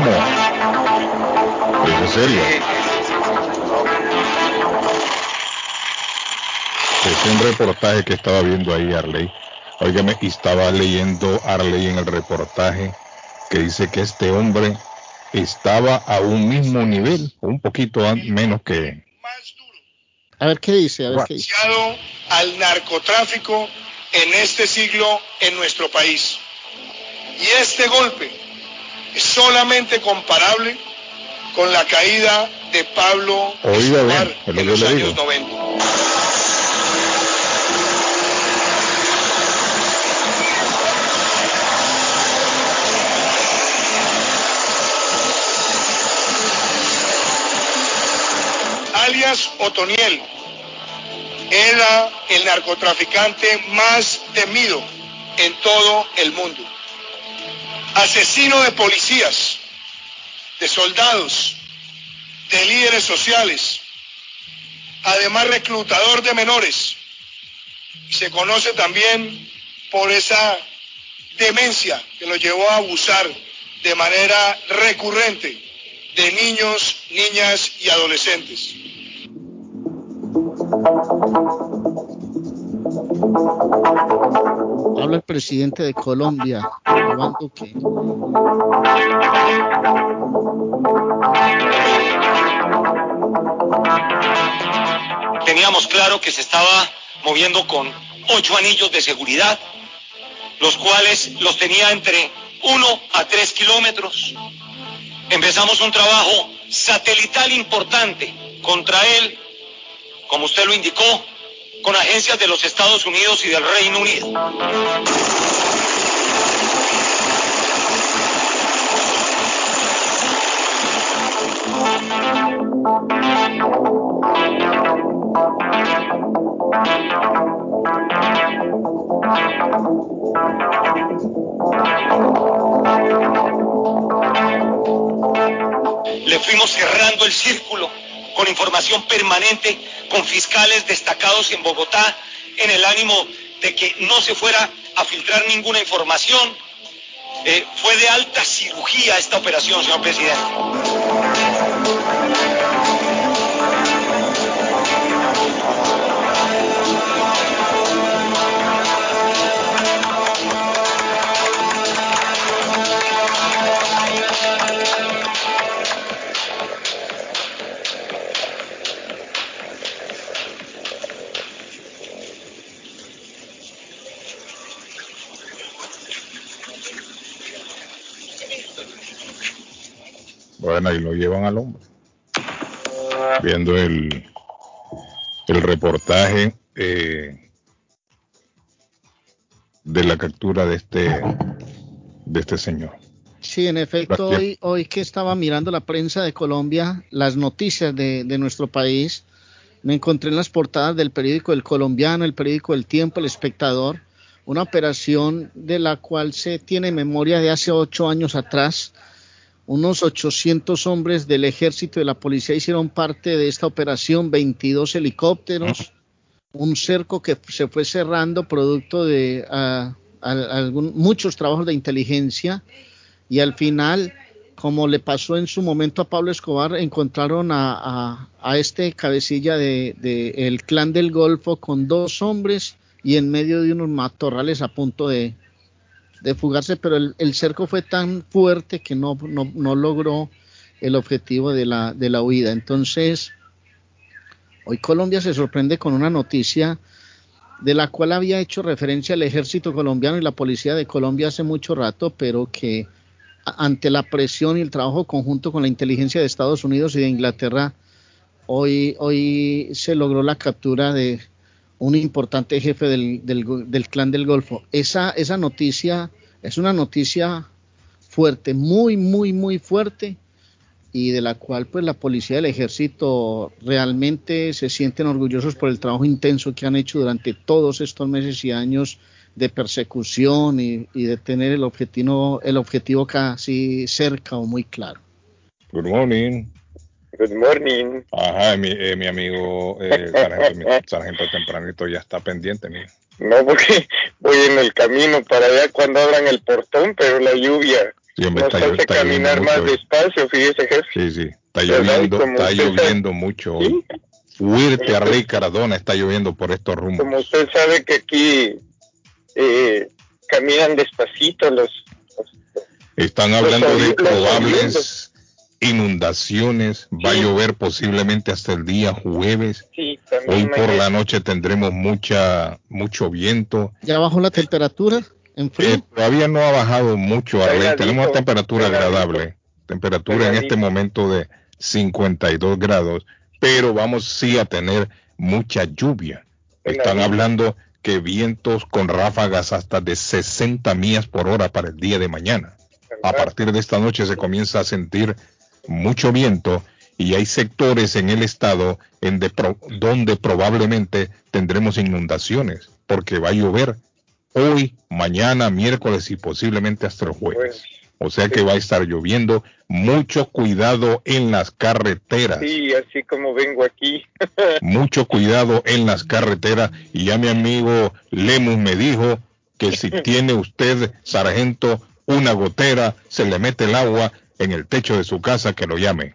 ¿Cómo? ¿Es en serio? Es un reportaje que estaba viendo ahí Arley. Óigame, y estaba leyendo Arley en el reportaje que dice que este hombre estaba a un mismo nivel, un poquito menos que... Más duro. A ver qué dice, a ver qué dice. Asociado al narcotráfico en este siglo en nuestro país. Y este golpe es solamente comparable con la caída de Pablo Oiga, bien, lo en los años digo. 90. alias Otoniel, era el narcotraficante más temido en todo el mundo. Asesino de policías, de soldados, de líderes sociales, además reclutador de menores. Se conoce también por esa demencia que lo llevó a abusar de manera recurrente de niños, niñas y adolescentes. Habla el presidente de Colombia, Iván Duque. teníamos claro que se estaba moviendo con ocho anillos de seguridad, los cuales los tenía entre uno a tres kilómetros. Empezamos un trabajo satelital importante contra él, como usted lo indicó, con agencias de los Estados Unidos y del Reino Unido. Le fuimos cerrando el círculo con información permanente, con fiscales destacados en Bogotá, en el ánimo de que no se fuera a filtrar ninguna información. Eh, fue de alta cirugía esta operación, señor presidente. Bueno, ahí lo llevan al hombre. Viendo el, el reportaje eh, de la captura de este, de este señor. Sí, en efecto, Gracias. hoy, hoy que estaba mirando la prensa de Colombia, las noticias de, de nuestro país, me encontré en las portadas del periódico El Colombiano, el periódico El Tiempo, El Espectador, una operación de la cual se tiene memoria de hace ocho años atrás. Unos 800 hombres del ejército y de la policía hicieron parte de esta operación, 22 helicópteros, un cerco que se fue cerrando producto de algún- muchos trabajos de inteligencia. Y al final, como le pasó en su momento a Pablo Escobar, encontraron a, a- a este cabecilla de, de el clan del Golfo con dos hombres y en medio de unos matorrales a punto de, de fugarse, pero el, cerco fue tan fuerte que no, no, no logró el objetivo de la, de la huida. Entonces, hoy Colombia se sorprende con una noticia de la cual había hecho referencia el ejército colombiano y la policía de Colombia hace mucho rato, pero que ante la presión y el trabajo conjunto con la inteligencia de Estados Unidos y de Inglaterra, hoy, hoy se logró la captura de un importante jefe del, del, clan del Golfo. Esa, esa noticia es una noticia fuerte, muy, muy, muy fuerte y de la cual pues la policía del ejército realmente se sienten orgullosos por el trabajo intenso que han hecho durante todos estos meses y años de persecución y, de tener el objetivo, el objetivo casi cerca o muy claro. Good morning. Good morning. Ajá, mi, eh, mi amigo eh, sargento, tempranito ya está pendiente, mío. No, porque voy en el camino para allá cuando abran el portón, pero la lluvia nos hace caminar más despacio, fíjese, jefe. Sí, sí, está lloviendo, está lloviendo mucho hoy. Fuerte, Arley Caradona, está lloviendo por estos rumbos. Como usted sabe que aquí eh, caminan despacito los... Están hablando de probables inundaciones, va a llover posiblemente hasta el día jueves. Hoy por la noche tendremos mucha mucho viento. ¿Ya bajó la temperatura? En frío? Eh, todavía no ha bajado mucho, tenemos temperatura agradable, temperatura en este momento de 52 grados, pero vamos sí a tener mucha lluvia. Están hablando que vientos con ráfagas hasta de 60 millas por hora para el día de mañana. A partir de esta noche se comienza a sentir mucho viento y hay sectores en el estado en donde probablemente tendremos inundaciones porque va a llover hoy, mañana, miércoles y posiblemente hasta el jueves. O sea que va a estar lloviendo. Mucho cuidado en las carreteras. Sí, así como vengo aquí. Mucho cuidado en las carreteras. Y ya mi amigo Lemus me dijo que si tiene usted, sargento, una gotera, se le mete el agua en el techo de su casa, que lo llame.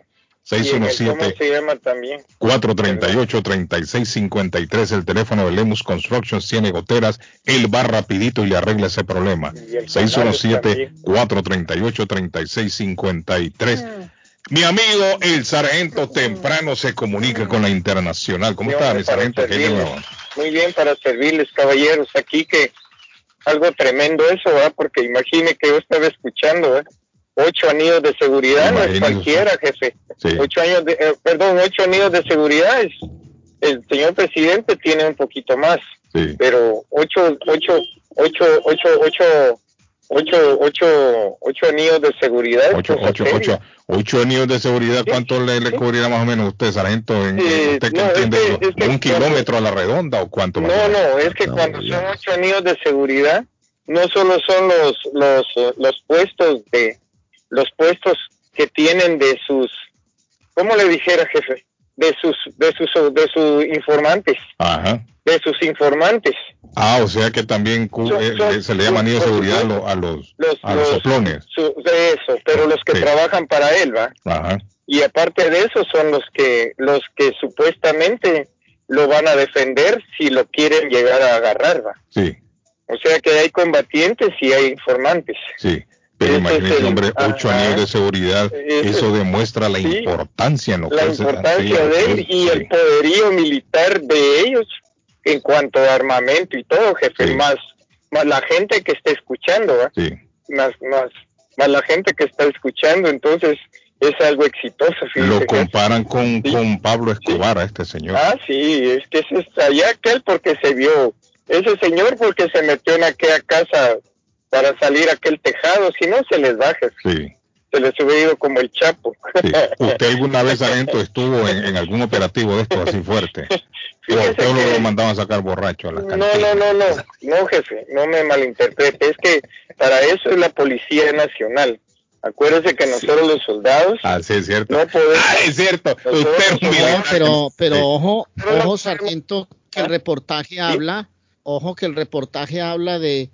617-438-3653, el teléfono de Lemus Constructions tiene goteras, él va rapidito y le arregla ese problema. 617-438-3653. Ah. Mi amigo, el sargento temprano se comunica con la internacional. ¿Cómo está, mi sargento? Muy bien, para servirles, caballeros. Aquí que algo tremendo eso, ¿verdad? Porque imagine que yo estaba escuchando, ¿eh? Ocho anillos de seguridad no es cualquiera, jefe. Ocho años de, eh, perdón, ocho anillos de seguridad es, el señor presidente tiene un poquito más, pero ocho, ocho, ocho, ocho, ocho, ocho, ocho, ocho anillos de seguridad. Ocho, ocho, ocho, ocho anillos de seguridad, ¿cuánto le, le cubriría más o menos usted, sargento? En, ¿Usted que entiende? ¿Un kilómetro a la redonda o cuánto? No, no, es que cuando son ocho anillos de seguridad, no solo son los, los, los puestos de los puestos que tienen de sus, ¿cómo le dijera jefe? De sus, de sus, de sus informantes. Ajá. De sus informantes. Ah, o sea que también eh, se le llama anillo de seguridad a los, a los soplones. de eso, pero los que trabajan para él, ¿va? Ajá. Y aparte de eso son los que, los que supuestamente lo van a defender si lo quieren llegar a agarrar, ¿va? Sí. O sea que hay combatientes y hay informantes. Sí. Pero imagínese, hombre, ocho años de seguridad, eso demuestra la importancia en lo la que importancia de él y el poderío militar de ellos en cuanto a armamento y todo, jefe, más, más la gente que está escuchando, más, más, más la gente que está escuchando, entonces es algo exitoso. Lo comparan con, con Pablo Escobar, a este señor. Ah, sí, es que es allá aquel porque se vio, ese señor porque se metió en aquella casa para salir a aquel tejado, si no se les baja. Sí. Se les hubiera ido como el chapo. ¿Usted alguna vez adentro estuvo en, algún operativo de esto así fuerte? ¿O usted lo mandaban a sacar borracho a la No, no, no, no, no, jefe, no me malinterprete. Es que para eso es la Policía Nacional. Acuérdese que nosotros los soldados. Ah, sí, es cierto. No podemos, ah, es cierto. pero, pero ojo, ojo, sargento, que el reportaje habla, ojo que el reportaje habla de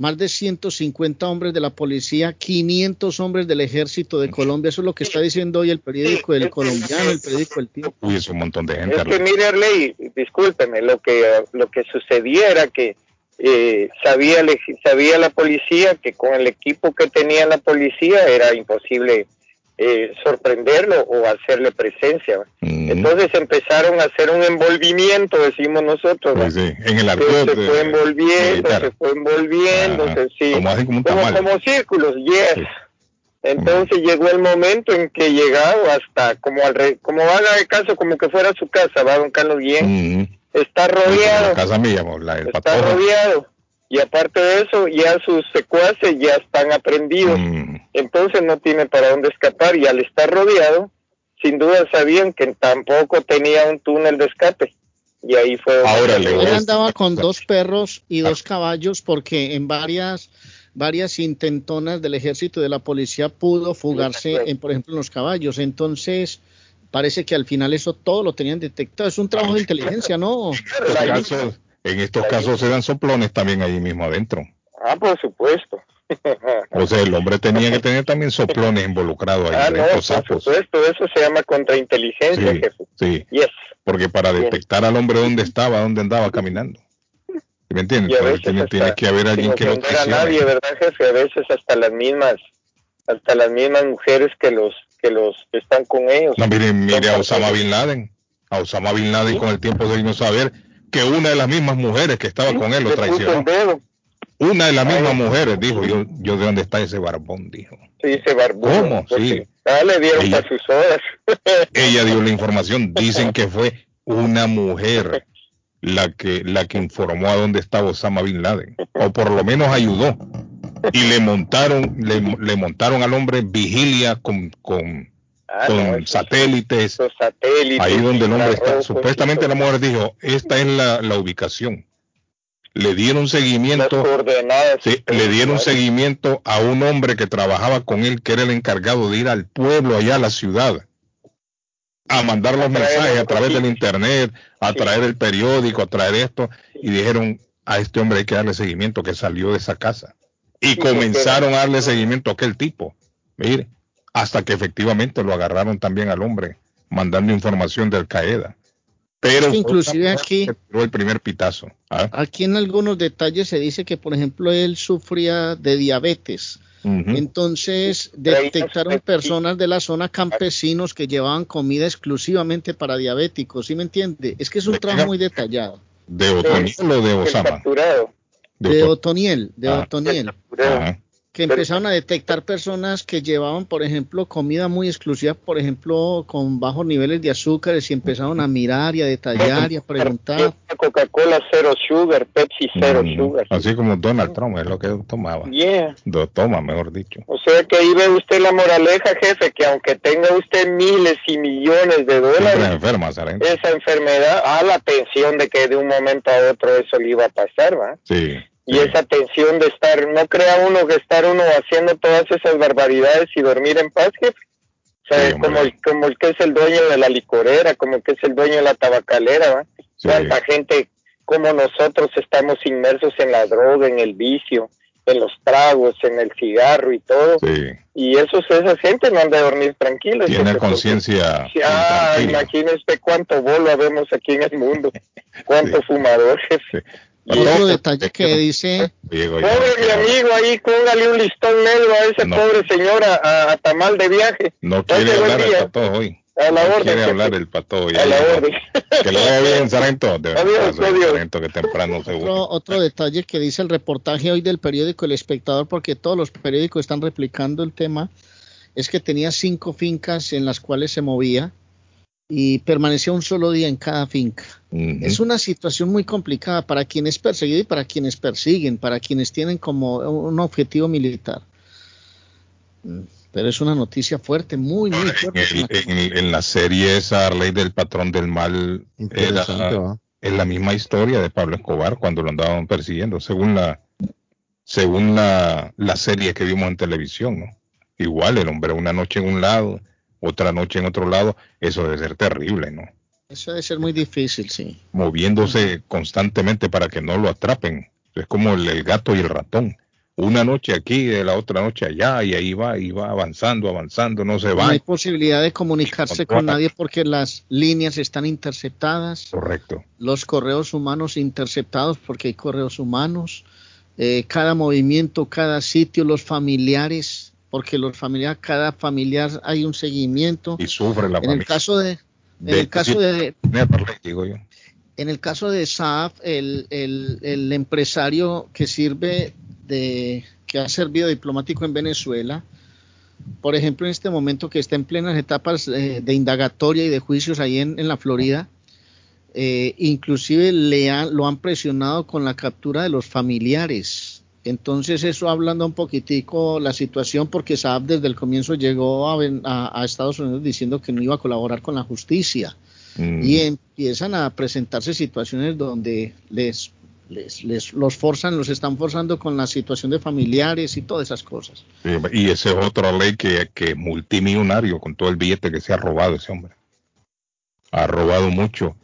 más de 150 hombres de la policía, 500 hombres del ejército de Colombia. Eso es lo que está diciendo hoy el periódico El Colombiano, el periódico El Tiempo. Uy, es un montón de gente. Es que mire, Arley, discúlpeme, lo que, lo que sucedía era que eh, sabía, sabía la policía que con el equipo que tenía la policía era imposible eh, sorprenderlo o hacerle presencia. Entonces empezaron a hacer un envolvimiento, decimos nosotros. Pues en el Se fue envolviendo, se fue envolviendo, sí. Como, como, círculos, yes. Entonces llegó el momento en que llegado hasta como al como haga de caso como que fuera su casa, va don Carlos bien. Está rodeado. casa mía, la, está rodeado. Y aparte de eso, ya sus secuaces ya están aprendidos entonces no tiene para dónde escapar y al estar rodeado, sin duda sabían que tampoco tenía un túnel de escape. Y ahí fue. Ahora Él andaba con dos perros y dos caballos porque en varias varias intentonas del ejército y de la policía pudo fugarse, en, por ejemplo, en los caballos. Entonces, parece que al final eso todo lo tenían detectado. Es un trabajo de inteligencia, ¿no? En estos casos, se dan soplones también ahí mismo adentro. Ah, por supuesto. O sea, el hombre tenía que tener también soplones involucrados ahí. Ah, no, por supuesto, eso se llama contrainteligencia, sí, jefe. Sí, porque para detectar al hombre dónde estaba, dónde andaba caminando. ¿Me entiendes? tiene, que haber alguien que lo a nadie, ¿verdad, jefe? A veces hasta las mismas hasta las mismas mujeres que los que los están con ellos. No, mire, mire a Osama Bin Laden. A Osama Bin Laden con el tiempo de vino saber que una de las mismas mujeres que estaba con él lo traicionó. Una de las mismas mujeres dijo, yo, yo de dónde está ese barbón, dijo. Sí, ese barbón. ¿Cómo? Sí. Ah, le dieron ella, sus horas. ella dio la información, dicen que fue una mujer la que, la que informó a dónde estaba Osama Bin Laden, o por lo menos ayudó. Y le montaron, le, le montaron al hombre vigilia con, con, ah, con satélites, satélites, ahí donde el hombre está. Supuestamente la mujer dijo, esta es la, la ubicación. Le dieron seguimiento, sí, le dieron seguimiento a un hombre que trabajaba con él, que era el encargado de ir al pueblo, allá a la ciudad, a mandar los mensajes a través del internet, a traer el periódico, a traer esto, y dijeron a este hombre hay que darle seguimiento que salió de esa casa. Y comenzaron a darle seguimiento a aquel tipo, mire, hasta que efectivamente lo agarraron también al hombre, mandando información del Qaeda. Pero inclusive aquí el primer pitazo. ¿ah? Aquí en algunos detalles se dice que, por ejemplo, él sufría de diabetes entonces detectaron personas de la zona campesinos que llevaban comida exclusivamente para diabéticos, ¿sí me entiende? Es que es un trabajo muy detallado. ¿De Otoniel o de Osama? De Otoniel, de Otoniel que empezaron a detectar personas que llevaban, por ejemplo, comida muy exclusiva, por ejemplo, con bajos niveles de azúcares y empezaron a mirar y a detallar y a preguntar. Coca-Cola cero sugar, Pepsi cero mm, sugar. Así como Donald Trump es lo que tomaba. Yeah. Lo toma, mejor dicho. O sea que ahí ve usted la moraleja, jefe, que aunque tenga usted miles y millones de dólares, enferma, esa enfermedad, a la pensión de que de un momento a otro eso le iba a pasar, ¿va? Sí y esa tensión de estar, no crea uno que estar uno haciendo todas esas barbaridades y dormir en paz, jefe. O sea, como, el, como el que es el dueño de la licorera, como el que es el dueño de la tabacalera. Tanta gente como nosotros estamos inmersos en la droga, en el vicio, en los tragos, en el cigarro y todo. Y esos, esa gente no anda a dormir tranquila. Tiene conciencia. Ah, imagínese cuánto bolo vemos aquí en el mundo, cuánto fumador, jefe. Otro detalle que dice. Pobre mi amigo, ahí póngale un listón negro a ese pobre señor a, Tamal de viaje. No quiere hablar el pato hoy. A la no orden. quiere hablar el pato hoy. A la orden. Que lo vaya bien, Sarento. Adiós, Sarento, que temprano otro, otro detalle que dice el reportaje hoy del periódico El Espectador, porque todos los periódicos están replicando el tema, es que tenía cinco fincas en las cuales se movía y permaneció un solo día en cada finca. Es una situación muy complicada para quienes perseguido y para quienes persiguen, para quienes tienen como un objetivo militar. Mm, pero es una noticia fuerte, muy, muy fuerte. En, la serie esa ley del patrón del mal es la misma historia de Pablo Escobar cuando lo andaban persiguiendo, según la según la, la serie que vimos en televisión, ¿no? Igual el hombre una noche en un lado, otra noche en otro lado, eso debe ser terrible, ¿no? Eso debe ser muy difícil, sí. Moviéndose constantemente para que no lo atrapen. Es como el, gato y el ratón. Una noche aquí, de la otra noche allá, y ahí va, y va avanzando, avanzando, no se va. No hay posibilidad de comunicarse con nadie porque las líneas están interceptadas. Correcto. Los correos humanos interceptados porque hay correos humanos. Eh, cada movimiento, cada sitio, los familiares porque los familiares, cada familiar hay un seguimiento. Y sufre la en El caso de, en el caso de, En el caso de Saaf, el, el, empresario que sirve de, que ha servido diplomático en Venezuela, por ejemplo, en este momento que está en plenas etapas eh, de indagatoria y de juicios ahí en, en la Florida, eh, inclusive le lo han presionado con la captura de los familiares Entonces eso hablando un poquitico la situación porque Saab desde el comienzo llegó a, Estados Unidos diciendo que no iba a colaborar con la justicia mm. y empiezan a presentarse situaciones donde les, les, los forzan, los están forzando con la situación de familiares y todas esas cosas. y esa es otra ley que, que multimillonario con todo el billete que se ha robado ese hombre. Ha robado mucho,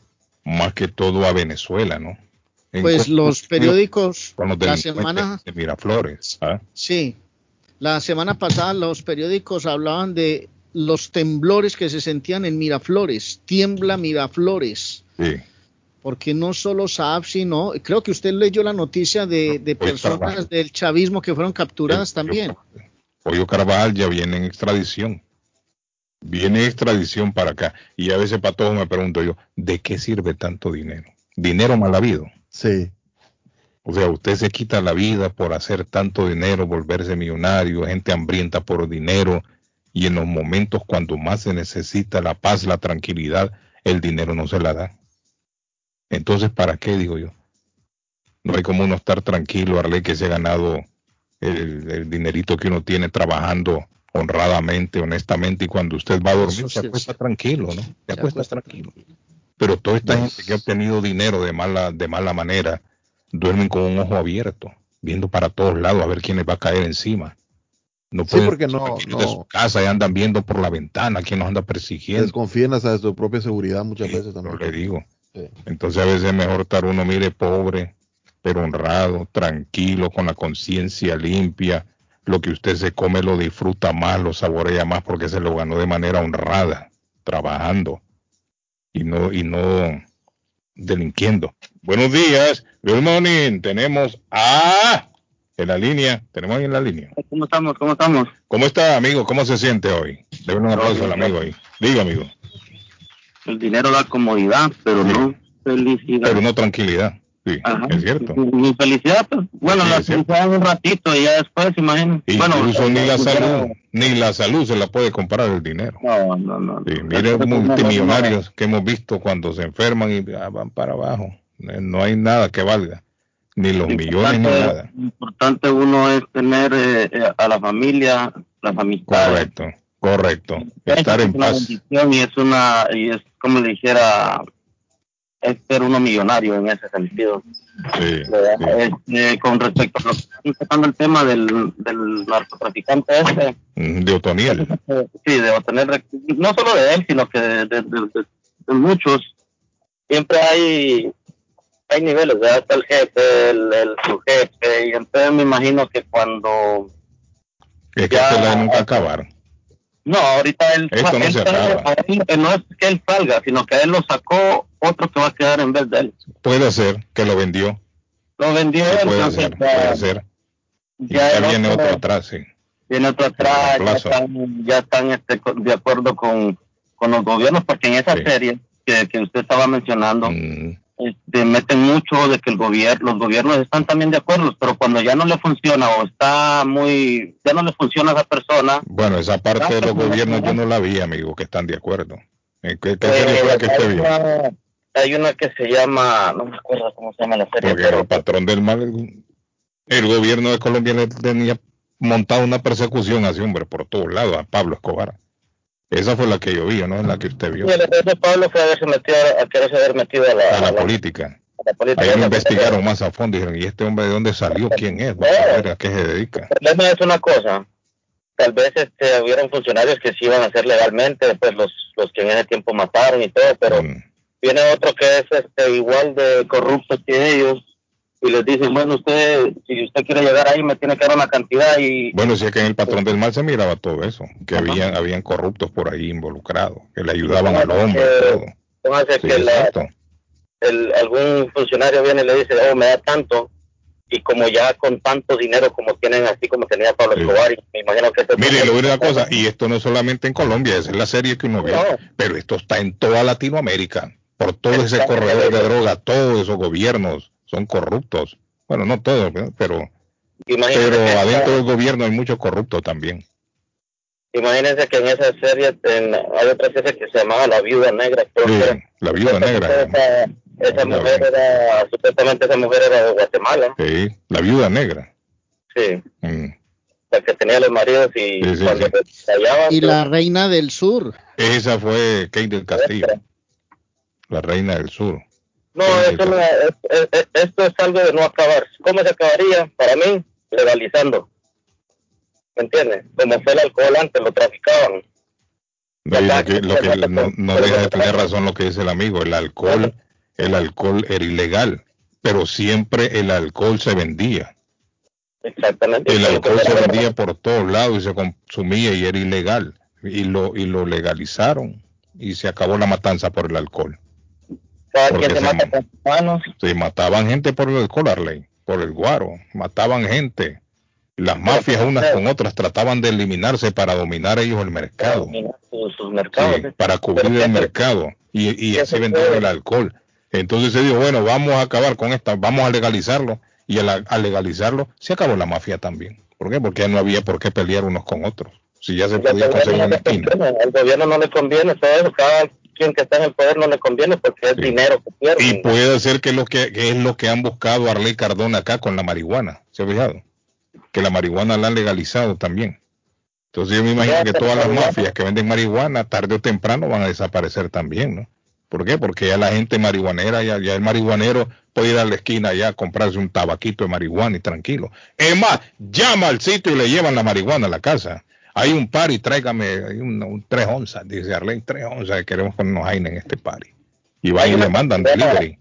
más que todo a Venezuela, ¿no? Pues los periódicos, la semana de Miraflores. ¿ah? Sí, la semana pasada los periódicos hablaban de los temblores que se sentían en Miraflores, tiembla Miraflores. Sí. Porque no solo Saab, sino, creo que usted leyó la noticia de, personas del chavismo que fueron capturadas también. Pollo Carvajal ya viene en extradición. Viene extradición para acá. Y a veces para todos me pregunto yo, ¿de qué sirve tanto dinero? Dinero mal habido. Sí. O sea, usted se quita la vida por hacer tanto dinero, volverse millonario, gente hambrienta por dinero, y en los momentos cuando más se necesita la paz, la tranquilidad, el dinero no se la da. Entonces, ¿para qué digo yo? No hay como uno estar tranquilo, Arle, que se ha ganado el, dinerito que uno tiene trabajando honradamente, honestamente, y cuando usted va a dormir, se acuesta tranquilo, ¿no? Se acuesta tranquilo. Pero toda esta gente que ha obtenido dinero de mala, de mala manera, duermen con un ojo abierto, viendo para todos lados a ver quién les va a caer encima. No pueden sí, porque no, no. de su casa y andan viendo por la ventana quién nos anda persiguiendo. Desconfían hasta de su propia seguridad muchas veces también. le digo. Entonces a veces es mejor estar uno, mire, pobre, pero honrado, tranquilo, con la conciencia limpia. Lo que usted se come lo disfruta más, lo saborea más porque se lo ganó de manera honrada, trabajando y no, y no delinquiendo. Buenos días, good morning. Tenemos a en la línea, tenemos ahí en la línea. ¿Cómo estamos? ¿Cómo estamos? ¿Cómo está, amigo? ¿Cómo se siente hoy? Debe un aplauso al amigo ahí. Diga, amigo. El dinero da comodidad, pero no felicidad. Pero no tranquilidad. Sí, es cierto. Mi felicidad, pues, bueno, la felicidad un ratito y ya después, imagínate. Incluso bueno, ni la salud, ni la salud se la puede comprar el dinero. No, no, no. Sí, mire multimillonarios que hemos visto cuando se enferman y van para abajo. Eh, no hay nada que valga, ni los millones ni nada. Lo importante uno es tener eh, eh, a la familia, las amistades. Correcto, correcto. Estar en paz. Y es una, y es como le dijera es ser uno millonario en ese sentido. Sí, este, con respecto a lo que el tema del, del narcotraficante este. De Otoniel. Sí, de obtener, no solo de él, sino que de, muchos. Siempre hay hay niveles, ¿verdad? Está el jefe, el, el su jefe, y entonces me imagino que cuando... Es que ya, la nunca acabar. No, ahorita él, Esto no, se acaba. no es que él salga, sino que él lo sacó otro que va a quedar en vez de él. Puede ser que lo vendió. Lo vendió él. Puede ser, puede ser. Ya, viene otro, atrás, sí. Viene otro atrás, ya están, ya están este, de acuerdo con, con los gobiernos, porque en esa serie que, que usted estaba mencionando, mm. Este, meten mucho de que el gobierno, los gobiernos están también de acuerdo, pero cuando ya no le funciona o está muy, ya no le funciona a esa persona. Bueno, esa parte de los gobiernos yo no la vi, amigo, que están de acuerdo. ¿Qué, qué serie fue que usted vio? hay una que se llama, no me acuerdo cómo se llama la serie. Porque el patrón del mal, el, gobierno de Colombia le tenía montado una persecución a ese hombre por todos lados, a Pablo Escobar. Esa fue la que yo vi, ¿no? Es la que usted vio. Sí, el de Pablo fue haberse metido, a quererse haber metido a la, a la, política. A la política. Ahí investigaron más a fondo y dijeron, ¿y este hombre de dónde salió? ¿Quién es? Vamos a ver a qué se dedica. El problema es una cosa. Tal vez este, hubieron funcionarios que sí iban a hacer legalmente, después los, los que en ese tiempo mataron y todo, pero... Mm viene otro que es este, igual de corrupto que ellos y les dicen, bueno, usted, si usted quiere llegar ahí, me tiene que dar una cantidad y... Bueno, si es que en el patrón del mal se miraba todo eso, que habían, habían corruptos por ahí involucrados, que le ayudaban al hombre. Entonces, que el, algún funcionario viene y le dice, oh, me da tanto, y como ya con tanto dinero como tienen así como tenía Pablo Escobar me imagino que mire le voy a una cosa y esto no es solamente en Colombia esa es la serie que uno ve pero esto está en toda Latinoamérica por todo ese corredor de droga, todos esos gobiernos son corruptos. Bueno, no todos, pero, pero adentro del gobierno hay muchos corruptos también. Imagínense que en esa serie hay otra serie que se llamaba La Viuda Negra. Sí, la Viuda Negra. Esa, mujer era, supuestamente esa mujer era de Guatemala. Sí, la Viuda Negra. Sí. Mm. La que tenía los maridos y cuando Y la reina del sur. Esa fue Kate del Castillo. La reina del sur. No, eso no esto es algo de no acabar. ¿Cómo se acabaría? Para mí, legalizando. ¿Me entiendes? Como fue el alcohol antes, lo traficaban. No, no, deja de tener razón lo que dice el amigo. El alcohol, el alcohol era ilegal, pero siempre el alcohol se vendía. Exactamente. El alcohol se vendía por todos lados y se consumía y era ilegal. Y lo, y lo legalizaron y se acabó la matanza por el alcohol. Se, mataban gente por el Arley, por el guaro, mataban gente. Las mafias unas con otras trataban de eliminarse para dominar ellos el mercado. para cubrir el mercado y, y así vendían el alcohol. Entonces se dijo, bueno, vamos a acabar con esta, vamos a legalizarlo y al, legalizarlo se acabó la mafia también. ¿Por qué? Porque ya no había por qué pelear unos con otros. Si ya se podía conseguir una esquina. Al gobierno no le conviene eso, cada quien que está en el poder no le conviene porque es dinero que pierde. Y puede ser que, lo que, es lo que han buscado Arley Cardona acá con la marihuana, ¿se ha fijado? Que la marihuana la han legalizado también. Entonces yo me imagino que todas las mafias que venden marihuana tarde o temprano van a desaparecer también, ¿no? ¿Por qué? Porque ya la gente marihuanera, ya, ya el marihuanero puede ir a la esquina ya a comprarse un tabaquito de marihuana y tranquilo. Es más, llama al sitio y le llevan la marihuana a la casa. Hay un party, tráigame un, un 3 onzas, dice Arlene, 3 onzas, queremos ponernos aire en este party. Y van y le mandan delivery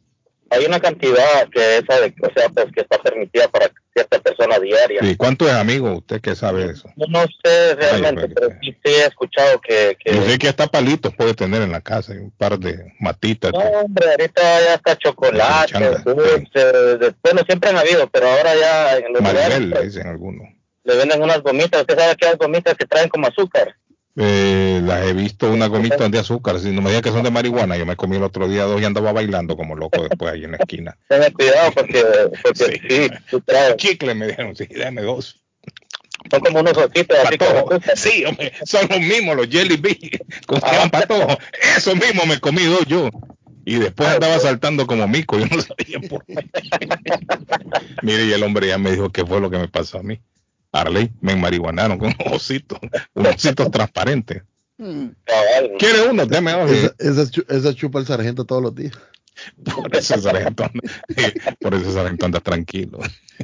hay una cantidad que esa de, o sea, pues que está permitida para cierta persona diaria. ¿Y cuánto es amigo usted que sabe eso? No, sé realmente, pero sí, he escuchado que, que... Yo sé que hasta palitos puede tener en la casa, un par de matitas. No, hombre, ahorita ya está chocolate, dulce, bueno, siempre han habido, pero ahora ya en los Maribel, le dicen algunos. Le venden unas gomitas, usted sabe que hay gomitas que traen como azúcar. Eh, las he visto una gomita de azúcar, si no me digas que son de marihuana, yo me comí el otro día dos y andaba bailando como loco después ahí en la esquina. Ten cuidado porque, porque sí, tú traes. Chicle me dijeron, sí, déjame dos. Son como unos ojitos así como Sí, hombre, son los mismos, los jelly beans, con ah. patojo. Eso mismo me comí dos yo. Y después andaba saltando como mico, yo no sabía por qué. Mire, y el hombre ya me dijo qué fue lo que me pasó a mí. Arley, me enmarihuanaron con un osito, un osito transparente. Mm. ¿Quiere uno? Deme esa, esa, chupa el sargento todos los días. Por eso el sargento, por eso el sargento anda tranquilo.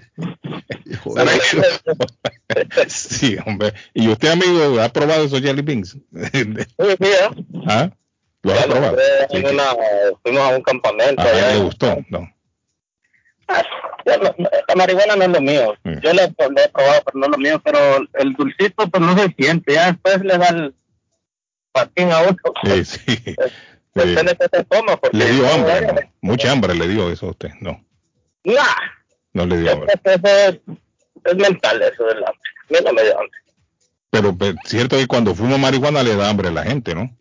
sí, hombre. ¿Y usted, amigo, ha probado esos jelly beans? Sí, ¿Ah? ¿Lo ha probado? fuimos a un campamento. ¿A le gustó? No la marihuana no es lo mío. Mm. Yo le, he probado, pero no es lo mío. Pero el dulcito, pues no se siente. Ya después le da el patín a uno. Sí, sí. Depende de se toma. Porque le dio hambre. Mucha hambre le dio eso a usted, ¿no? Nah. No le dio hambre. es, mental eso del hambre. A mí no me dio hambre. Pero, pero cierto que cuando fuma marihuana le da hambre a la gente, ¿no?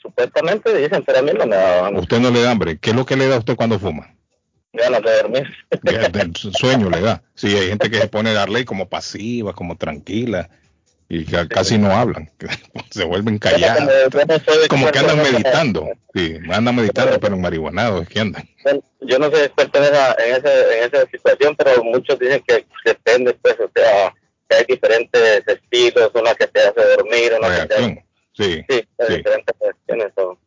Supuestamente dicen, pero a mí no me da hambre. ¿Usted no le da hambre? ¿Qué es lo que le da a usted cuando fuma? Ganas de dormir. sueño le da. Sí, hay gente que se pone a darle como pasiva, como tranquila y casi no hablan, se vuelven callados. Como que andan meditando, sí, andan meditando, pero en marihuanados es que andan. Yo no soy experto en esa, en, ese, en esa situación, pero muchos dicen que depende, pues, o sea, que hay diferentes estilos, una que te hace dormir, una que te Sí,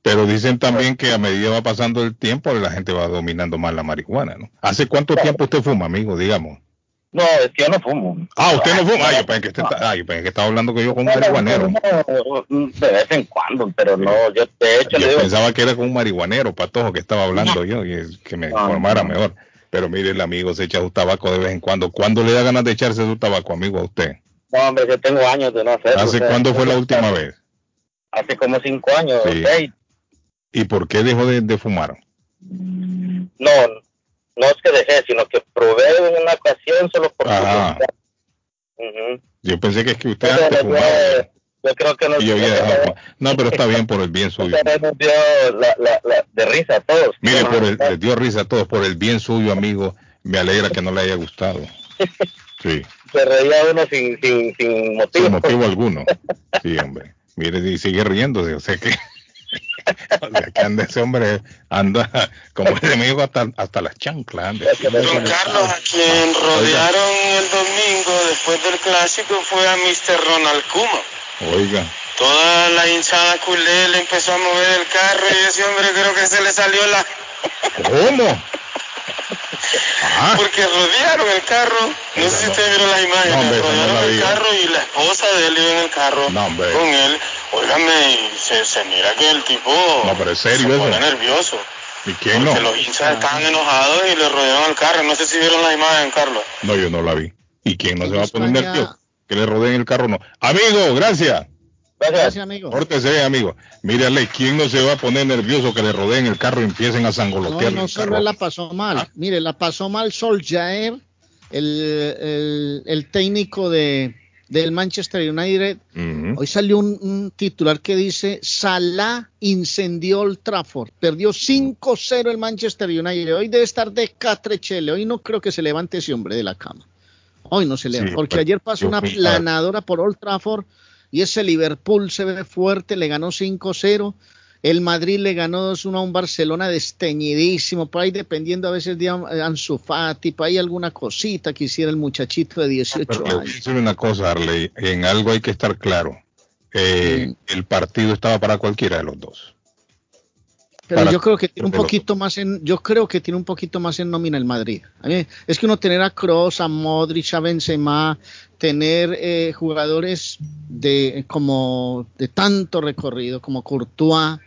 Pero dicen también que a medida va pasando el tiempo, la gente va dominando más la marihuana, ¿no? ¿Hace cuánto tiempo usted fuma, amigo, digamos? No, es que yo no fumo. Ah, usted no fuma. Ah, yo pensé que, estaba hablando que yo con un marihuanero. de vez en cuando, pero no, yo de hecho yo pensaba que era con un marihuanero, patojo, que estaba hablando yo, y que me informara mejor. Pero mire, el amigo se echa su tabaco de vez en cuando. ¿Cuándo le da ganas de echarse su tabaco, amigo, a usted? No, hombre, yo tengo años de no hacerlo. ¿Hace cuándo fue la última vez? Hace como cinco años. ¿Y por qué dejó de, fumar? No, no es que dejé, sino que probé en una ocasión solo por Ajá. Yo pensé que es que usted antes fumaba. Yo creo que no. no, pero está bien por el bien suyo. Nos dio la, la, de risa a todos. Mire, por el, les dio risa a todos, por el bien suyo, amigo. Me alegra que no le haya gustado. Sí. Se reía uno sin, sin, sin motivo. Sin motivo alguno. Sí, hombre. Mire, y sigue riéndose, o sea que. que anda ese hombre, anda como el enemigo hasta, hasta las chanclas. Don Carlos, a quien rodearon el domingo después del clásico fue a Mr. Ronald Kuma. Oiga. Toda la hinchada culé le empezó a mover el carro y ese hombre creo que se le salió la... ¿Cómo? Porque rodearon el carro. No sé si ustedes vieron las imágenes. rodearon el carro y la esposa de él iba en el carro con él. Óigame, se, se mira que el tipo no, pero es serio se pone nervioso. ¿Y quién Porque los hinchas estaban enojados y le rodearon el carro. No sé si vieron la imagen, Carlos. No, yo no la vi. ¿Y quién no se va a poner nervioso? Que le rodeen el carro, no. Amigo, gracias. Gracias, amigo. Córtese, amigo. Mírale, ¿quién no se va a poner nervioso que le rodeen el carro y empiecen a sangolotear? No, no solo la pasó mal. Ah. Mire, la pasó mal Sol Jair, el, el, técnico de, del Manchester United. Hoy salió un, titular que dice: Salah incendió el Trafford. Perdió 5-0 el Manchester United. Hoy debe estar de catrechele. Hoy no creo que se levante ese homre de la cama. Hoy no se levanta. porque ayer pasó una planadora por Old Trafford y ese Liverpool se ve fuerte, le ganó 5-0. El Madrid le ganó 2-1 a un Barcelona desteñidísimo, por ahí dependiendo a veces de Ansu Fati, por ahí alguna cosita que hiciera el muchachito de 18 años. decir una cosa, Arley, en algo hay que estar claro. Eh, el partido estaba para cualquiera de los dos. Pero yo creo que tiene un poquito más en, yo creo que tiene un poquito más en nómina el Madrid. es que uno tener a Kroos, a Modric, a Benzema, tener eh, jugadores de como de tanto recorrido como Courtois,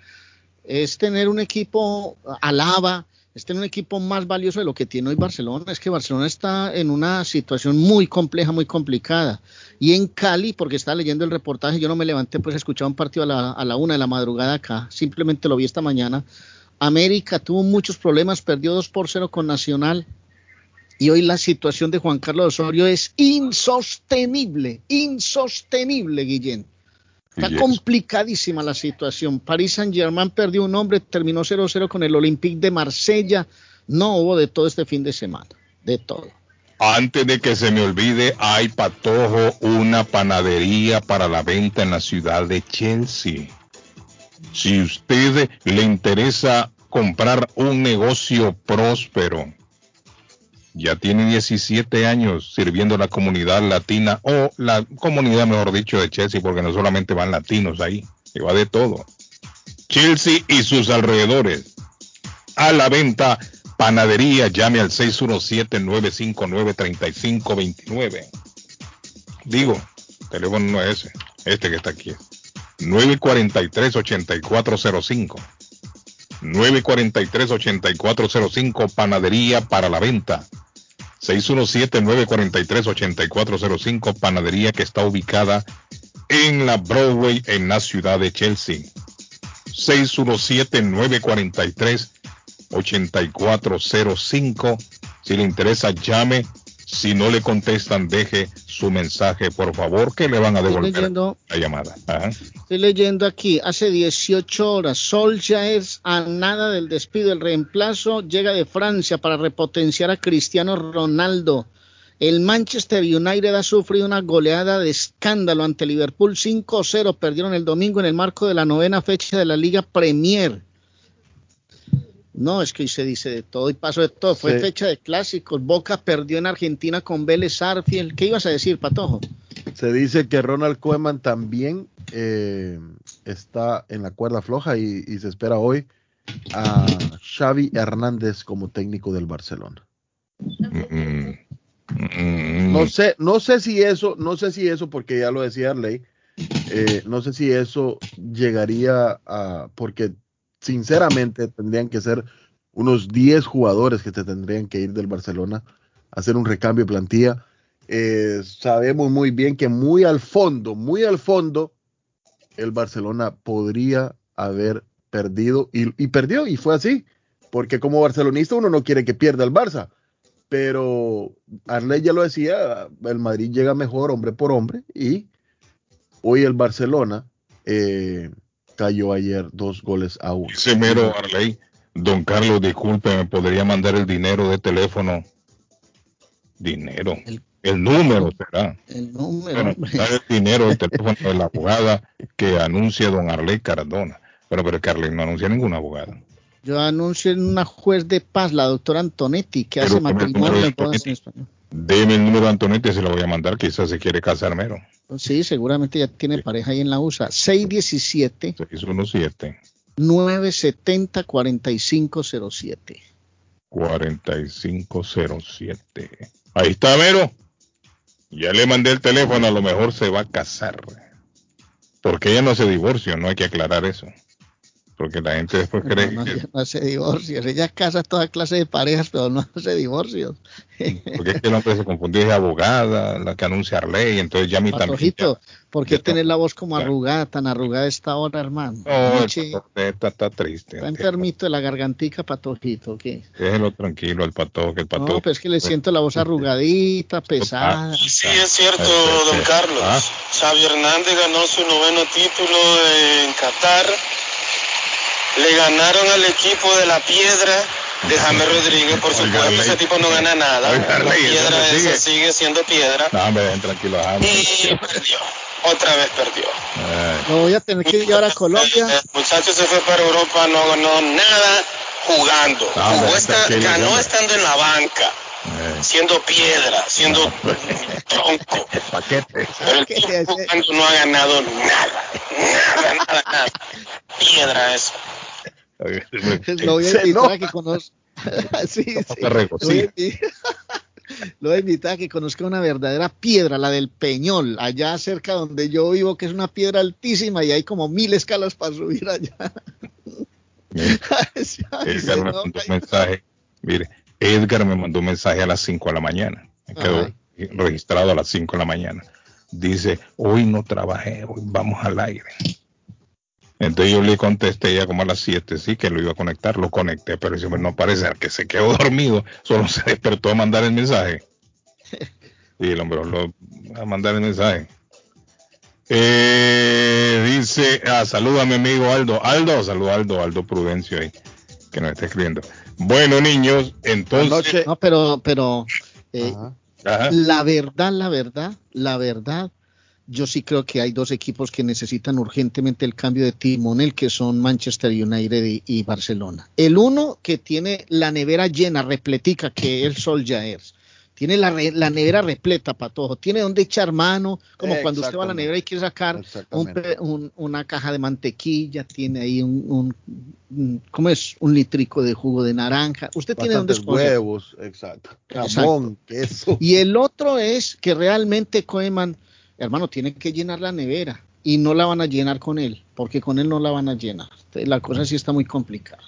es tener un equipo alaba, es tener un equipo más valioso de lo que tiene hoy Barcelona. Es que Barcelona está en una situación muy compleja, muy complicada. Y en Cali, porque estaba leyendo el reportaje, yo no me levanté pues a escuchar un partido a la, a la una de la madrugada acá, simplemente lo vi esta mañana. América tuvo muchos problemas, perdió 2 por 0 con Nacional. Y hoy la situación de Juan Carlos Osorio es insostenible, insostenible, Guillén. Está complicadísima la situación. París Saint Germain perdió un hombre, terminó 0-0 con el Olympique de Marsella. No hubo de todo este fin de semana, de todo. Antes de que se me olvide, hay patojo una panadería para la venta en la ciudad de Chelsea. Si usted le interesa comprar un negocio próspero, ya tiene 17 años sirviendo la comunidad latina o la comunidad, mejor dicho, de Chelsea, porque no solamente van latinos ahí, se va de todo. Chelsea y sus alrededores. A la venta, panadería, llame al 617-959-3529. Digo, teléfono no es ese, este que está aquí. 943-8405. 943-8405, panadería para la venta. 617-943-8405, panadería que está ubicada en la Broadway en la ciudad de Chelsea. 617-943-8405. Si le interesa, llame si no le contestan, deje su mensaje, por favor, que le van a devolver la llamada. Estoy leyendo aquí, hace 18 horas, Sol ya es a nada del despido. El reemplazo llega de Francia para repotenciar a Cristiano Ronaldo. El Manchester United ha sufrido una goleada de escándalo ante Liverpool 5-0. Perdieron el domingo en el marco de la novena fecha de la Liga Premier. No, es que hoy se dice de todo y pasó de todo. Fue fecha de clásicos. Boca perdió en Argentina con Vélez Arfiel. ¿Qué ibas a decir, Patojo? Se dice que Ronald Koeman también eh, está en la cuerda floja y, se espera hoy a Xavi Hernández como técnico del Barcelona. No sé, no sé si eso, no sé si eso, porque ya lo decía Arley, eh, no sé si eso llegaría a, porque sinceramente tendrían que ser unos 10 jugadores que te tendrían que ir del Barcelona, hacer un recambio de plantilla. Eh, sabemos muy bien que muy al fondo, muy al fondo, el Barcelona podría haber perdido y, perdió y fue así, porque como barcelonista uno no quiere que pierda el Barça, pero Arley ya lo decía, el Madrid llega mejor hombre por hombre y hoy el Barcelona eh, cayó ayer dos goles a uno. Ese mero Arley, don Carlos, disculpe, ¿me podría mandar el dinero de teléfono? Dinero. El, número será. El número. el dinero, el teléfono de la abogada que anuncia don Arley Cardona. Bueno, pero Carly no anuncia ninguna abogada. Yo anuncio en una juez de paz, la doctora Antonetti, que hace matrimonio en español. Deme el número de Antonetti, se lo voy a mandar, quizás se quiere casar mero. Sí, seguramente ya tiene pareja ahí en la USA. 617. 617. 970 4507. 4507. Ahí está, Mero. Ya le mandé el teléfono, a lo mejor se va a casar. Porque ella no hace divorcio, no hay que aclarar eso. Porque la gente después cree no, que... No hace divorcios. Ella casa toda clase de parejas, pero no hace divorcios. Porque es que el hombre se confundió, es abogada, la que anuncia ley, entonces ya mi también. ¿por qué tener la voz como arrugada, tan arrugada esta hora, hermano? No, está, está, triste. Está enfermito de la gargantica, Patojito, ¿qué? Déjelo tranquilo el patojo, que el patojo. No, pero es que le siento la voz arrugadita, pesada. Sí, es cierto, don Carlos. ¿Ah? Xavi Hernández ganó su noveno título en Qatar le ganaron al equipo de la piedra de James Rodríguez, por supuesto, ese tipo no gana nada. la piedra esa sigue siendo piedra. No, hombre, tranquilo, Y perdió. Otra vez perdió. Lo voy a tener que llevar a Colombia. El muchacho se fue para Europa, no ganó nada jugando. ganó estando en la banca. Siendo piedra, siendo tronco. Paquete. Pero el tipo jugando no ha ganado nada. Nada, nada, nada. Piedra eso. Lo voy a invitar a que conozca. sí, sí. Lo voy a invitar a que conozca una verdadera piedra, la del Peñol, allá cerca donde yo vivo, que es una piedra altísima y hay como mil escalas para subir allá. Edgar me mandó un mensaje. Mire, Edgar me mandó un mensaje a las 5 de la mañana. Me quedó registrado a las 5 de la mañana. Dice, hoy no trabajé, hoy vamos al aire. Entonces yo le contesté ya como a las 7, sí, que lo iba a conectar, lo conecté, pero ese no parece que se quedó dormido, solo se despertó a mandar el mensaje. Y el hombre lo a mandar el mensaje. Eh, dice, ah, saluda a mi amigo Aldo. Aldo, saluda a Aldo, Aldo Prudencio ahí, que nos está escribiendo. Bueno, niños, entonces. No, pero, pero, eh, la verdad, la verdad, la verdad, yo sí creo que hay dos equipos que necesitan urgentemente el cambio de timonel, que son Manchester United y, Barcelona. El uno que tiene la nevera llena, repletica, que es el Sol es. Tiene la, la, nevera repleta, Patojo. Tiene donde echar mano, como cuando usted va a la nevera y quiere sacar una caja de mantequilla, tiene ahí un, ¿cómo es? Un litrico de jugo de naranja. Usted tiene donde escoger. huevos, exacto. Jamón, queso. Y el otro es que realmente Koeman hermano, tiene que llenar la nevera y no la van a llenar con él, porque con él no la van a llenar. La cosa sí está muy complicada.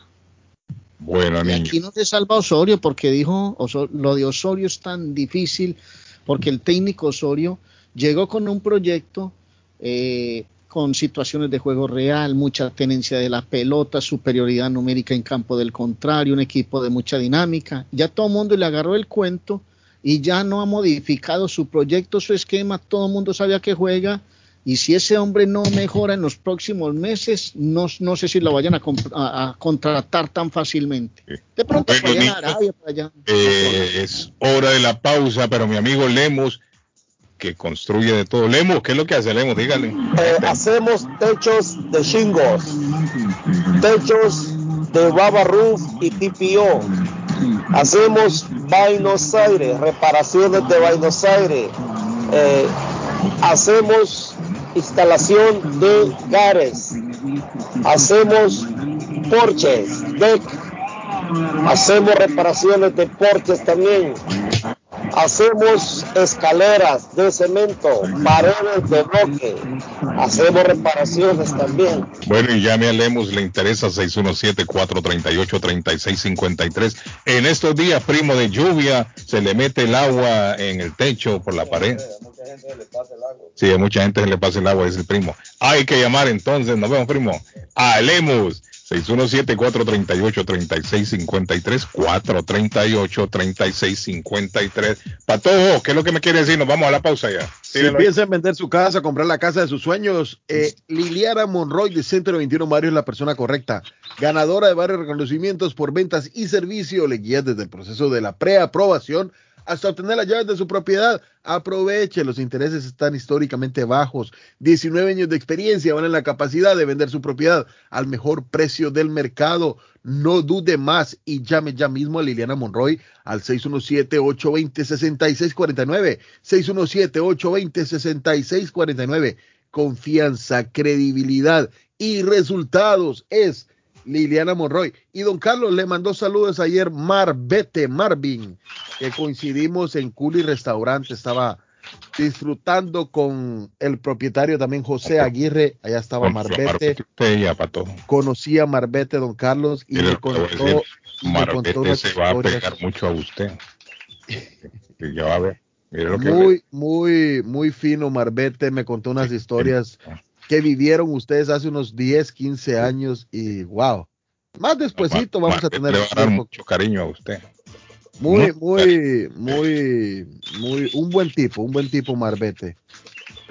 Bueno, y aquí no se salva Osorio porque dijo, lo de Osorio es tan difícil porque el técnico Osorio llegó con un proyecto eh, con situaciones de juego real, mucha tenencia de la pelota, superioridad numérica en campo del contrario, un equipo de mucha dinámica. Ya todo el mundo le agarró el cuento y ya no ha modificado su proyecto, su esquema, todo el mundo sabía que juega y si ese hombre no mejora en los próximos meses, no, no sé si lo vayan a, contratar tan fácilmente. De pronto bueno, allá. Eh, es hora de la pausa, pero mi amigo Lemos, que construye de todo. Lemos, ¿qué es lo que hace Lemos? Dígale. Eh, hacemos techos de shingos, techos de Baba Roof y TPO Hacemos Buenos Aires, reparaciones de Buenos Aires. Eh, hacemos instalación de gares. Hacemos porches. Hacemos reparaciones de porches también. Hacemos escaleras de cemento, paredes de bloque. Hacemos reparaciones también. Bueno, y ya me Lemos, le interesa 617-438-3653. En estos días, primo de lluvia, se le mete el agua en el techo por la pared. Sí, a mucha gente se le pasa el agua, es el primo. Hay que llamar entonces, nos vemos, primo. A Lemus. 617-438-3653, 438-3653. todo, ¿qué es lo que me quiere decir? Nos vamos a la pausa ya. Si piensa en vender su casa, comprar la casa de sus sueños, eh, Liliana Monroy de Centro 21 Mario es la persona correcta. Ganadora de varios reconocimientos por ventas y servicio, le guía desde el proceso de la preaprobación hasta obtener las llaves de su propiedad. Aproveche, los intereses están históricamente bajos. 19 años de experiencia van en la capacidad de vender su propiedad al mejor precio del mercado. No dude más y llame ya mismo a Liliana Monroy al 617-820-6649. 617-820-6649. Confianza, credibilidad y resultados es Liliana Monroy. Y don Carlos le mandó saludos ayer Marbete Marvin, que coincidimos en Culi Restaurante. Estaba disfrutando con el propietario también José Aguirre. Allá estaba Marbete. Conocía a Marbete, don Carlos, y me contó. Marbete se va a pegar mucho a usted. ya va a ver. muy, muy, muy fino Marbete, me contó unas historias que vivieron ustedes hace unos 10, 15 años y wow. Más despuesito vamos a tener mucho cariño a usted. Muy, muy, muy, muy, un buen tipo, un buen tipo Marbete.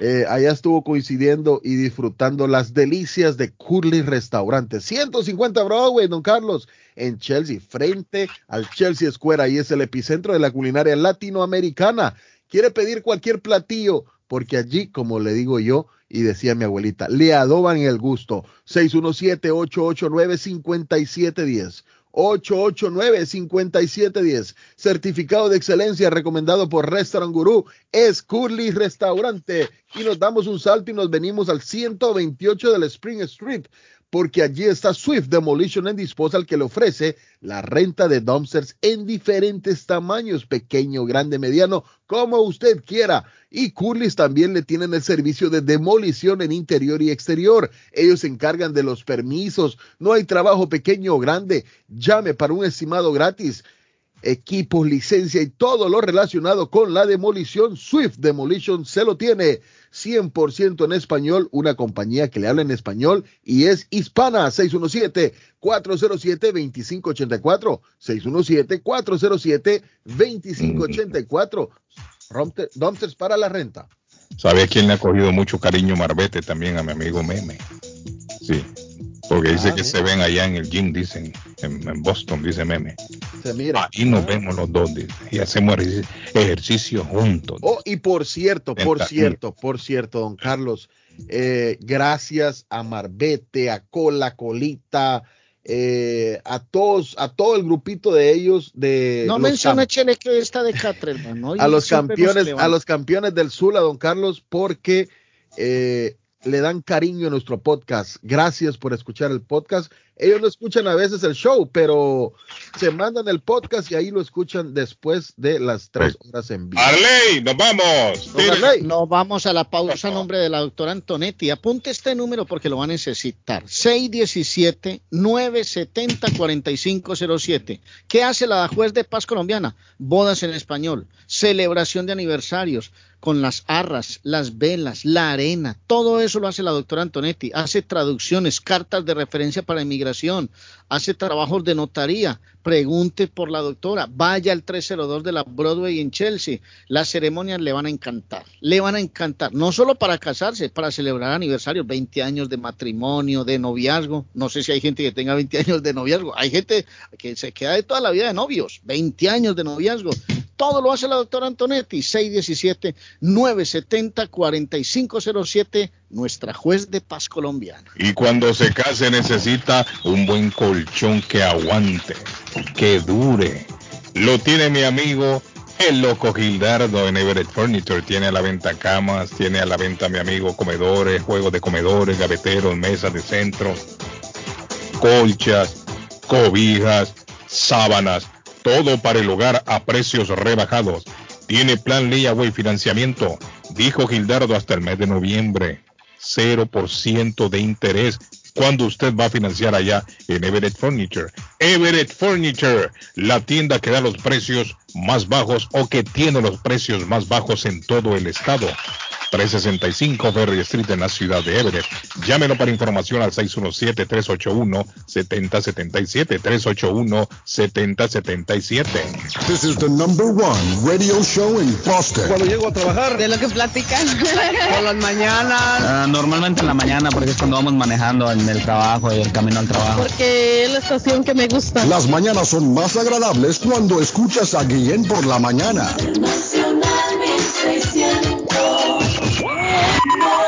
Eh, allá estuvo coincidiendo y disfrutando las delicias de Curly Restaurante. 150 Broadway, don Carlos, en Chelsea, frente al Chelsea Square. Ahí es el epicentro de la culinaria latinoamericana. Quiere pedir cualquier platillo, porque allí, como le digo yo, y decía mi abuelita, le adoban el gusto. 617-889-5710. 889-5710. Certificado de excelencia recomendado por Restaurant Guru. Es Curly Restaurante. Y nos damos un salto y nos venimos al 128 del Spring Street porque allí está Swift Demolition and Disposal que le ofrece la renta de dumpsters en diferentes tamaños, pequeño, grande, mediano, como usted quiera. Y Curlis también le tienen el servicio de demolición en interior y exterior. Ellos se encargan de los permisos. No hay trabajo pequeño o grande. Llame para un estimado gratis equipos, licencia y todo lo relacionado con la demolición. Swift Demolition se lo tiene 100% en español, una compañía que le habla en español y es hispana. 617-407-2584. 617-407-2584. Dumpsters para la renta. ¿Sabe quién le ha cogido mucho cariño Marbete también a mi amigo Meme? Sí. Porque dice ah, que se ven allá en el gym, dicen, en, Boston, dice Meme. Se mira. Ahí nos vemos los dos, y hacemos ejercicio, juntos. Oh, y por cierto, por cierto, por cierto, don Carlos, eh, gracias a Marbete, a Cola, Colita, eh, a todos, a todo el grupito de ellos de no menciona Chele que está de Catre, hermano. a los campeones, a los campeones del Sula, don Carlos, porque eh, le dan cariño a nuestro podcast. Gracias por escuchar el podcast. Ellos no escuchan a veces el show, pero se mandan el podcast y ahí lo escuchan después de las tres horas en vivo. Arley, nos vamos. Nos vamos a la pausa a nombre de la doctora Antonetti. Apunte este número porque lo va a necesitar. 617-970-4507. ¿Qué hace la juez de paz colombiana? Bodas en español, celebración de aniversarios con las arras, las velas, la arena, todo eso lo hace la doctora Antonetti. Hace traducciones, cartas de referencia para inmigración hace trabajos de notaría, pregunte por la doctora, vaya al 302 de la Broadway en Chelsea, las ceremonias le van a encantar, le van a encantar, no solo para casarse, para celebrar aniversarios, 20 años de matrimonio, de noviazgo, no sé si hay gente que tenga 20 años de noviazgo, hay gente que se queda de toda la vida de novios, 20 años de noviazgo, todo lo hace la doctora Antonetti, 617-970-4507, nuestra juez de paz colombiana. Y cuando se case necesita un buen colchón que aguante, que dure. Lo tiene mi amigo el loco Gildardo en Everett Furniture. Tiene a la venta camas, tiene a la venta mi amigo comedores, juegos de comedores, gaveteros, mesas de centro, colchas, cobijas, sábanas todo para el hogar a precios rebajados. Tiene plan Layaway financiamiento, dijo Gildardo hasta el mes de noviembre. 0% de interés cuando usted va a financiar allá en Everett Furniture. Everett Furniture, la tienda que da los precios más bajos o que tiene los precios más bajos en todo el estado. 365 Ferry Street en la ciudad de Everett. Llámelo para información al 617-381-7077. 381-7077. This is the number one radio show in Boston. Cuando llego a trabajar. De lo que platican. Por las mañanas. Uh, normalmente en la mañana porque es cuando vamos manejando en el trabajo y el camino al trabajo. Porque es la estación que me gusta. Las mañanas son más agradables cuando escuchas a Guillén por la mañana. Nacional 1600. more.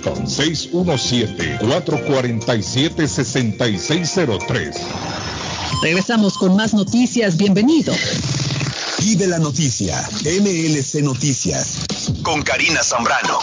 617-447-6603. Regresamos con más noticias. Bienvenido. Y de la noticia, MLC Noticias, con Karina Zambrano.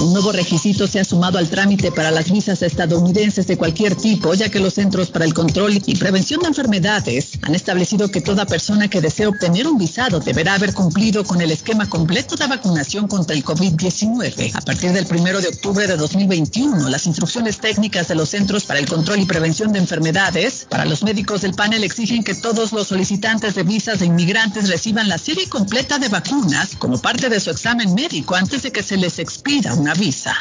Un nuevo requisito se ha sumado al trámite para las visas estadounidenses de cualquier tipo, ya que los Centros para el Control y Prevención de Enfermedades han establecido que toda persona que desee obtener un visado deberá haber cumplido con el esquema completo de vacunación contra el COVID-19. A partir del 1 de octubre de 2021, las instrucciones técnicas de los Centros para el Control y Prevención de Enfermedades para los médicos del panel exigen que todos los solicitantes de visas de inmigrantes reciban la serie completa de vacunas como parte de su examen médico antes de que se les expida una visa.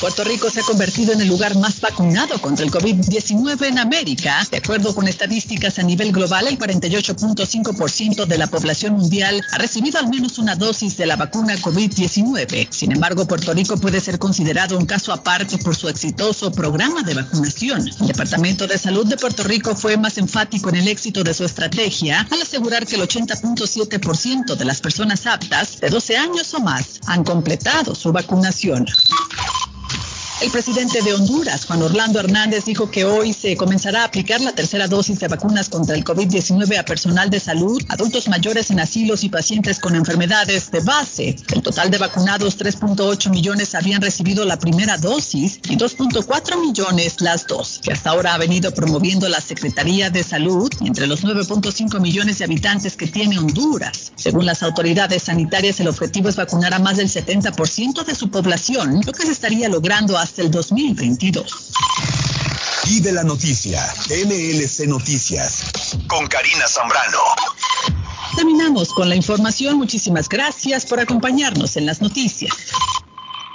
Puerto Rico se ha convertido en el lugar más vacunado contra el COVID-19 en América. De acuerdo con estadísticas a nivel global, el 48.5% de la población mundial ha recibido al menos una dosis de la vacuna COVID-19. Sin embargo, Puerto Rico puede ser considerado un caso aparte por su exitoso programa de vacunación. El Departamento de Salud de Puerto Rico fue más enfático en el éxito de su estrategia al asegurar que el 80.7% de las personas aptas de 12 años o más han completado su vacunación. El presidente de Honduras, Juan Orlando Hernández, dijo que hoy se comenzará a aplicar la tercera dosis de vacunas contra el COVID-19 a personal de salud, adultos mayores en asilos y pacientes con enfermedades de base. El total de vacunados, 3.8 millones habían recibido la primera dosis y 2.4 millones las dos, que hasta ahora ha venido promoviendo la Secretaría de Salud entre los 9.5 millones de habitantes que tiene Honduras. Según las autoridades sanitarias, el objetivo es vacunar a más del 70% de su población, lo que se estaría logrando hasta el 2022. Y de la noticia, MLC Noticias, con Karina Zambrano. Terminamos con la información. Muchísimas gracias por acompañarnos en las noticias.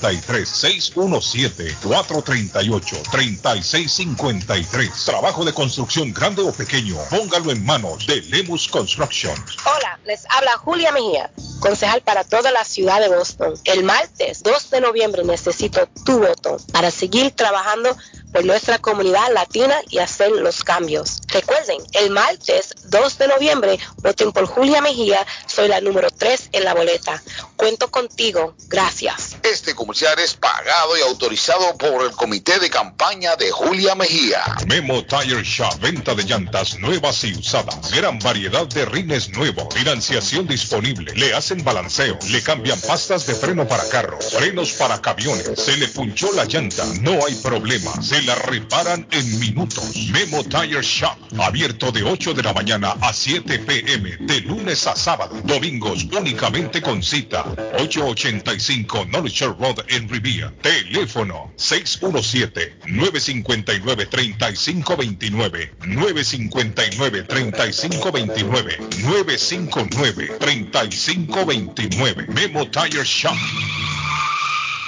617-438-3653. Trabajo de construcción grande o pequeño, póngalo en manos de Lemus Construction. Hola, les habla Julia Mejía, concejal para toda la ciudad de Boston. El martes 2 de noviembre necesito tu voto para seguir trabajando por nuestra comunidad latina y hacer los cambios. Recuerden, el martes 2 de noviembre voten por Julia Mejía, soy la número 3 en la boleta. Cuento contigo, gracias. Este comercial es pagado y autorizado por el comité de campaña de Julia Mejía. Memo Tire Shop, venta de llantas nuevas y usadas, gran variedad de rines nuevos, financiación disponible, le hacen balanceo, le cambian pastas de freno para carros, frenos para camiones, se le punchó la llanta, no hay problema, se la reparan en minutos. Memo Tire Shop, abierto de 8 de la mañana a 7 pm, de lunes a sábado, domingos únicamente con cita. 885 Knowledge Road en Rivia. Teléfono 617-959-3529. 959-3529. 959-3529. Memo Tire Shop.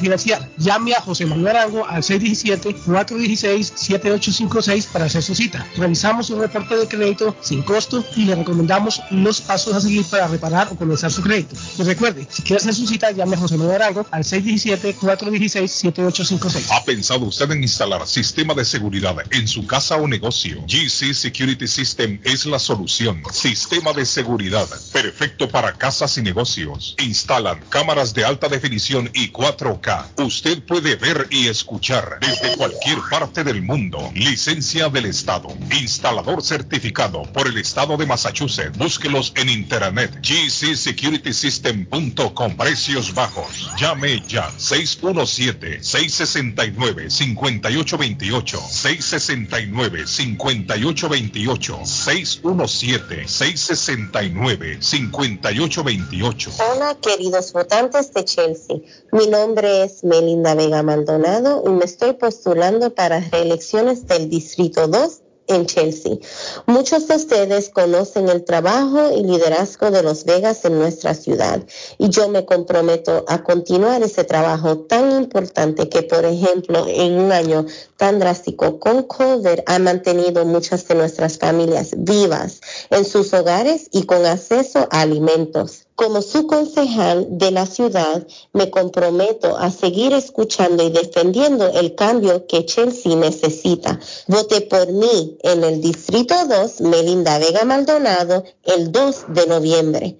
refinanciar. Llame a José Manuel Arango al 617-416-7856 para hacer su cita. Revisamos un reporte de crédito sin costo y le recomendamos los pasos a seguir para reparar o comenzar su crédito. Y recuerde, si quiere hacer su cita, llame a José Manuel Arango al 617-416-7856. ¿Ha pensado usted en instalar sistema de seguridad en su casa o negocio? GC Security System es la solución. Sistema de seguridad perfecto para casas y negocios. Instalan cámaras de alta definición y 4K. Usted puede ver y escuchar desde cualquier parte del mundo. Licencia del Estado. Instalador certificado por el Estado de Massachusetts. Búsquelos en internet. gcsecuritysystem.com. Precios bajos. Llame ya. 617-669-5828. 669-5828. 617-669-5828. Hola, queridos votantes de Chelsea. Mi nombre es Melinda Vega Maldonado y me estoy postulando para reelecciones del Distrito 2 en Chelsea. Muchos de ustedes conocen el trabajo y liderazgo de los Vegas en nuestra ciudad y yo me comprometo a continuar ese trabajo tan importante que, por ejemplo, en un año tan drástico con COVID ha mantenido muchas de nuestras familias vivas en sus hogares y con acceso a alimentos. Como su concejal de la ciudad, me comprometo a seguir escuchando y defendiendo el cambio que Chelsea necesita. Vote por mí en el Distrito 2, Melinda Vega Maldonado, el 2 de noviembre.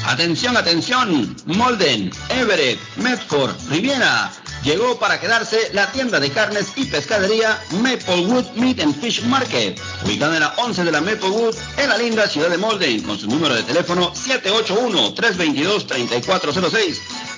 Atención, atención, Molden, Everett, Medford, Riviera. Llegó para quedarse la tienda de carnes y pescadería Maplewood Meat and Fish Market, ubicada en la 11 de la Maplewood, en la linda ciudad de Molden, con su número de teléfono 781-322-3406.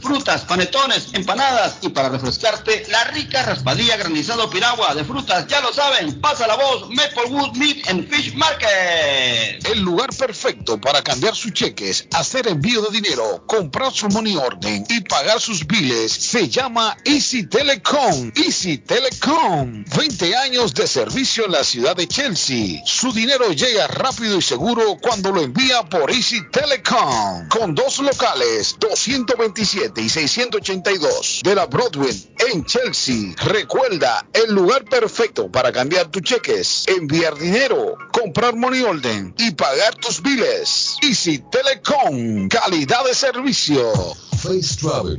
frutas, panetones, empanadas y para refrescarte la rica raspadilla granizado piragua de frutas. Ya lo saben, pasa la voz Maplewood Meat and Fish Market. El lugar perfecto para cambiar sus cheques, hacer envío de dinero, comprar su money orden y pagar sus biles se llama Easy Telecom. Easy Telecom. 20 años de servicio en la ciudad de Chelsea. Su dinero llega rápido y seguro cuando lo envía por Easy Telecom. Con dos locales, 227 y 682 de la Broadway en Chelsea. Recuerda, el lugar perfecto para cambiar tus cheques, enviar dinero, comprar money order y pagar tus biles. Easy Telecom, calidad de servicio. Face Travel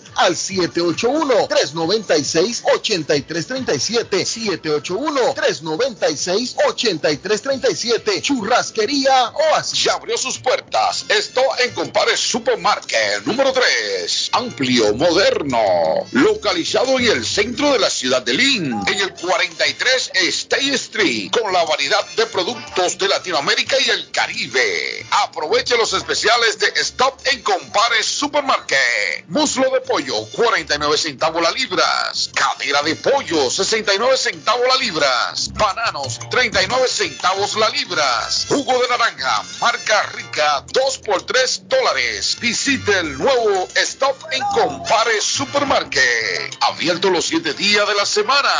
al 781-396-8337. 781-396-8337. Churrasquería Oasis. Ya abrió sus puertas. Esto en Compare Supermarket número 3. Amplio, moderno. Localizado en el centro de la ciudad de Lynn. En el 43 State Street. Con la variedad de productos de Latinoamérica y el Caribe. Aproveche los especiales de Stop en Compare Supermarket. Muslo de pollo, 49 centavos la libras. Cadera de pollo, 69 centavos la libras. Bananos, 39 centavos la libras. Jugo de naranja, marca rica, 2 por 3 dólares. Visite el nuevo Stop en Compare Supermarket. Abierto los 7 días de la semana.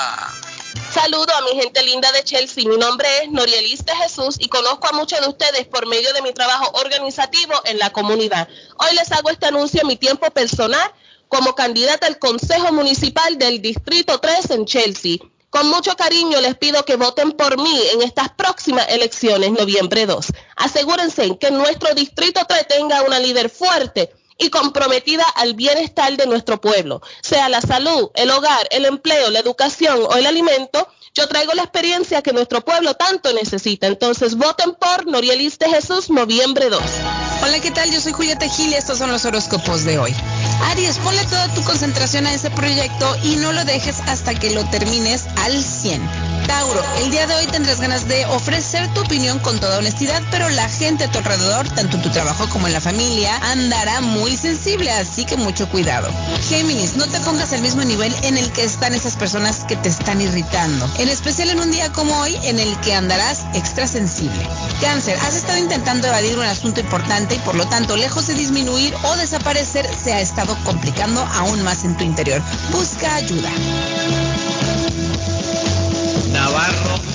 Saludo a mi gente linda de Chelsea. Mi nombre es Norielis de Jesús y conozco a muchos de ustedes por medio de mi trabajo organizativo en la comunidad. Hoy les hago este anuncio en mi tiempo personal como candidata al Consejo Municipal del Distrito 3 en Chelsea. Con mucho cariño les pido que voten por mí en estas próximas elecciones, noviembre 2. Asegúrense que nuestro Distrito 3 tenga una líder fuerte y comprometida al bienestar de nuestro pueblo, sea la salud, el hogar, el empleo, la educación o el alimento. Yo traigo la experiencia que nuestro pueblo tanto necesita. Entonces voten por Norielis de Jesús, noviembre 2. Hola, ¿qué tal? Yo soy Julieta Gil y estos son los horóscopos de hoy. Aries, ponle toda tu concentración a ese proyecto y no lo dejes hasta que lo termines al 100. Tauro, el día de hoy tendrás ganas de ofrecer tu opinión con toda honestidad, pero la gente a tu alrededor, tanto en tu trabajo como en la familia, andará muy sensible, así que mucho cuidado. Géminis, no te pongas al mismo nivel en el que están esas personas que te están irritando, en especial en un día como hoy en el que andarás extra sensible. Cáncer, has estado intentando evadir un asunto importante y por lo tanto, lejos de disminuir o desaparecer, se ha estado complicando aún más en tu interior. Busca ayuda. Navarro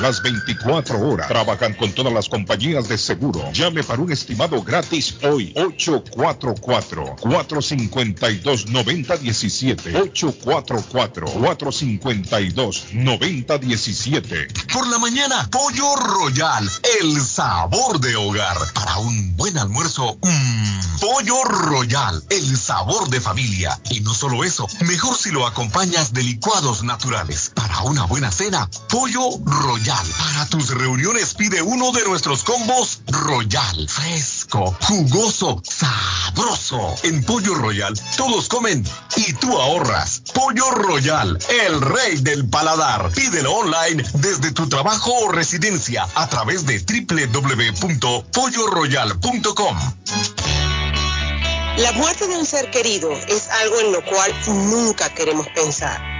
las 24 horas. Trabajan con todas las compañías de seguro. Llame para un estimado gratis hoy. 844-452-9017. 844-452-9017. Por la mañana, Pollo Royal, el sabor de hogar. Para un buen almuerzo, mmm, Pollo Royal, el sabor de familia. Y no solo eso, mejor si lo acompañas de licuados naturales. Para una buena cena, Pollo Royal. Para tus reuniones pide uno de nuestros combos Royal. Fresco, jugoso, sabroso. En Pollo Royal todos comen y tú ahorras. Pollo Royal, el rey del paladar. Pídelo online desde tu trabajo o residencia a través de www.polloroyal.com. La muerte de un ser querido es algo en lo cual nunca queremos pensar,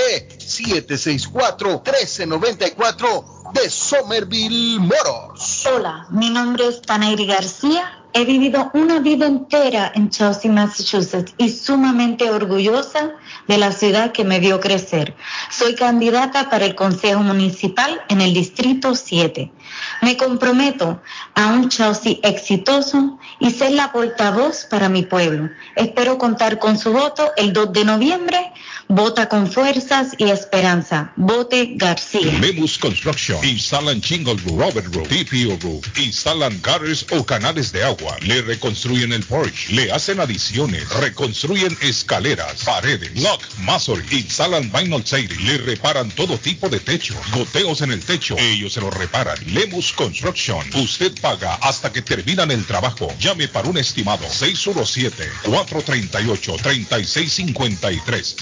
764-1394 de Somerville Moros. Hola, mi nombre es Panairi García. He vivido una vida entera en Chelsea, Massachusetts y sumamente orgullosa de la ciudad que me vio crecer. Soy candidata para el Consejo Municipal en el Distrito 7. Me comprometo a un Chelsea exitoso y ser la portavoz para mi pueblo. Espero contar con su voto el 2 de noviembre. Vota con fuerzas y esperanza. Vote García. Lemus Construction. Instalan Chingle Roof, Robert Roof, TPO Roof. Instalan gutters o canales de agua. Le reconstruyen el porch. Le hacen adiciones. Reconstruyen escaleras, paredes, lock, masonry. Instalan vinyl siding. Le reparan todo tipo de techo. Goteos en el techo. Ellos se lo reparan. Lemus Construction. Usted paga hasta que terminan el trabajo. Llame para un estimado 617-438-3653.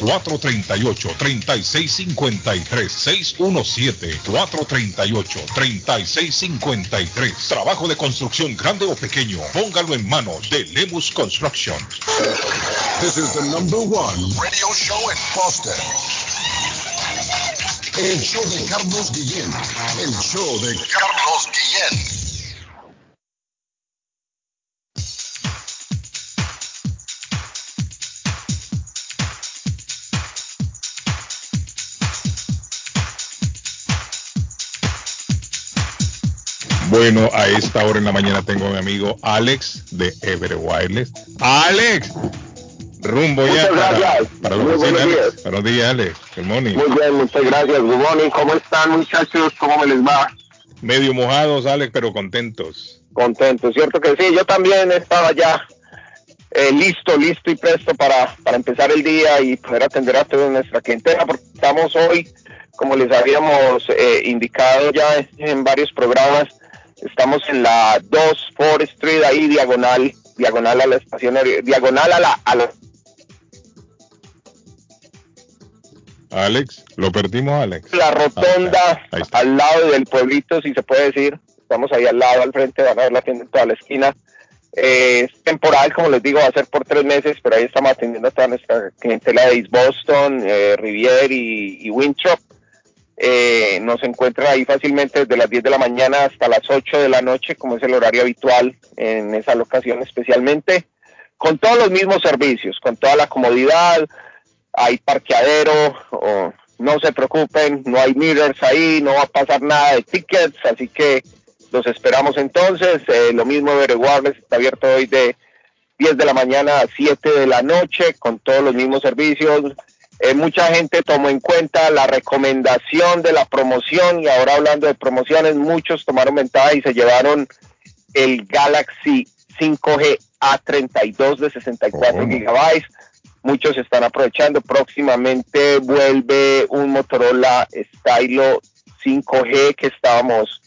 617-438-3653. 617-438-3653. Trabajo de construcción grande o pequeño. Póngalo en manos de Lemus Construction. This is the number one radio show in Boston. El show de Carlos Guillén. El show de Carlos Guillén. Bueno, a esta hora en la mañana tengo a mi amigo Alex de Ever Wireless. Alex, rumbo ya para, para oficina, buenos Alex. días. Buenos días, Alex. Good morning. Muy bien, muchas gracias. Good morning. ¿Cómo están, muchachos? ¿Cómo me les va? Medio mojados, Alex, pero contentos. Contento, cierto que sí. Yo también estaba ya eh, listo, listo y presto para, para empezar el día y poder atender a toda nuestra clientela, porque estamos hoy, como les habíamos eh, indicado ya en, en varios programas, estamos en la 2 Ford Street, ahí diagonal, diagonal a la estación, diagonal a la, a la Alex, lo perdimos, Alex. la rotonda al lado del pueblito, si se puede decir. Estamos ahí al lado, al frente, van a ver la tienda en toda la esquina. Eh, es temporal, como les digo, va a ser por tres meses, pero ahí estamos atendiendo a toda nuestra clientela de East Boston, eh, Rivier y, y Winthrop. Eh, nos encuentran ahí fácilmente desde las 10 de la mañana hasta las 8 de la noche, como es el horario habitual en esa locación especialmente, con todos los mismos servicios, con toda la comodidad, hay parqueadero, o no se preocupen, no hay mirrors ahí, no va a pasar nada de tickets, así que los esperamos entonces. Eh, lo mismo Wireless está abierto hoy de 10 de la mañana a 7 de la noche con todos los mismos servicios. Eh, mucha gente tomó en cuenta la recomendación de la promoción y ahora hablando de promociones, muchos tomaron ventaja y se llevaron el Galaxy 5G A32 de 64 gigabytes. Muchos están aprovechando. Próximamente vuelve un Motorola Stylo 5G que estábamos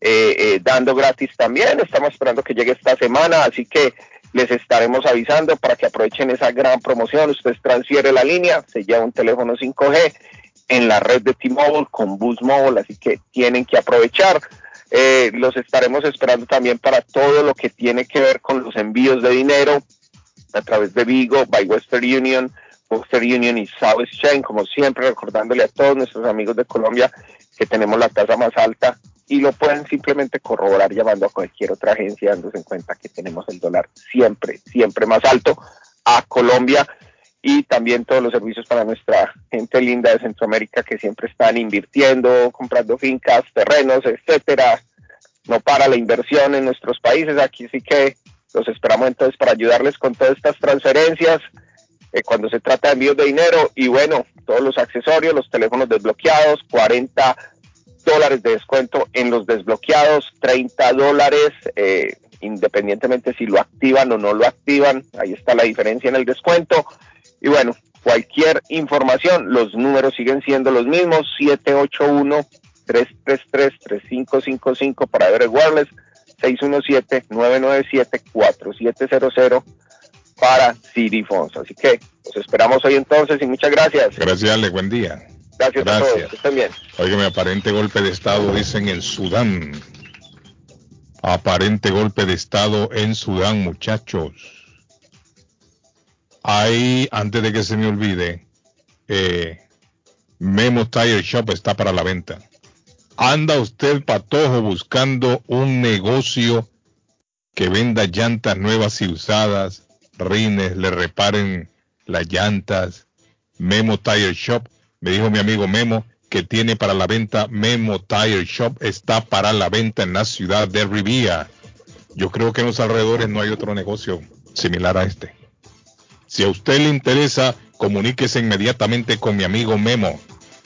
eh, eh, dando gratis también. Estamos esperando que llegue esta semana, así que les estaremos avisando para que aprovechen esa gran promoción. Usted transfiere la línea, se lleva un teléfono 5G en la red de T-Mobile con Boost Mobile, así que tienen que aprovechar. Eh, los estaremos esperando también para todo lo que tiene que ver con los envíos de dinero a través de Vigo, by Western Union, Western Union y South Exchange, como siempre recordándole a todos nuestros amigos de Colombia que tenemos la tasa más alta y lo pueden simplemente corroborar llamando a cualquier otra agencia dándose en cuenta que tenemos el dólar siempre, siempre más alto a Colombia y también todos los servicios para nuestra gente linda de Centroamérica que siempre están invirtiendo, comprando fincas, terrenos, etcétera. No para la inversión en nuestros países, aquí sí que los esperamos entonces para ayudarles con todas estas transferencias eh, cuando se trata de envíos de dinero y bueno, todos los accesorios, los teléfonos desbloqueados, 40 dólares de descuento en los desbloqueados, 30 dólares, eh, independientemente si lo activan o no lo activan, ahí está la diferencia en el descuento. Y bueno, cualquier información, los números siguen siendo los mismos, 781-333-3555 para Everett Wireless, 617-997-4700 para City Phones. Así que los esperamos hoy entonces y muchas gracias. Gracias, Alex. Buen día. Gracias, a todos. Que estén bien. Óigame, aparente golpe de Estado, dicen en Sudán. Aparente golpe de Estado en Sudán, muchachos. Ahí, antes de que se me olvide, eh, Memo Tire Shop está para la venta. ¿Anda usted, patojo, buscando un negocio que venda llantas nuevas y usadas, rines, le reparen las llantas? Memo Tire Shop, me dijo mi amigo Memo, que tiene para la venta Memo Tire Shop, está para la venta en la ciudad de Rivia. Yo creo que en los alrededores no hay otro negocio similar a este. Si a usted le interesa, comuníquese inmediatamente con mi amigo Memo.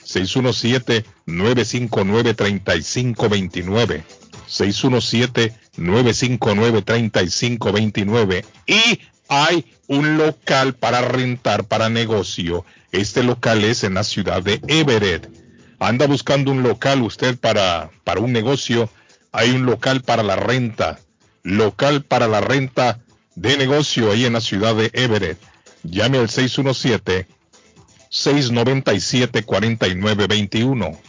617-959-3529. 617-959-3529. Y hay un local para rentar para negocio. Este local es en la ciudad de Everett. Anda buscando un local usted para, para un negocio. Hay un local para la renta. Local para la renta de negocio ahí en la ciudad de Everett. Llame al 617 697 4921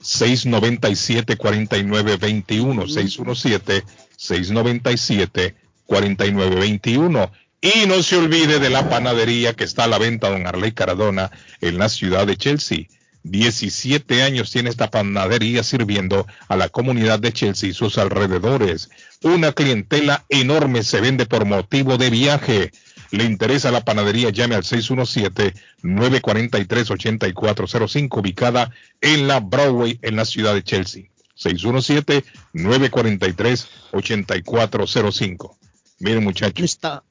697 4921 617 697 4921 y no se olvide de la panadería que está a la venta don Arley Caradona en la ciudad de Chelsea 17 años tiene esta panadería sirviendo a la comunidad de Chelsea y sus alrededores. Una clientela enorme se vende por motivo de viaje. Le interesa la panadería, llame al 617-943-8405, ubicada en la Broadway, en la ciudad de Chelsea. 617-943-8405. Miren, muchachos. Está,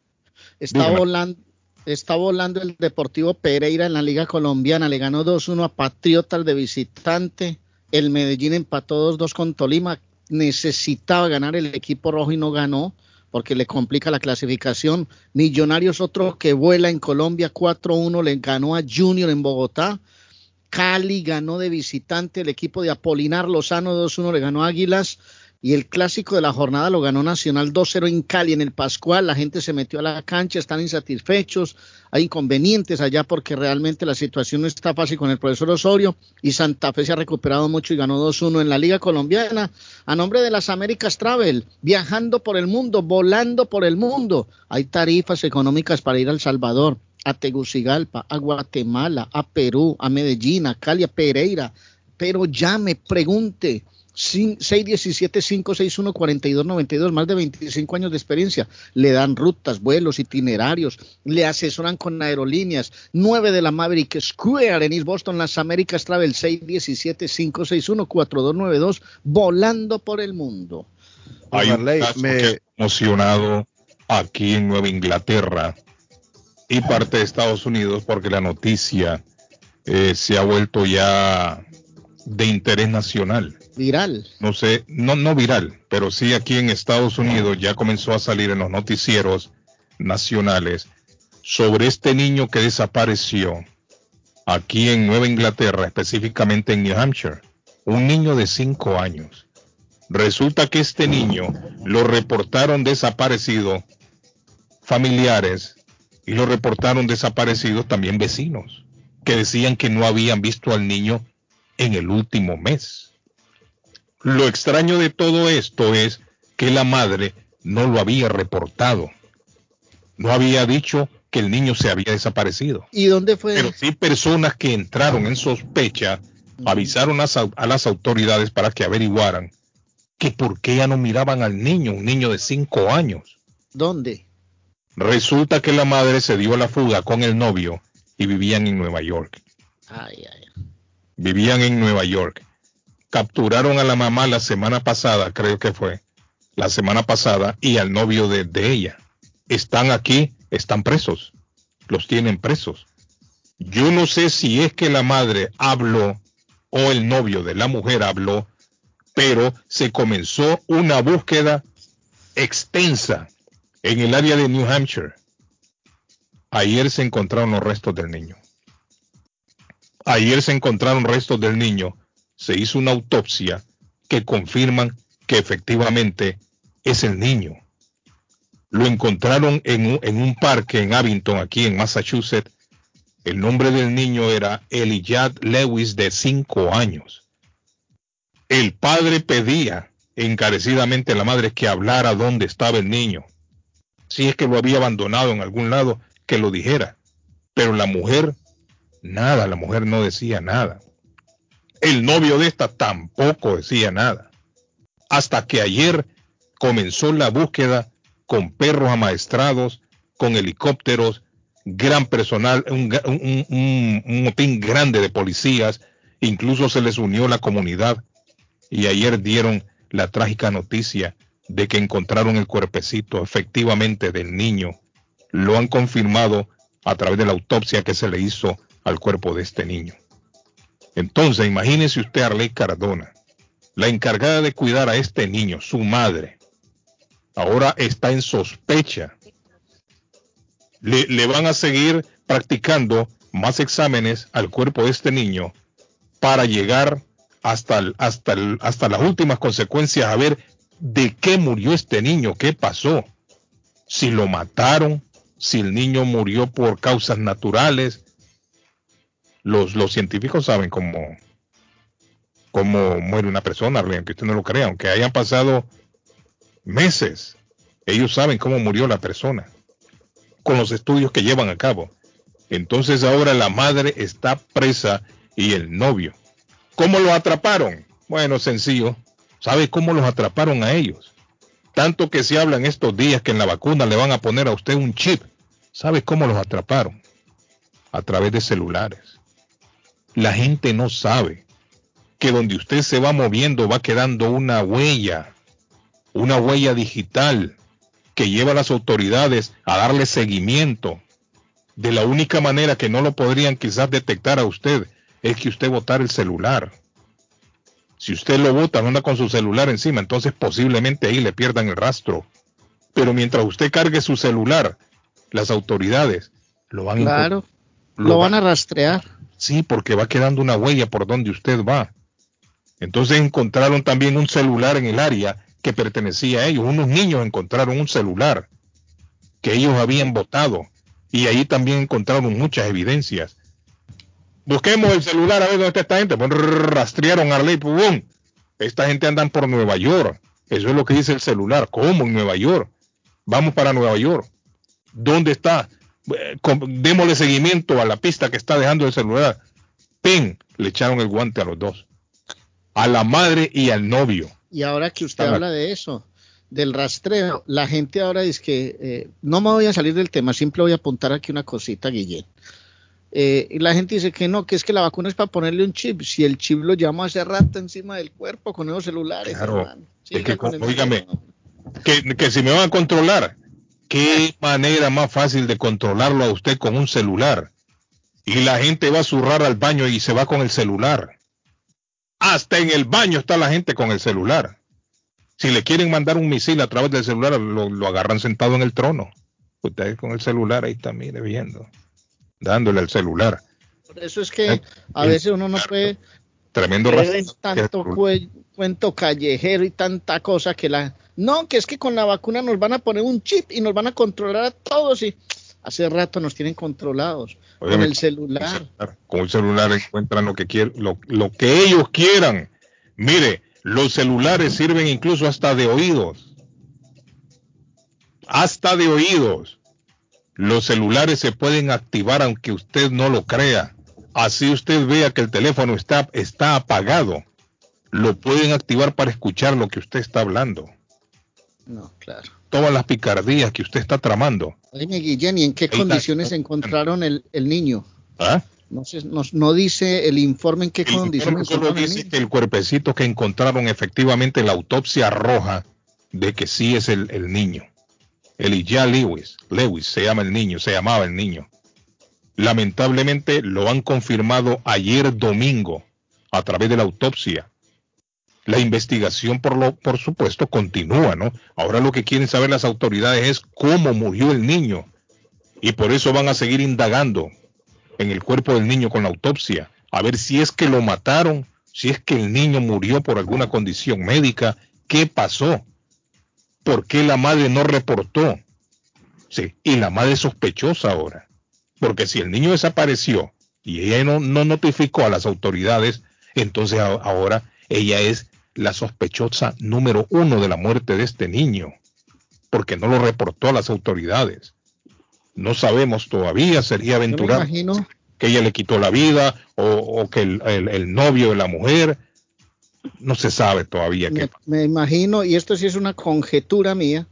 está volando. Está volando el Deportivo Pereira en la Liga Colombiana. Le ganó 2-1 a Patriotas de visitante. El Medellín empató 2-2 con Tolima. necesitaba ganar el equipo rojo y no ganó porque le complica la clasificación. Millonarios otro que vuela en Colombia 4-1, le ganó a Junior en Bogotá. Cali ganó de visitante, el equipo de Apolinar Lozano 2-1 le ganó a Águilas y el clásico de la jornada lo ganó Nacional 2-0 en Cali en el Pascual, la gente se metió a la cancha, están insatisfechos, hay inconvenientes allá porque realmente la situación no está fácil con el profesor Osorio y Santa Fe se ha recuperado mucho y ganó 2-1 en la Liga Colombiana a nombre de las Américas Travel, viajando por el mundo, volando por el mundo. Hay tarifas económicas para ir al Salvador, a Tegucigalpa, a Guatemala, a Perú, a Medellín, a Cali, a Pereira, pero llame, pregunte 617-561-4292, más de 25 años de experiencia. Le dan rutas, vuelos, itinerarios, le asesoran con aerolíneas. 9 de la Maverick Square en East Boston, las Américas Travel, 617-561-4292, volando por el mundo. Hay un caso que emocionado aquí en Nueva Inglaterra y parte de Estados Unidos porque la noticia eh, se ha vuelto ya de interés nacional viral. No sé, no, no viral, pero sí aquí en Estados Unidos ya comenzó a salir en los noticieros nacionales sobre este niño que desapareció aquí en Nueva Inglaterra, específicamente en New Hampshire, un niño de 5 años. Resulta que este niño lo reportaron desaparecido familiares y lo reportaron desaparecido también vecinos, que decían que no habían visto al niño en el último mes. Lo extraño de todo esto es que la madre no lo había reportado. No había dicho que el niño se había desaparecido. ¿Y dónde fue? Pero sí personas que entraron en sospecha avisaron a, las autoridades para que averiguaran que por qué ya no miraban al niño, un niño de cinco años. ¿Dónde? Resulta que la madre se dio a la fuga con el novio y vivían en Nueva York. Ay, ay. Vivían en Nueva York capturaron a la mamá la semana pasada, creo que fue, la semana pasada, y al novio de, ella. Están aquí, están presos, los tienen presos. Yo no sé si es que la madre habló o el novio de la mujer habló, pero se comenzó una búsqueda extensa en el área de New Hampshire. Ayer se encontraron los restos del niño. Ayer se encontraron restos del niño se hizo una autopsia que confirman que efectivamente es el niño. Lo encontraron en un, parque en Abington, aquí en Massachusetts. El nombre del niño era Elijah Lewis, de 5 años. El padre pedía encarecidamente a la madre que hablara dónde estaba el niño. Si es que lo había abandonado en algún lado, que lo dijera. Pero la mujer, nada, la mujer no decía nada. El novio de esta tampoco decía nada. Hasta que ayer comenzó la búsqueda con perros amaestrados, con helicópteros, gran personal, un, un, motín grande de policías, incluso se les unió la comunidad y ayer dieron la trágica noticia de que encontraron el cuerpecito efectivamente del niño. Lo han confirmado a través de la autopsia que se le hizo al cuerpo de este niño. Entonces, imagínese usted a Arley Cardona, la encargada de cuidar a este niño, su madre, ahora está en sospecha. Le, van a seguir practicando más exámenes al cuerpo de este niño para llegar hasta, hasta, hasta las últimas consecuencias a ver de qué murió este niño, qué pasó, si lo mataron, si el niño murió por causas naturales, los, científicos saben cómo, cómo muere una persona, aunque usted no lo crea, aunque hayan pasado meses, ellos saben cómo murió la persona, con los estudios que llevan a cabo. Entonces ahora la madre está presa y el novio. ¿Cómo lo atraparon? Bueno, sencillo. ¿Sabe cómo los atraparon a ellos? Tanto que se habla en estos días que en la vacuna le van a poner a usted un chip. ¿Sabe cómo los atraparon? A través de celulares. La gente no sabe que donde usted se va moviendo va quedando una huella, una huella digital que lleva a las autoridades a darle seguimiento. De la única manera que no lo podrían quizás detectar a usted es que usted botara el celular. Si usted lo bota, anda con su celular encima, entonces posiblemente ahí le pierdan el rastro. Pero mientras usted cargue su celular, las autoridades lo van, Claro, lo van a rastrear. Sí, porque va quedando una huella por donde usted va. Entonces encontraron también un celular en el área que pertenecía a ellos. Unos niños encontraron un celular que ellos habían botado y ahí también encontraron muchas evidencias. Busquemos el celular a ver dónde está esta gente. Rrr, rastrearon a ley, ¡pum! Esta gente andan por Nueva York. Eso es lo que dice el celular. ¿Cómo en Nueva York? Vamos para Nueva York. ¿Dónde está? Eh, démosle seguimiento a la pista que está dejando el celular. ¡Pin! Le echaron el guante a los dos. A la madre y al novio. Y ahora que usted habla de eso, del rastreo, la gente ahora dice que eh, no me voy a salir del tema, simple voy a apuntar aquí una cosita, Guillén. Eh, y la gente dice que no, que es que la vacuna es para ponerle un chip. Si el chip lo llama hace rato encima del cuerpo con esos celulares. Claro. Es que, que, que si me van a controlar, qué manera más fácil de controlarlo a usted con un celular. Y la gente va a zurrar al baño y se va con el celular. Hasta en el baño está la gente con el celular. Si le quieren mandar un misil a través del celular, lo, lo agarran sentado en el trono. Usted con el celular ahí está, mire, viendo. Dándole al celular. Por eso es que Eh, a el- veces uno no puede Tremendo racismo. tanto cue- cuento callejero y tanta cosa que la... No, que es que con la vacuna nos van a poner un chip y nos van a controlar a todos y hace rato nos tienen controlados con el celular. Con el celular encuentran lo que quieren, lo, lo que ellos quieran. Mire, los celulares sirven incluso hasta de oídos. Hasta de oídos. Los celulares se pueden activar aunque usted no lo crea. Así usted vea que el teléfono está, está apagado. Lo pueden activar para escuchar lo que usted está hablando. No, claro. Todas las picardías que usted está tramando. Dime, Guillén, ¿y en qué Ahí está. condiciones encontraron el, el niño? ¿Ah? No, sé, no, no dice el informe en qué El condiciones solo encontraron el dice que el cuerpecito que encontraron efectivamente la autopsia roja de que sí es el, el niño. Elijah Lewis, Lewis se llama el niño, se llamaba el niño. Lamentablemente lo han confirmado ayer domingo a través de la autopsia. La investigación, por lo, por supuesto, continúa, ¿no? Ahora lo que quieren saber las autoridades es cómo murió el niño. Y por eso van a seguir indagando en el cuerpo del niño con la autopsia, a ver si es que lo mataron, si es que el niño murió por alguna condición médica, qué pasó, por qué la madre no reportó. Sí, y la madre es sospechosa ahora, porque si el niño desapareció y ella no, no notificó a las autoridades, entonces ahora ella es la sospechosa número uno de la muerte de este niño, porque no lo reportó a las autoridades. No sabemos todavía, sería me aventurar imagino, que ella le quitó la vida o, o que el, el- el novio de la mujer, no se sabe todavía qué me, me imagino, y esto sí es una conjetura mía,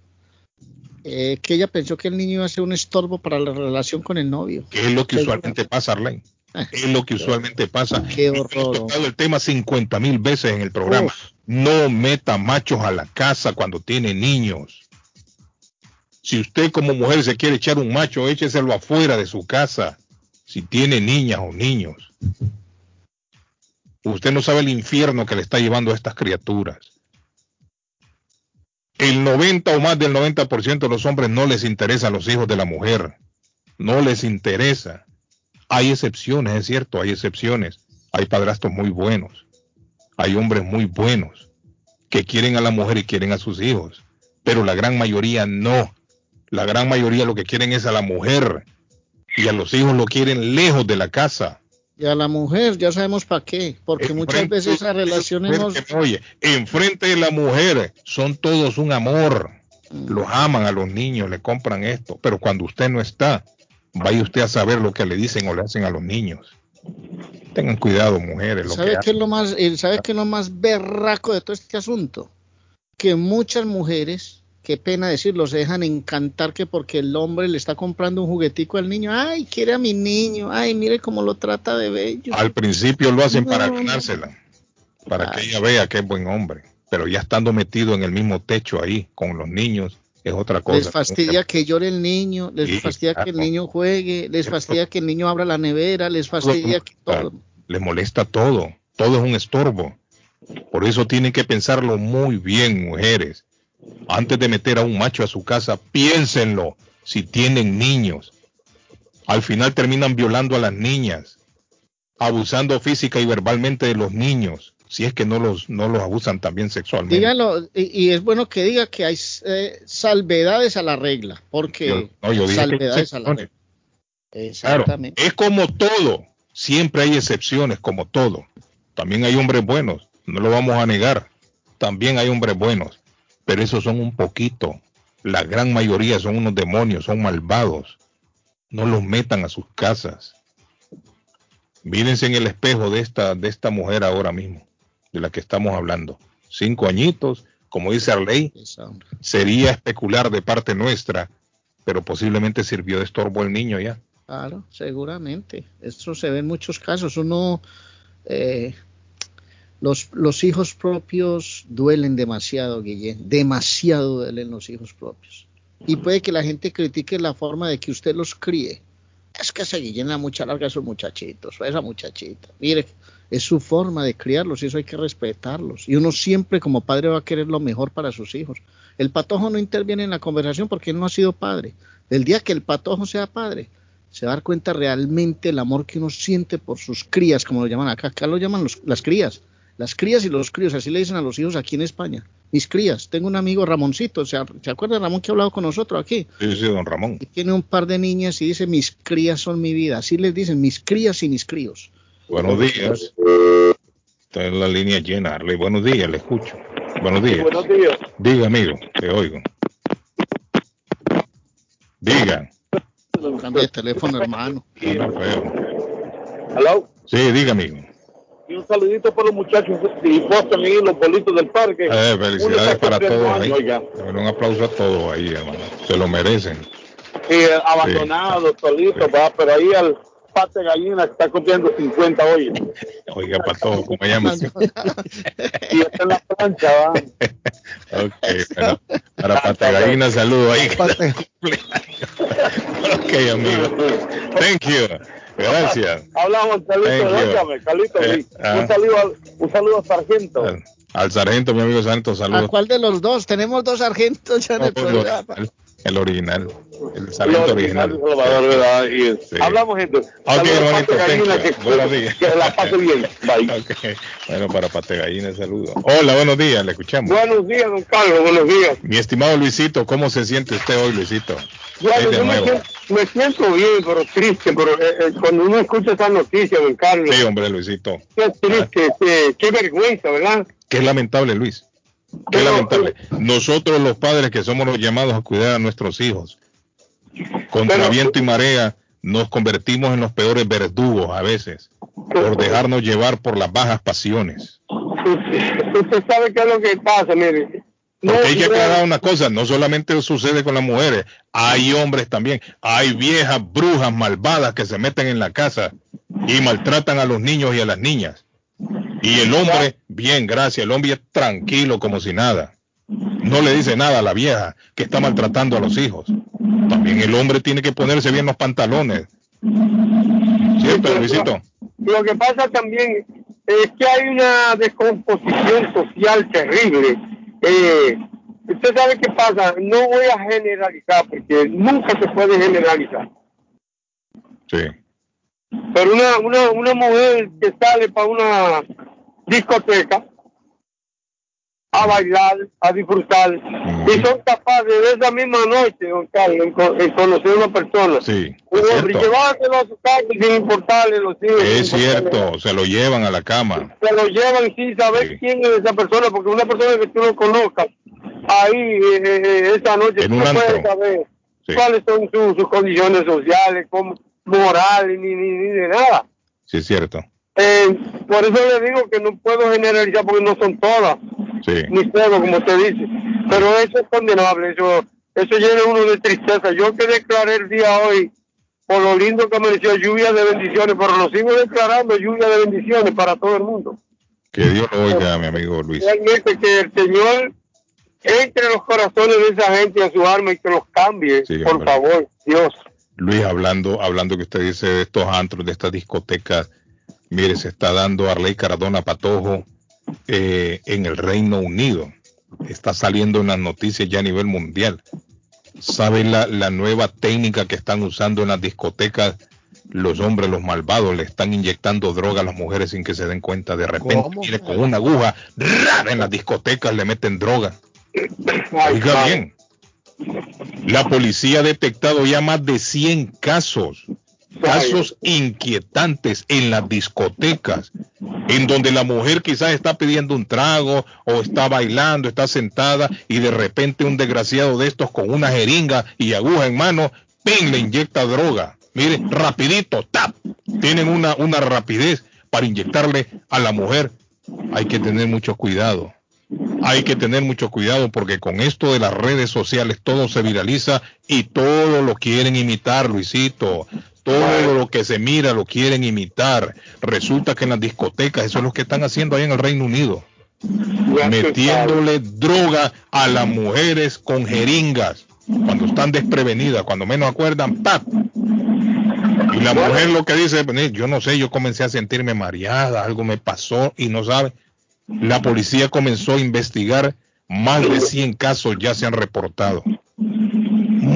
eh, que ella pensó que el niño iba a ser un estorbo para la relación con el novio. ¿Qué es lo que usualmente pasa, Arlene? ¿Qué es lo que usualmente pasa? Qué horror. tocado el tema 50 mil veces en el programa. No meta machos a la casa cuando tiene niños. Si usted como mujer se quiere echar un macho, écheselo afuera de su casa. Si tiene niñas o niños. Usted no sabe el infierno que le está llevando a estas criaturas. El 90 o más del 90% de los hombres no les interesa a los hijos de la mujer. No les interesa. Hay excepciones, es cierto, hay excepciones. Hay padrastros muy buenos. Hay hombres muy buenos que quieren a la mujer y quieren a sus hijos. Pero la gran mayoría no. La gran mayoría lo que quieren es a la mujer. Y a los hijos lo quieren lejos de la casa. Y a la mujer, ya sabemos para qué, porque muchas veces esas relaciones no... Mujer que me Oye, enfrente de la mujer son todos un amor. Los aman a los niños, le compran esto. Pero cuando usted no está, vaya usted a saber lo que le dicen o le hacen a los niños. Tengan cuidado, mujeres. Lo ¿Sabe que qué es lo más, eh, qué es lo más berraco de todo este asunto? Que muchas mujeres, qué pena decirlo, se dejan encantar que porque el hombre le está comprando un juguetico al niño, ay, quiere a mi niño, ay, mire cómo lo trata de bello. Al principio lo hacen para ganársela, para que ella vea que es buen hombre. Pero ya estando metido en el mismo techo ahí con los niños, es otra cosa. Les fastidia que llore el niño, les Sí, fastidia que el niño juegue, les fastidia que el niño abra la nevera, les fastidia que todo. Le molesta todo, todo es un estorbo. Por eso tienen que pensarlo muy bien, mujeres. Antes de meter a un macho a su casa, piénsenlo si tienen niños. Al final terminan violando a las niñas, abusando física y verbalmente de los niños, si es que no los, no los abusan también sexualmente. Dígalo, y, y es bueno que diga que hay eh, salvedades a la regla, porque Yo- no, yo dije que salvedades a la regla. Claro, Exactamente. es como todo. Siempre hay excepciones, como todo. También hay hombres buenos, no lo vamos a negar. También hay hombres buenos, pero esos son un poquito. La gran mayoría son unos demonios, son malvados. No los metan a sus casas. Mírense en el espejo de esta, de esta mujer ahora mismo, de la que estamos hablando. Cinco añitos, como dice Arley, sería especular de parte nuestra, pero posiblemente sirvió de estorbo el niño ya. Claro, seguramente. Esto se ve en muchos casos. Uno, eh, los, los hijos propios duelen demasiado, Guillén. Demasiado duelen los hijos propios. Y puede que la gente critique la forma de que usted los críe. Es que ese Guillén la mucha larga a esos muchachitos, o esa muchachita. Mire, es su forma de criarlos y eso hay que respetarlos. Y uno siempre como padre va a querer lo mejor para sus hijos. El patojo no interviene en la conversación porque él no ha sido padre. El día que el patojo sea padre, se va a dar cuenta realmente el amor que uno siente por sus crías, como lo llaman acá. Acá lo llaman los- las crías. Las crías y los críos, así le dicen a los hijos aquí en España. Mis crías. Tengo un amigo Ramoncito, ¿se, ¿se acuerda Ramón que ha hablado con nosotros aquí? Sí, sí, don Ramón. Y tiene un par de niñas y dice, mis crías son mi vida. Así les dicen, mis crías y mis críos. Buenos días. Está en la línea llena, Arley. Buenos días, le escucho. Buenos días. Buenos días. Diga, amigo, te oigo. Diga. Cambia de teléfono, hermano. Suena feo. Hello. Sí, diga, amigo. Y un saludito para los muchachos de Boston y los bolitos del parque. Eh, felicidades para todos ahí. un aplauso a todos ahí, hermano. Se lo merecen. Sí, eh, abandonado, solito, va, pero ahí al pate gallina que está cumpliendo 50 hoy. Oiga, para todos, ¿cómo llama? Y está en la plancha, va. Ok, bueno, para Pata Gallina, saludo ahí. ok, amigo. Thank you. Gracias. Hablamos, Thank Carlito, you. óigame, Carlito, Eh, sí. ah. un, saludo al, un saludo al sargento. Al sargento, mi amigo sargento, ¿A saludos. cuál de los dos? Tenemos dos sargentos ya en el El programa. el original. El Lo original. Salvador, ¿verdad? Y, Sí. Hablamos, gente. Ok, Saludos a hermanito, Pate Gallina, que, Buenos días. que la pase bien. Bye. Ok, Bueno, para Pate Gallina, saludos. Hola, buenos días, le escuchamos. Buenos días, don Carlos, buenos días. Mi estimado Luisito, ¿cómo se siente usted hoy, Luisito? Bueno, yo me siento, me siento bien, pero triste, pero eh, eh, cuando uno escucha esa noticia, don Carlos, Sí, hombre, Luisito. qué triste, qué, qué vergüenza, ¿verdad? Qué lamentable, Luis. Qué lamentable. Nosotros los padres que somos los llamados a cuidar a nuestros hijos, contra Pero- viento y marea, nos convertimos en los peores verdugos a veces, por dejarnos llevar por las bajas pasiones. Usted sabe qué es lo que pasa, mire. No, Porque hay que aclarar una cosa, no solamente sucede con las mujeres, hay hombres también, hay viejas brujas malvadas que se meten en la casa y maltratan a los niños y a las niñas. Y el hombre, bien, gracias, el hombre es tranquilo como si nada. No le dice nada a la vieja que está maltratando a los hijos. También el hombre tiene que ponerse bien los pantalones. ¿Cierto, Luisito? Lo que pasa también es que hay una descomposición social terrible. Eh, usted sabe qué pasa, no voy a generalizar porque nunca se puede generalizar. Sí. Pero una, una, una mujer que sale para una discoteca a bailar, a disfrutar, y son capaces de esa misma noche, don Carlos, en, en conocer a una persona. Sí, y llevárselo a su casa sin importarle los hijos. Es cierto, se lo llevan a la cama. Se lo llevan sin saber quién es esa persona, porque una persona que tú no conozcas, ahí eh, eh, esa noche tú no puedes saber Sí. cuáles son sus, sus condiciones sociales, cómo, morales, ni, ni, ni de nada. Sí, es cierto. Eh, por eso le digo que no puedo generalizar porque no son todas, Sí. ni todo, como usted dice. Pero eso es condenable, eso, eso llena uno de tristeza. Yo que declaré el día hoy, por lo lindo que amaneció, lluvia de bendiciones, pero lo sigo declarando lluvia de bendiciones para todo el mundo. Que Dios lo oiga, mi amigo Luis. Realmente que el Señor entre en los corazones de esa gente a su alma y que los cambie, Sí, por hombre. favor, Dios. Luis, hablando, hablando que usted dice de estos antros, de estas discotecas, mire, se está dando Arley Cardona Patojo eh, en el Reino Unido. Está saliendo en las noticias ya a nivel mundial. ¿Saben la, la nueva técnica que están usando en las discotecas? Los hombres, los malvados, le están inyectando droga a las mujeres sin que se den cuenta. De repente, mire, con una aguja, en las discotecas le meten droga. Oiga bien, la policía ha detectado ya más de 100 casos, casos inquietantes en las discotecas, en donde la mujer quizás está pidiendo un trago o está bailando, está sentada y de repente un desgraciado de estos con una jeringa y aguja en mano, ¡ping! le inyecta droga. Mire, rapidito, tap. Tienen una, una rapidez para inyectarle a la mujer. Hay que tener mucho cuidado. Hay que tener mucho cuidado porque con esto de las redes sociales todo se viraliza y todo lo quieren imitar, Luisito. Todo lo que se mira lo quieren imitar. Resulta que en las discotecas, eso es lo que están haciendo ahí en el Reino Unido. Metiéndole droga a las mujeres con jeringas. Cuando están desprevenidas, cuando menos acuerdan, ¡pap! Y la mujer lo que dice, "Pues, yo no sé, yo comencé a sentirme mareada, algo me pasó y no sabe. La policía comenzó a investigar, más de 100 casos ya se han reportado.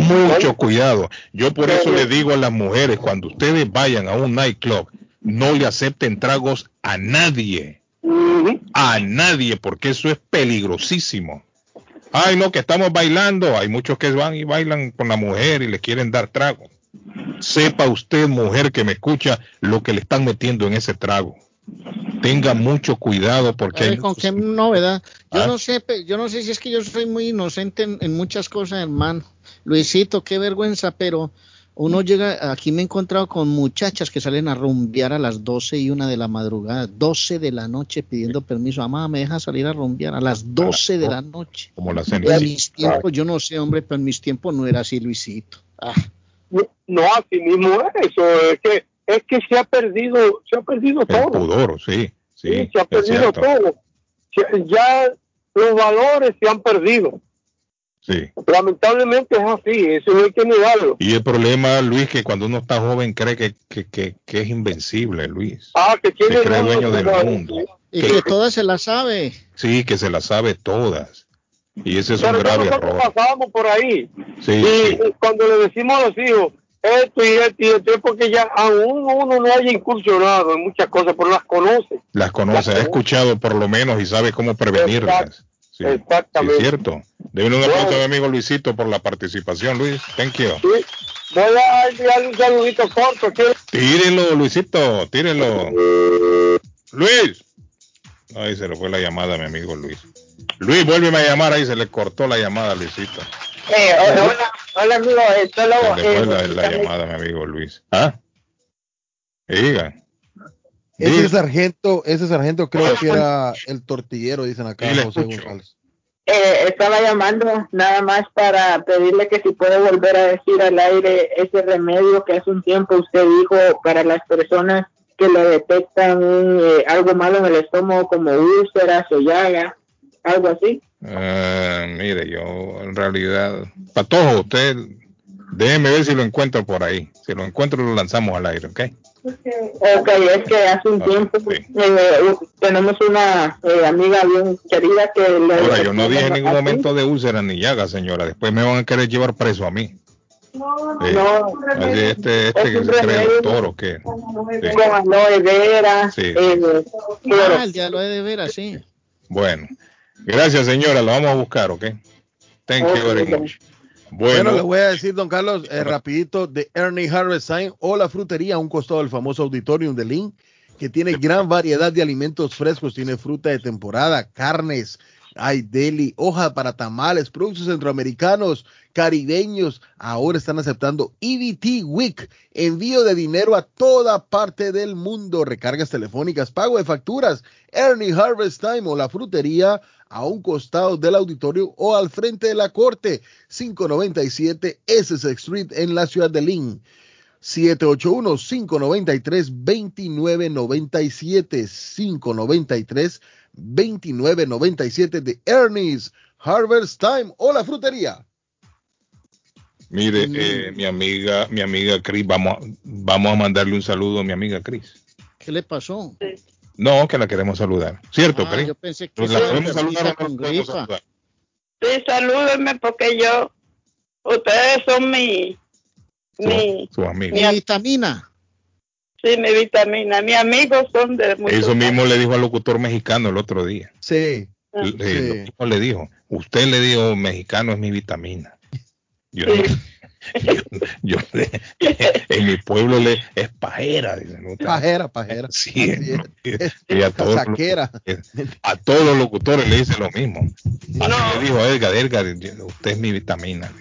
Mucho cuidado. Yo por eso le digo a las mujeres, cuando ustedes vayan a un nightclub, no le acepten tragos a nadie. A nadie, porque eso es peligrosísimo. Ay, no, que estamos bailando. Hay muchos que van y bailan con la mujer y le quieren dar trago. Sepa usted, mujer que me escucha, lo que le están metiendo en ese trago. Tenga mucho cuidado porque ¿Sabe hay con qué novedad? Yo Ah. no sé, yo no sé si es que yo soy muy inocente en, en muchas cosas, hermano. Luisito, qué vergüenza, pero uno llega, aquí me he encontrado con muchachas que salen a rumbear a las 12 y una de la madrugada, 12 de la noche pidiendo permiso. Mamá, me deja salir a rumbear a las 12 de la noche. como la En cenicienta. mis tiempos, yo no sé, hombre, pero en mis tiempos no era así, Luisito. Ah. No, así mismo es eso, es que, es que se ha perdido, se ha perdido El todo. pudor, sí, sí, Sí, se ha perdido cierto. todo. Ya los valores se han perdido. Sí. Lamentablemente es así, eso no hay que negarlo. Y el problema, Luis, que cuando uno está joven cree que, que, que, que es invencible, Luis. Ah, que Se tiene cree mundo, dueño del mundo. Y Que- que todas se la sabe. Sí, que se las sabe todas. Y ese es un Pero grave error. pasábamos por ahí. Sí, y sí. cuando le decimos a los hijos esto y esto y esto, es porque ya aún uno no haya incursionado en muchas cosas, pero las conoce. Las conoce, ha escuchado por lo menos y sabe cómo prevenirlas. Sí, sí, Exactamente. es cierto. Deben un aplauso a mi amigo Luisito por la participación, Luis. Thank you. Sí. Voy a enviarle un saludito corto. ¿quiere? Tírenlo, Luisito, tírenlo. Luis. Ahí se le fue la llamada a mi amigo Luis. Luis, vuélveme a llamar ahí, se le cortó la llamada Luisito. Eh, hola, hola, hola, amigo, eh, solo, Se le eh, fue la, la también- llamada mi amigo Luis. ¿Ah? Diga. Ese sargento, ese sargento creo que era el tortillero, dicen acá José escucho. González. eh, estaba llamando nada más para pedirle que si puede volver a decir al aire ese remedio que hace un tiempo usted dijo para las personas que le detectan un, eh, algo malo en el estómago como úlceras o llaga, algo así. Ah, mire, yo en realidad, para todos usted, déjeme ver si lo encuentro por ahí. Si lo encuentro, lo lanzamos al aire, ¿ok? Ok, es que hace un tiempo eh, tenemos una eh, amiga bien querida que le Ahora, yo no dije en ningún momento de úlcera ni llaga, señora. Después me van a querer llevar preso a mí. Sí. No, Así, Este, este Es que se cree remedio. doctor o qué. Sí. con aloe vera, Sí. eh, Ah, el de veras, sí. Bueno, gracias, señora. Lo vamos a buscar, ¿ok? Thank you very much. Bueno, le voy a decir, don Carlos, eh, rapidito, de Ernie Harvest Time o la frutería a un costado del famoso auditorium de Lynn, que tiene gran variedad de alimentos frescos, tiene fruta de temporada, carnes, hay deli, hoja para tamales, productos centroamericanos, caribeños, ahora están aceptando EBT Week, envío de dinero a toda parte del mundo, recargas telefónicas, pago de facturas, Ernie Harvest Time o la frutería a un costado del auditorio o al frente de la corte, 597 Essex Street en la ciudad de Lynn. 781-593-2997. 593-2997 de Ernie's Harvest Time o la frutería. mire, eh, mi amiga, mi amiga Cris, vamos, a- vamos a mandarle un saludo a mi amiga Cris. ¿Qué le pasó? No, que la queremos saludar. ¿Cierto, Ah, yo pensé que Pues la sí, podemos enfermita saludar no con gripa. saludar? Sí, salúdenme porque yo, ustedes son mi, mi, Su amigo. Mi vitamina. sí, mi vitamina. Mis amigos son de muchos Eso mismo le dijo al locutor mexicano el otro día. Sí. Le, Sí. lo mismo le dijo. Usted le dijo, mexicano es mi vitamina. Yo, no- yo, yo- en mi pueblo le es pajera. dicen, ¿no? Pajera, pajera. Sí, es. y a todos, a todos los locutores le dice lo mismo. Así le dijo Edgar, Edgar, usted es mi vitamina.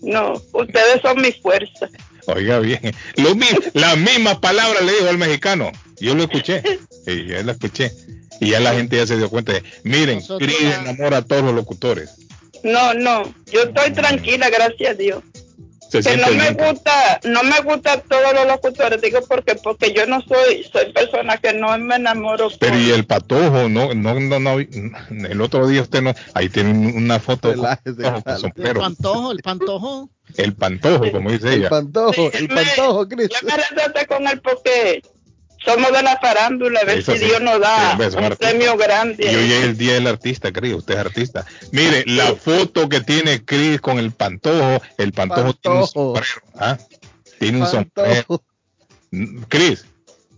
No, ustedes son mi fuerza. Oiga bien, lo mismo, las mismas palabras le dijo al mexicano. Yo lo escuché, y yo lo escuché. Y ya la gente ya se dio cuenta de, miren, Nosotros Cris la- enamora a todos los locutores. No, no, yo estoy tranquila, gracias a Dios. Se Que no me bien. gusta, no me gusta todos los locutores, digo porque porque yo no soy, soy persona que no me enamoro. Pero y el patojo, no, no, no, no, el otro día usted no, ahí tiene un- una foto con, con El sombrero. pantojo, el pantojo. el pantojo, como dice ella. pantojo, el pantojo, Cris. Yo me con él porque somos de la farándula, a ver Eso si sí. Dios nos da un premio grande. Y hoy es el día del artista, Cris, usted es artista. Mire, la foto que tiene Cris con el pantojo, el pantojo, tiene un sombrero, ¿ah? Tiene un sombrero. Cris,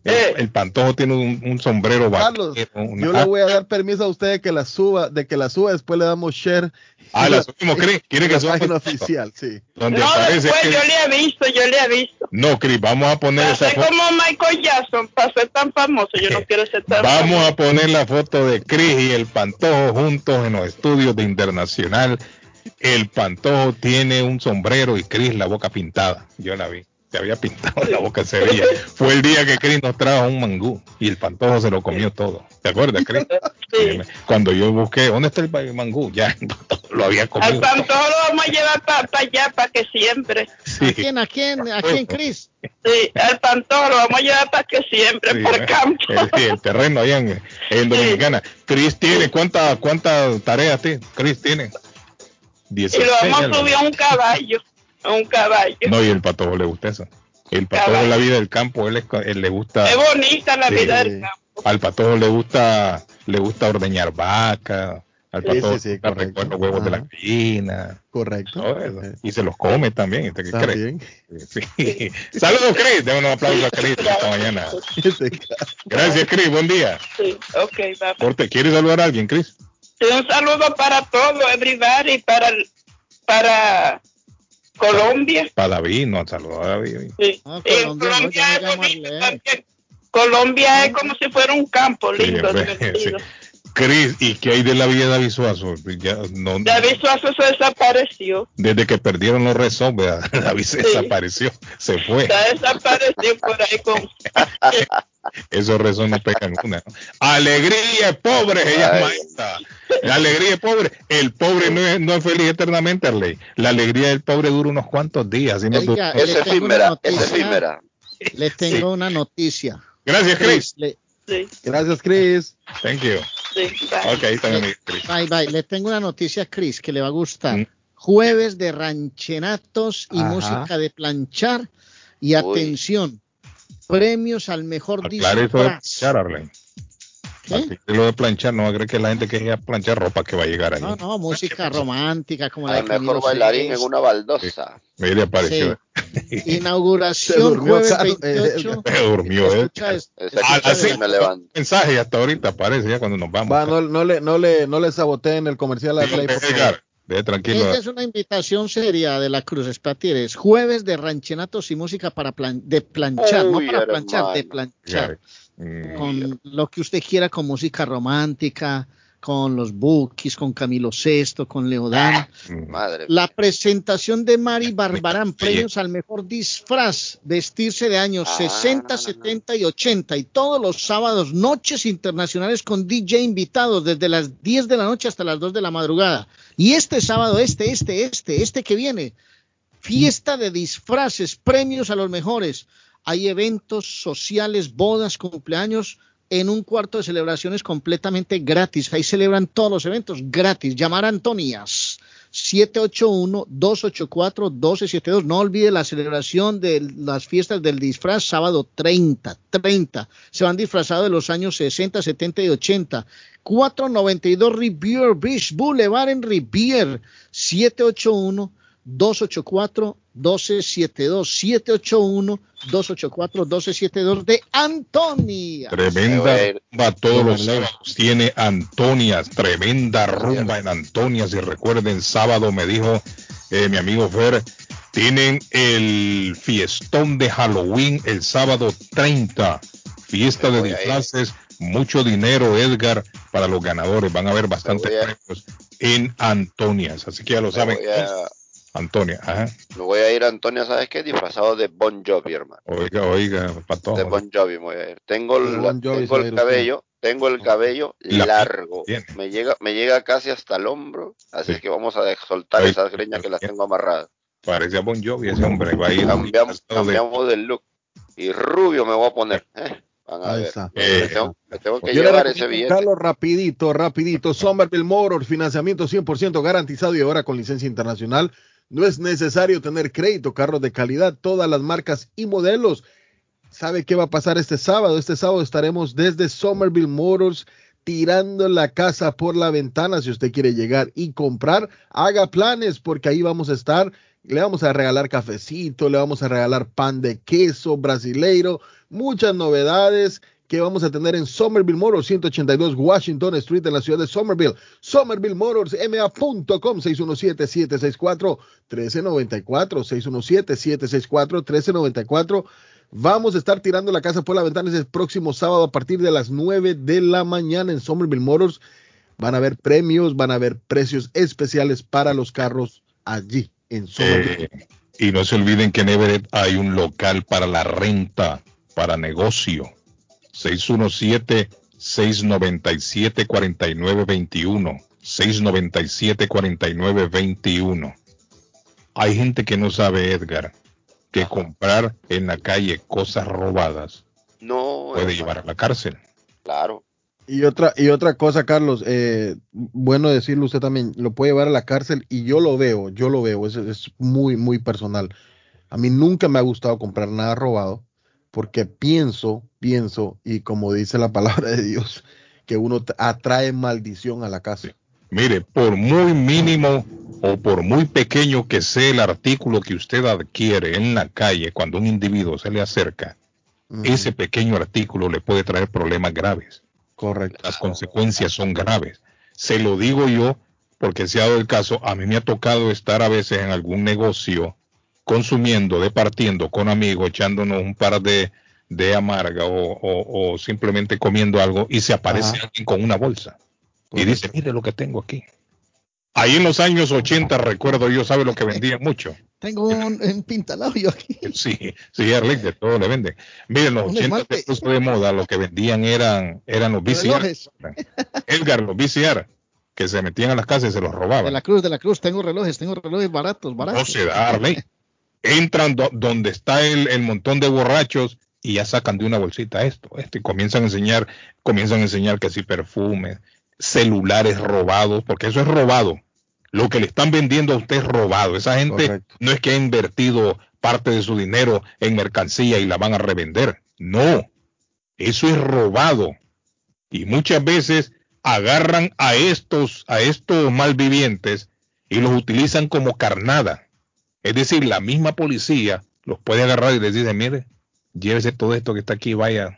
el, el pantojo tiene un, un sombrero Carlos, vaquero, una- yo le voy a dar permiso a usted de que la suba, de que la suba, después le damos share. Ah, la subimos, Cris. ¿Quiere que la suba página oficial, sí. donde no, aparece después que- yo le he visto, yo le he visto. No, Cris, vamos a poner esa foto. como Michael Jackson, para ser tan famoso, yo no quiero ser tan Vamos famoso. a poner la foto de Cris y el Pantojo juntos en los estudios de Internacional. El Pantojo tiene un sombrero y Cris la boca pintada. Yo la vi. Se había pintado la boca se veía. Fue el día que Cris nos trajo un mangú y el Pantojo se lo comió todo. ¿Te acuerdas, Cris? Cuando yo busqué, ¿dónde está el mangú? Ya el Pantojo lo había Al comido. pantojo lo vamos a llevar para allá, para que siempre. ¿A quién, a quién, a quién, Cris? Sí, al pantojo lo vamos a llevar para que siempre, Sí, por campo. el, sí, el terreno allá en, en Dominicana. Cris tiene, ¿cuántas cuántas tareas tiene? Cris tiene. Y 16. lo vamos a subir a un caballo, a un caballo. No, y el patojo le gusta eso. El patojo Caballo. la vida del campo, él, es- él le gusta. Es bonita la vida del campo. Al patojo le gusta, le gusta ordeñar vaca. Al patojo sí, sí, le gusta correcto. recoger los huevos de la gallina. Correcto. eso. Y se los come también. ¿usted qué cree? También. Sí. Saludos, Cris. Denle un aplauso a Cris esta mañana. Gracias, Cris. Buen día. Sí, ok, va. Corte, ¿Quieres saludar a alguien, Cris? Sí, un saludo para todo, everybody, para, para Colombia. Para David, no, saludos a David. hoy. Sí. Ah, Eh, Colombia, no, es. Colombia como si fuera un campo lindo, Sí, divertido. sí. Cris, ¿y qué hay de la vida de David Suazo? Ya no, David Suazo se desapareció. desde que perdieron los rezos, ¿verdad? David se Sí. desapareció, se fue. Está desaparecido por ahí con... Esos rezos no pegan una. Alegría es pobre, se llama esta. La alegría es pobre. El pobre no es, no es feliz eternamente, Arley. La alegría del pobre dura unos cuantos días. y no Oiga, dura- le tengo una noticia. Le tengo una noticia. Gracias, Chris. Le- Gracias, Chris. Thank you. Ok, ahí está mi amigo Chris. Bye, bye. Le tengo una noticia, Chris, que le va a gustar. Mm. Jueves de ranchenatos y Ajá. música de planchar. Y atención, premios al mejor Claro, de Lo de planchar, no a creer que la gente que quiera planchar ropa que va a llegar ahí. No, no, música romántica como la Al de Camilo mejor bailarín en una baldosa. Mire, apareció. Se Inauguración durmió, jueves Carlos, 28. Se durmió, ¿eh? Escucha esto. A las cinco, mensaje y hasta ahorita aparece ya cuando nos vamos. Va, no, no le, no le, no le saboteen el comercial a Arley, por favor. Deje tranquilo. Esta es una invitación seria de la Cruz Espatieres. Jueves de ranchenatos y música para plan- de planchar, no Uy, para planchar, de planchar. Mm. Con lo que usted quiera, con música romántica, con los Bookies, con Camilo Sesto, con Leodán. Madre La presentación de Mari Barbarán, premios al mejor disfraz, vestirse de años 60, 70 y 80 y todos los sábados, noches internacionales con DJ invitados desde las 10 de la noche hasta las 2 de la madrugada. Y este sábado, este, este, este, este que viene, fiesta de disfraces, premios a los mejores. Hay eventos sociales, bodas, cumpleaños en un cuarto de celebraciones completamente gratis. Ahí celebran todos los eventos gratis. Llamar a Antonías 781-284-1272. No olvide la celebración de las fiestas del disfraz sábado 30, 30. Se van disfrazados de los años 60, 70 y 80. 492 Rivier Beach Boulevard en Rivier. 781 284 1272 781 284 1272 de Antonia. Tremenda rumba todos los sábados. Tiene Antonias, tremenda rumba en Antonias. Y recuerden, sábado me dijo eh, mi amigo Fer, tienen el fiestón de Halloween el sábado 30. Fiesta de disfraces, mucho dinero, Edgar, para los ganadores. Van a haber bastantes premios en Antonias. Así que ya lo saben. Antonia, ajá. Me voy a ir a Antonia, ¿sabes qué? Disfrazado de Bon Jovi, hermano. Oiga, oiga, pato. De Bon Jovi me voy a ir. Tengo, el, bon tengo el cabello, tengo el cabello largo. Me llega, me llega casi hasta el hombro, así sí. que vamos a soltar Oiga, esas greñas que las tengo amarradas. Parece a Bon Jovi ese hombre, va a ir. Cambiamos, cambiamos de... del look. Y rubio me voy a poner, ¿eh? Van a Ahí ver. está. Me tengo, me tengo que llevar ese billete. buscarlo rapidito, rapidito. Somerville Motors, financiamiento 100% garantizado y ahora con licencia internacional. No es necesario tener crédito, carros de calidad, todas las marcas y modelos. ¿Sabe qué va a pasar este sábado? Este sábado estaremos desde Somerville Motors tirando la casa por la ventana. Si usted quiere llegar y comprar, haga planes porque ahí vamos a estar. Le vamos a regalar cafecito, le vamos a regalar pan de queso brasileiro, muchas novedades que vamos a tener en Somerville Motors, 182 Washington Street en la ciudad de Somerville. Somerville Motors, ma.com, 617-764-1394, 617-764-1394. Vamos a estar tirando la casa por la ventana el próximo sábado a partir de las 9 de la mañana en Somerville Motors. Van a haber premios, van a haber precios especiales para los carros allí en Somerville. Eh, y no se olviden que en Everett hay un local para la renta, para negocio. 617-697-4921. 697-4921. Hay gente que no sabe, Edgar, que comprar en la calle cosas robadas No, puede hermano, llevar a la cárcel. claro. Y otra, y otra cosa, Carlos, eh, bueno decirlo usted también, lo puede llevar a la cárcel y yo lo veo, yo lo veo, es, es muy, muy personal. A mí nunca me ha gustado comprar nada robado porque pienso, pienso, y como dice la palabra de Dios, que uno atrae maldición a la casa. Mire, por muy mínimo o por muy pequeño que sea el artículo que usted adquiere en la calle cuando un individuo se le acerca, ese pequeño artículo le puede traer problemas graves. Correcto. Las consecuencias son graves. Se lo digo yo porque se ha dado el caso, a mí me ha tocado estar a veces en algún negocio consumiendo, departiendo con amigos, echándonos un par de, de amarga o, o- o simplemente comiendo algo y se aparece Ajá. alguien con una bolsa y dice, mire lo que tengo aquí. Ahí en los años 80, recuerdo yo, ¿sabe lo que vendían mucho? Tengo un, un pintalado yo aquí. Sí, sí, Arley, de todo le venden. Miren, los Un 80 esmalte. se puso de moda, lo que vendían eran, eran los VCR. Edgar, los VCR, que se metían a las casas y se los De robaban. la cruz, de la cruz. Tengo relojes, tengo relojes baratos, No baratos. se da, Arley. Entran do- donde está el, el montón de borrachos y ya sacan de una bolsita esto, esto, y comienzan a enseñar, comienzan a enseñar que si perfumes, celulares robados, porque eso es robado. Lo que le están vendiendo a usted es robado. Esa gente Correcto. no es que ha invertido parte de su dinero en mercancía y la van a revender. No, eso es robado. Y muchas veces agarran a estos, a estos malvivientes y los utilizan como carnada. Es decir, la misma policía los puede agarrar y les dice, mire, llévese todo esto que está aquí, vaya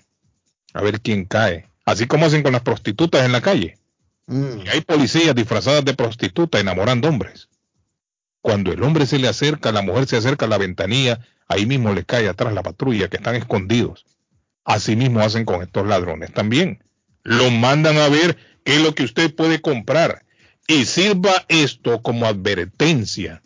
a ver quién cae. Así como hacen con las prostitutas en la calle. Mm, Y hay policías disfrazadas de prostituta enamorando hombres. Cuando el hombre se le acerca, la mujer se acerca a la ventanilla, ahí mismo le cae atrás la patrulla que están escondidos. Así mismo hacen con estos ladrones también. Lo mandan a ver qué es lo que usted puede comprar. Y sirva esto como advertencia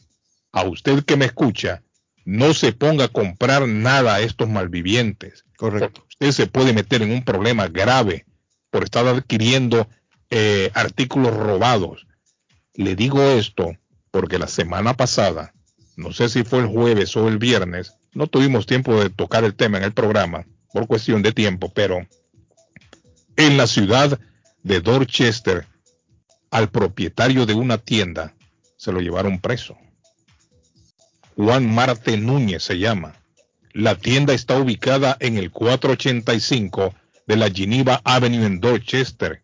a usted que me escucha. No se ponga a comprar nada a estos malvivientes. Correcto. Usted se puede meter en un problema grave por estar adquiriendo eh, artículos robados. Le digo esto porque la semana pasada, no sé si fue el jueves o el viernes, no tuvimos tiempo de tocar el tema en el programa por cuestión de tiempo, pero en la ciudad de Dorchester, al propietario de una tienda se lo llevaron preso. Juan Marte Núñez se llama. La tienda está ubicada en el 485 de la Geneva Avenue en Dorchester.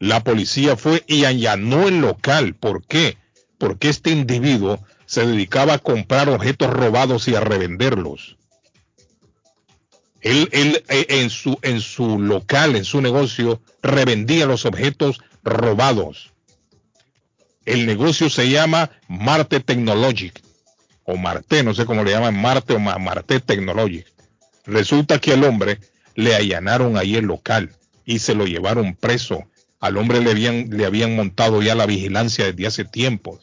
La policía fue y allanó el local. ¿Por qué? Porque este individuo se dedicaba a comprar objetos robados y a revenderlos. Él, él eh, en, su, en su local, en su negocio, revendía los objetos robados. El negocio se llama Marte Technologic, o Marte, no sé cómo le llaman, Marte o Marte Technologic. Resulta que al hombre le allanaron ahí el local y se lo llevaron preso. Al hombre le habían, le habían montado ya la vigilancia desde hace tiempo.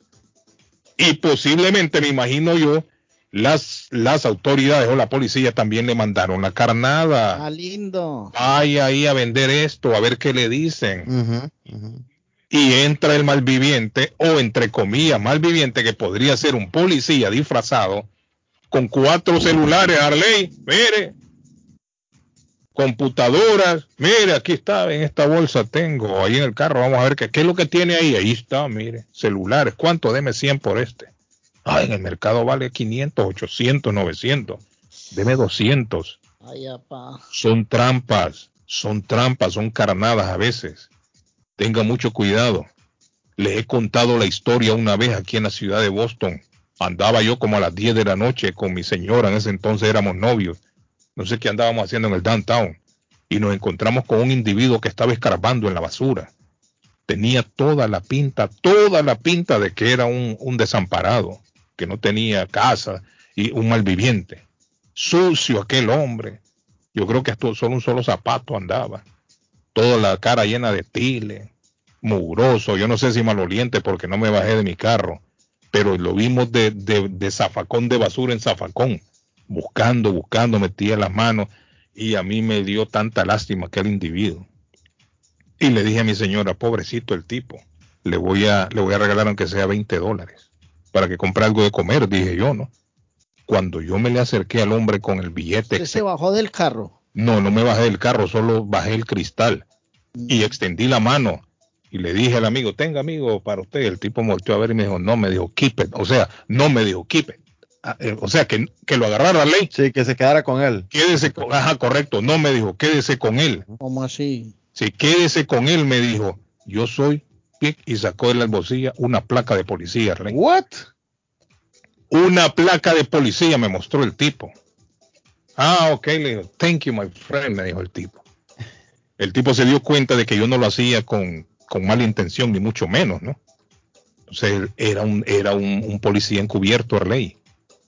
Y posiblemente, me imagino yo, las, las autoridades o la policía también le mandaron la carnada. Ah, lindo. Vaya ahí a vender esto, a ver qué le dicen. Y entra el malviviente, o entre comillas, malviviente, que podría ser un policía disfrazado, con cuatro celulares, Arley, mire, computadoras, mire, aquí está, en esta bolsa tengo, ahí en el carro, vamos a ver qué, qué es lo que tiene ahí, ahí está, mire, celulares, ¿cuánto? Deme 100 por este Ah, en el mercado vale 500, 800, 900. Deme 200. Ay, son trampas, son trampas, son carnadas a veces. Tenga mucho cuidado. Les he contado la historia una vez aquí en la ciudad de Boston. Andaba yo como a las 10 de la noche con mi señora, en ese entonces éramos novios. No sé qué andábamos haciendo en el downtown. Y nos encontramos con un individuo que estaba escarbando en la basura. Tenía toda la pinta, toda la pinta de que era un, desamparado que no tenía casa y un malviviente. Sucio aquel hombre. Yo creo que hasta solo un solo zapato andaba. Toda la cara llena de tile, mugroso. Yo no sé si maloliente porque no me bajé de mi carro, pero lo vimos de, de, zafacón de basura en zafacón, buscando, buscando, metía las manos y a mí me dio tanta lástima aquel individuo. Y le dije a mi señora, pobrecito el tipo, le voy a, le voy a regalar aunque sea 20 dólares para que compre algo de comer, dije yo, ¿no? Cuando yo me le acerqué al hombre con el billete. ¿Usted se bajó del carro? No, no me bajé del carro, solo bajé el cristal y extendí la mano y le dije al amigo, tenga amigo para usted. El tipo volteó a ver y me dijo, no, me dijo, keep it. O sea, no me dijo, keep it. Ah, eh, o sea, que, que lo agarrara la ley. Sí, que se quedara con él. Quédese con, ajá, correcto. No me dijo, quédese con él. ¿Cómo así? Sí, quédese con él, me dijo. Yo soy y sacó de la bolsilla una placa de policía, Rey. What? Una placa de policía me mostró el tipo. Ah, ok, le dijo, thank you, my friend, me dijo el tipo. El tipo se dio cuenta de que yo no lo hacía con, con mala intención, ni mucho menos, ¿no? Entonces era un, era un, policía encubierto a ley.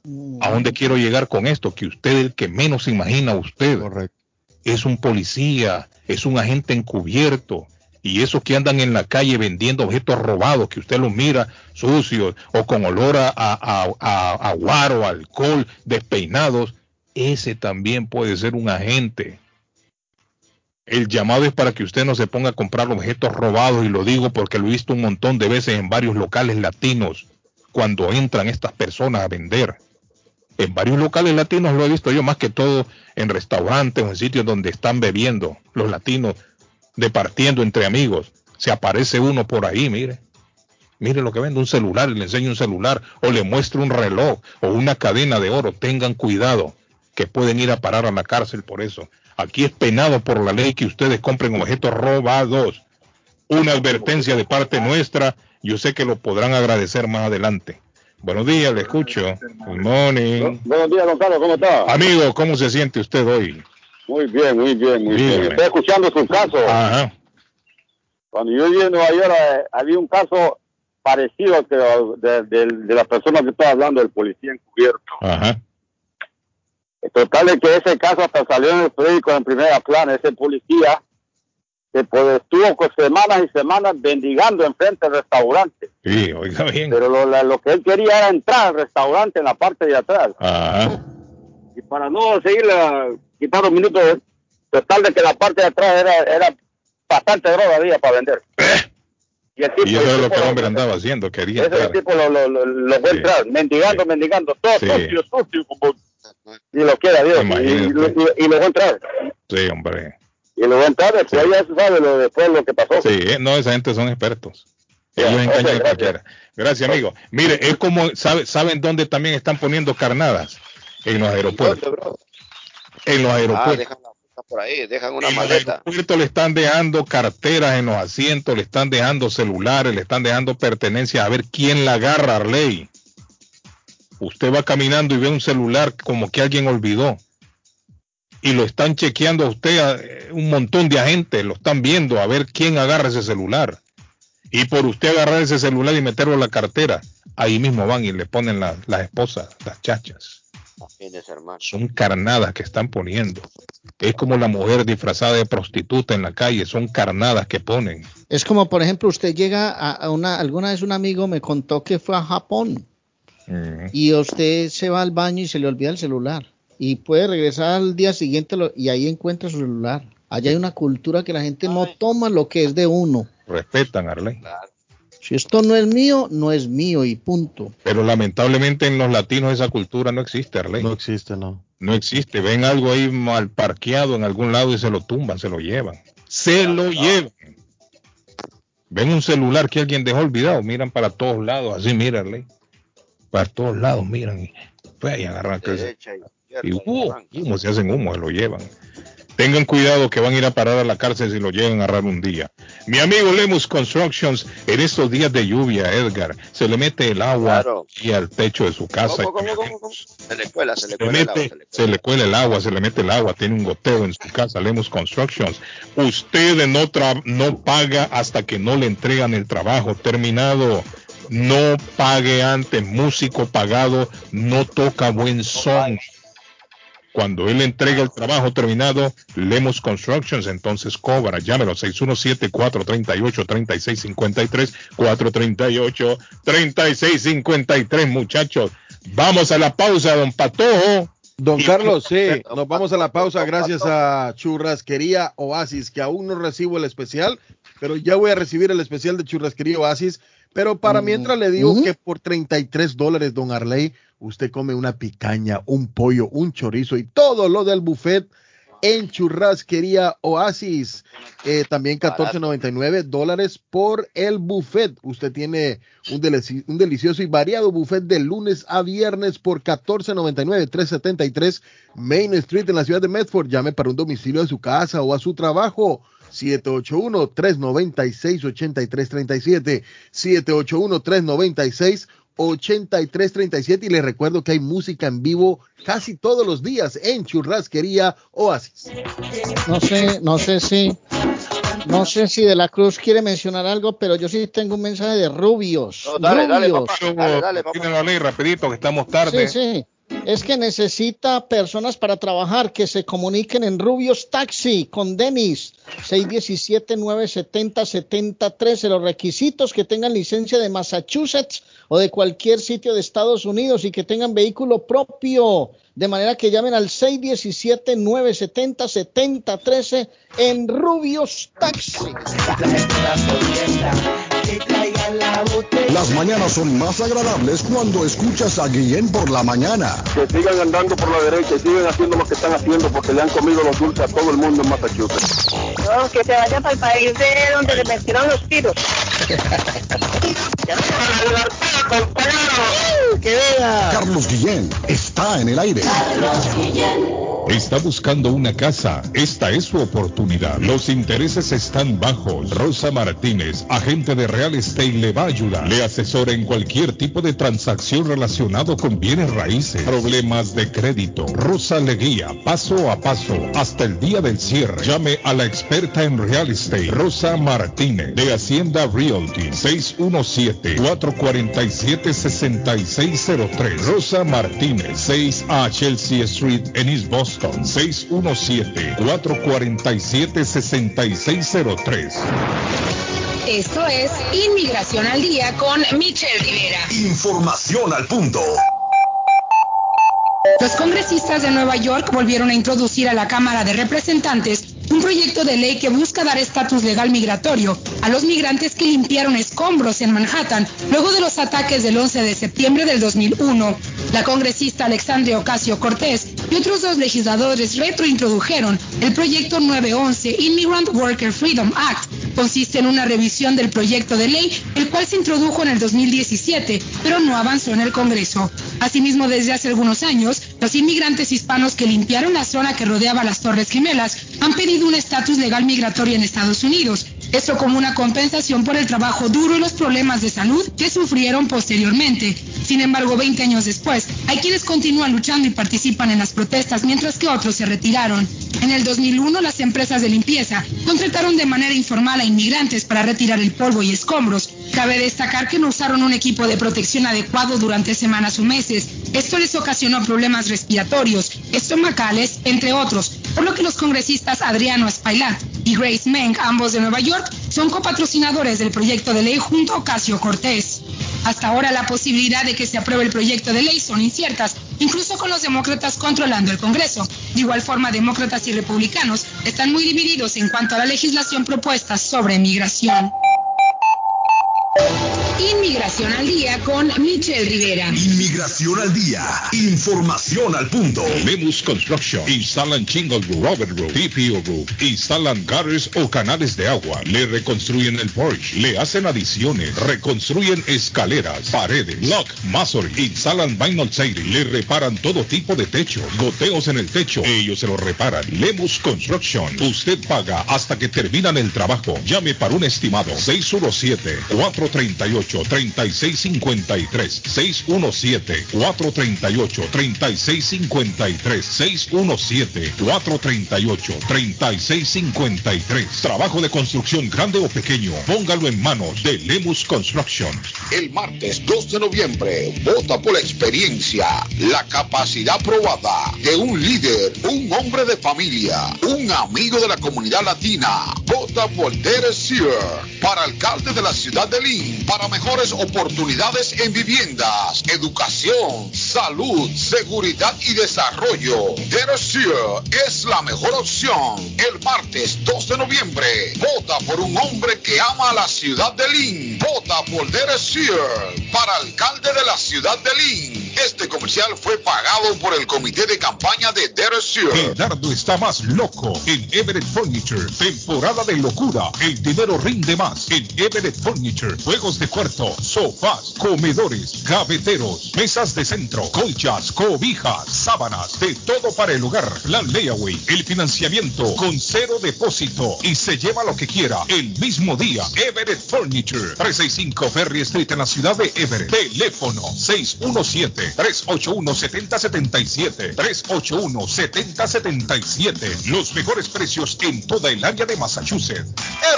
Mm. ¿A dónde quiero llegar con esto? Que usted, el que menos imagina usted, es un policía, es un agente encubierto, y esos que andan en la calle vendiendo objetos robados, que usted los mira sucios o con olor a, a, a, guaro, alcohol, despeinados, ese también puede ser un agente. El llamado es para que usted no se ponga a comprar objetos robados y lo digo porque lo he visto un montón de veces en varios locales latinos cuando entran estas personas a vender. En varios locales latinos lo he visto yo más que todo en restaurantes o en sitios donde están bebiendo los latinos departiendo entre amigos. Se aparece uno por ahí, mire. Mire lo que vende, un celular, le enseño un celular, o le muestro un reloj, o una cadena de oro. Tengan cuidado, que pueden ir a parar a la cárcel por eso. Aquí es penado por la ley que ustedes compren objetos robados. Una advertencia de parte nuestra, yo sé que lo podrán agradecer más adelante. Buenos días, le escucho. Good morning. Buenos días, don Carlos, ¿cómo está? Amigo, ¿cómo se siente usted hoy? Muy bien, muy bien, muy bien. Estoy escuchando su caso. Ajá. Cuando yo llegué a Nueva York eh, había un caso parecido que de, de, la persona que estaba hablando, del policía encubierto. Ajá. Total es que ese caso hasta salió en el periódico en primera plana, ese policía que pues, estuvo con semanas y semanas bendigando enfrente del restaurante. Sí, oiga bien. Pero lo, lo, que él quería era entrar al restaurante en la parte de atrás. Ajá. Y para no seguir quitar un minuto total de que la parte de atrás era, era bastante droga había para vender. Y, el tipo, y eso es lo que el hombre andaba haciendo, quería ese entrar. tipo lo, lo, lo, lo fue entrar, mendigando, mendigando, todo sucio, sucio, como y lo quiera Dios, y, y, y, lo fue entrar. Sí, hombre. Y lo fue entrar, después sí. ya se sabe lo, después lo que pasó. Sí, no, esa gente son expertos. Ellos engañan a cualquiera. Gracias, amigo. Mire, es como, ¿saben dónde también están poniendo carnadas? En los aeropuertos. En los ah, aeropuertos. por ahí, dejan una en maleta. le están dejando carteras en los asientos, le están dejando celulares, le están dejando pertenencias. A ver quién la agarra, Arley. Usted va caminando y ve un celular como que alguien olvidó. Y lo están chequeando a usted, eh, un montón de agentes, lo están viendo a ver quién agarra ese celular. Y por usted agarrar ese celular y meterlo en la cartera, ahí mismo van y le ponen las esposas, las chachas. Son carnadas que están poniendo. Es como la mujer disfrazada de prostituta en la calle, son carnadas que ponen. Es como, por ejemplo, usted llega a, una, alguna vez un amigo me contó que fue a Japón y usted se va al baño y se le olvida el celular y puede regresar al día siguiente y ahí encuentra su celular. Allá hay una cultura que la gente no toma lo que es de uno. Respetan, Arley. Si esto no es mío, no es mío y punto. Pero lamentablemente en los latinos esa cultura no existe, Arley. No existe, no. No existe. Ven algo ahí mal parqueado en algún lado y se lo tumban, se lo llevan. Se lo llevan. Ven un celular que alguien dejó olvidado, miran para todos lados, así mírale. Para todos lados miran y, pues, y agarran y, y humo, se hacen humo, se lo llevan. Tengan cuidado que van a ir a parar a la cárcel si lo llegan a agarrar un día. Mi amigo Lemus Constructions, en estos días de lluvia, Edgar, se le mete el agua y al techo de su casa. se le cuela, se le cuela, el agua, se le cuela el agua, se le mete el agua, tiene un goteo en su casa, Lemus Constructions. Usted no, no paga hasta que no le entregan el trabajo terminado no pague antes, músico pagado no toca buen son. Cuando él entrega el trabajo terminado, Lemos Constructions entonces cobra. Llámelo 617-438-3653, 438-3653, muchachos. Vamos a la pausa, don Patojo. Don Carlos, sí, nos vamos a la pausa gracias a Churrasquería Oasis, que aún no recibo el especial, pero ya voy a recibir el especial de Churrasquería Oasis. Pero para mm. mientras le digo que por 33 dólares, don Arley, usted come una picaña, un pollo, un chorizo y todo lo del buffet en Churrasquería Oasis. Eh, también 14.99 dólares por el buffet. Usted tiene un, un, delicioso y variado buffet de lunes a viernes por 14.99, 373 Main Street en la ciudad de Medford. Llame para un domicilio de su casa o a su trabajo. 781-396-8337. 781-396 8337 y les recuerdo que hay música en vivo casi todos los días en Churrasquería Oasis. No sé, no sé si no sé si de la Cruz quiere mencionar algo, pero yo sí tengo un mensaje de Rubios. dale, dale, papá, dale, dale, papá. rapidito que estamos tarde. Sí, sí es que necesita personas para trabajar que se comuniquen en Rubios Taxi con Denis 617-970-7013. Los requisitos que tengan licencia de Massachusetts o de cualquier sitio de Estados Unidos y que tengan vehículo propio. De manera que llamen al 617-970-7013 en Rubios Taxi. Las mañanas son más agradables cuando escuchas a Guillén por la mañana. Que sigan andando por la derecha y sigan haciendo lo que están haciendo porque le han comido los dulces a todo el mundo en Massachusetts. No, que se vaya para el país de donde le metieron los tiros. Carlos Guillén está en el aire. Carlos Guillén. Está buscando una casa. Esta es su oportunidad. Los intereses están bajos. Rosa Martínez, agente de Real Estate, le va a ayudar. Le asesora en cualquier tipo de transacción relacionado con bienes raíces, problemas de crédito. Rosa le guía paso a paso hasta el día del cierre. Llame a la experta en Real Estate, Rosa Martínez, de Hacienda Realty, 617-447-6603. Rosa Martínez, 6 a Chelsea Street en East Boston. 617-447-6603. Esto es Inmigración al Día con Michelle Rivera. Información al punto. Los congresistas de Nueva York volvieron a introducir a la Cámara de Representantes un proyecto de ley que busca dar estatus legal migratorio a los migrantes que limpiaron escombros en Manhattan luego de los ataques del 11 de septiembre del 2001. La congresista Alexandria Ocasio Cortés y otros dos legisladores retrointrodujeron el proyecto 911 Immigrant Worker Freedom Act. Consiste en una revisión del proyecto de ley, el cual se introdujo en el 2017, pero no avanzó en el Congreso. Asimismo, desde hace algunos años, los inmigrantes hispanos que limpiaron la zona que rodeaba las Torres Gemelas han pedido un estatus legal migratorio en Estados Unidos. Esto como una compensación por el trabajo duro y los problemas de salud que sufrieron posteriormente. Sin embargo, 20 años después, hay quienes continúan luchando y participan en las protestas mientras que otros se retiraron. En el 2001, las empresas de limpieza contrataron de manera informal a inmigrantes para retirar el polvo y escombros. Cabe destacar que no usaron un equipo de protección adecuado durante semanas o meses. Esto les ocasionó problemas respiratorios, estomacales, entre otros, por lo que los congresistas Adriano Espailat y Grace Meng, ambos de Nueva York, son copatrocinadores del proyecto de ley junto a Ocasio Cortés. Hasta ahora la posibilidad de que se apruebe el proyecto de ley son inciertas, incluso con los demócratas controlando el Congreso. De igual forma, demócratas y republicanos están muy divididos en cuanto a la legislación propuesta sobre migración. Inmigración al día con Michelle Rivera. Inmigración al día. Información al punto. Lemus Construction. Instalan Chingle Roof, Robert Roof, TPO Roof. Instalan gutters o canales de agua. Le reconstruyen el porch. Le hacen adiciones. Reconstruyen escaleras, paredes, lock, masonry. Instalan vinyl siding. Le reparan todo tipo de techo. Goteos en el techo. Ellos se lo reparan. Lemus Construction. Usted paga hasta que terminan el trabajo. Llame para un estimado. 617 438 3653 617 438 3653 617 438 3653 Trabajo de construcción grande o pequeño, póngalo en manos de Lemus Construction. El martes 2 de noviembre, vota por la experiencia, la capacidad probada de un líder, un hombre de familia, un amigo de la comunidad latina. Vota por Derek Sear para alcalde de la ciudad de Para mejores oportunidades en viviendas, educación, salud, seguridad y desarrollo. Deresier es la mejor opción. El martes 2 de noviembre, vota por un hombre que ama a la ciudad de Lynn. Vota por Deresier para alcalde de la ciudad de Lynn. Este comercial fue pagado por el comité de campaña de Deresier. Gerardo está más loco en Everett Furniture. Temporada de locura. El dinero rinde más en Everett Furniture. Juegos de cuarto, sofás, comedores, gaveteros, mesas de centro, colchas, cobijas, sábanas, de todo para el hogar. Plan layaway, el financiamiento con cero depósito y se lleva lo que quiera el mismo día. Everett Furniture, 365 Ferry Street en la ciudad de Everett. Teléfono 617-381-7077. 381-7077. Los mejores precios en toda el área de Massachusetts.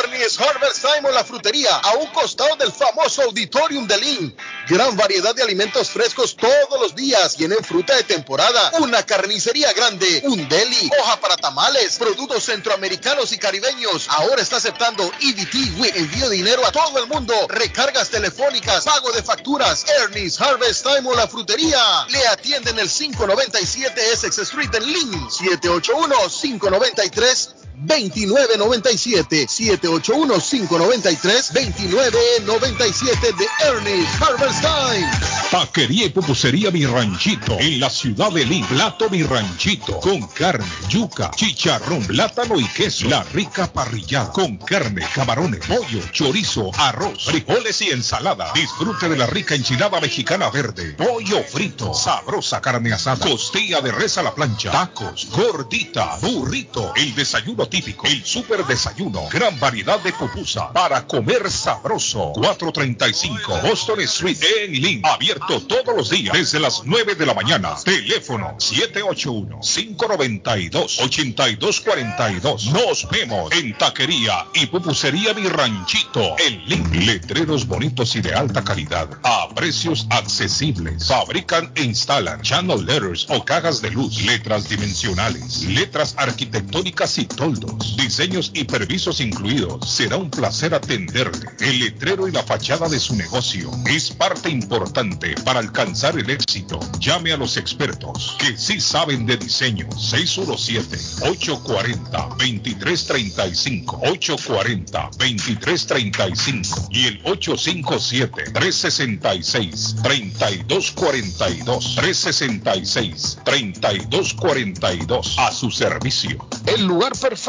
Ernie's Harvest Time la frutería a un costado del famoso Auditorium de Lynn. Gran variedad de alimentos frescos todos los días. Tienen fruta de temporada, una carnicería grande, un deli, hoja para tamales, productos centroamericanos y caribeños. Ahora está aceptando EBT envío dinero a todo el mundo, recargas telefónicas, pago de facturas. Ernie's Harvest Time o la frutería. Le atienden el 597 Essex Street en Lynn. 781 593 2997 781 593 2997 de Ernest Harvest Time. Taquería y pupusería Mi Ranchito en la ciudad de Lima. Plato Mi Ranchito con carne, yuca, chicharrón, plátano y queso. La rica parrillada con carne, camarones, pollo, chorizo, arroz, frijoles y ensalada. Disfrute de la rica enchilada mexicana verde, pollo frito, sabrosa carne asada, costilla de res a la plancha, tacos, gordita, burrito, el desayuno el super desayuno, gran variedad de pupusa para comer sabroso. 435 Boston Street en Lynn, abierto todos los días desde las 9 de la mañana. Teléfono 781-592-8242. Nos vemos en Taquería y Pupusería Mi Ranchito en Lynn. Letreros bonitos y de alta calidad a precios accesibles. Fabrican e instalan channel letters o cajas de luz, letras dimensionales, letras arquitectónicas y toldos diseños y permisos incluidos. Será un placer atenderle. El letrero y la fachada de su negocio es parte importante para alcanzar el éxito. Llame a los expertos que sí saben de diseño. 617-840-2335. 840-2335 y el 857-366-3242. 366-3242 a su servicio. El lugar perfecto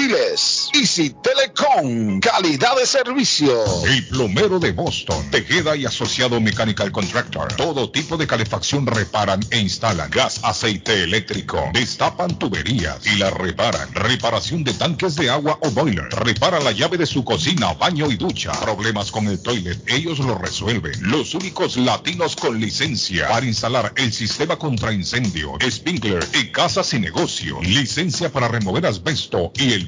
Easy Telecom, calidad de servicio. El plomero de Boston, Tejeda y Asociado Mechanical Contractor. Todo tipo de calefacción reparan e instalan. Gas, aceite eléctrico. Destapan tuberías y la reparan. Reparación de tanques de agua o boiler. Repara la llave de su cocina, baño y ducha. Problemas con el toilet, ellos lo resuelven. Los únicos latinos con licencia para instalar el sistema contra incendio, sprinkler y casas y negocio. Licencia para remover asbesto y el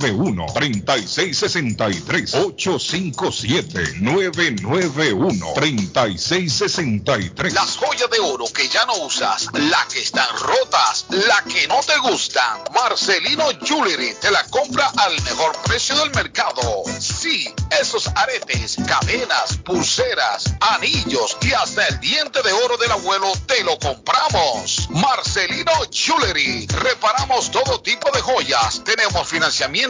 991-3663. 857-991-3663. Las joyas de oro que ya no usas, la que están rotas, la que no te gustan. Marcelino Jewelry te la compra al mejor precio del mercado. Sí, esos aretes, cadenas, pulseras, anillos y hasta el diente de oro del abuelo te lo compramos. Marcelino Jewelry. Reparamos todo tipo de joyas. Tenemos financiamiento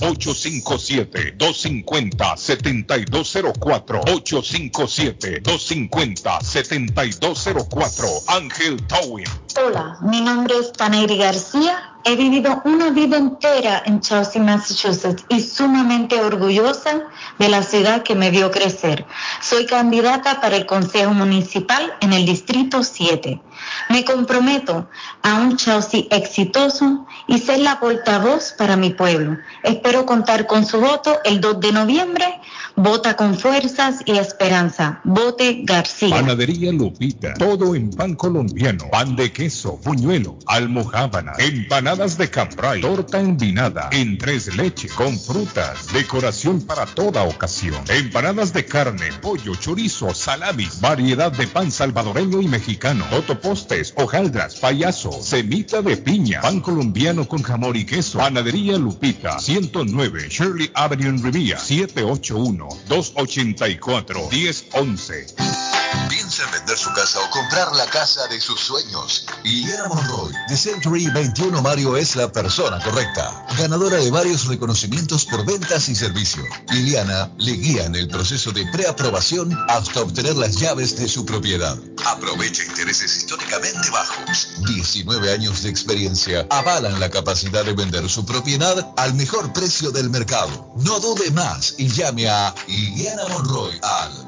857-250-7204. 857-250-7204. Ángel Towing. Hola, mi nombre es Panairi García. He vivido una vida entera en Chelsea, Massachusetts y sumamente orgullosa de la ciudad que me vio crecer. Soy candidata para el Consejo Municipal en el Distrito 7. Me comprometo a un Chelsea exitoso y ser la portavoz para mi pueblo. Espero contar con su voto el 2 de noviembre. Vota con fuerzas y esperanza. Vote García. Panadería Lupita. Todo en pan colombiano. Pan de queso, buñuelo, almohábana, empanadas de cambray, torta envinada, en tres leche, con frutas, decoración para toda ocasión. Empanadas de carne, pollo, chorizo, salami, variedad de pan salvadoreño y mexicano, totopostes, hojaldras, payaso, semita de piña, pan colombiano con jamón y queso. Panadería Lupita, 109 Shirley Avenue en Rivia, 781-284-1011. Piensa en vender su casa o comprar la casa de sus sueños. Liliana Monroy, de Century 21 Es la persona correcta. Ganadora de varios reconocimientos por ventas y servicio. Liliana le guía en el proceso de preaprobación hasta obtener las llaves de su propiedad. Aprovecha intereses históricamente bajos. 19 años de experiencia avalan la capacidad de vender su propiedad al mejor precio del mercado. No dude más y llame a Liliana Monroy al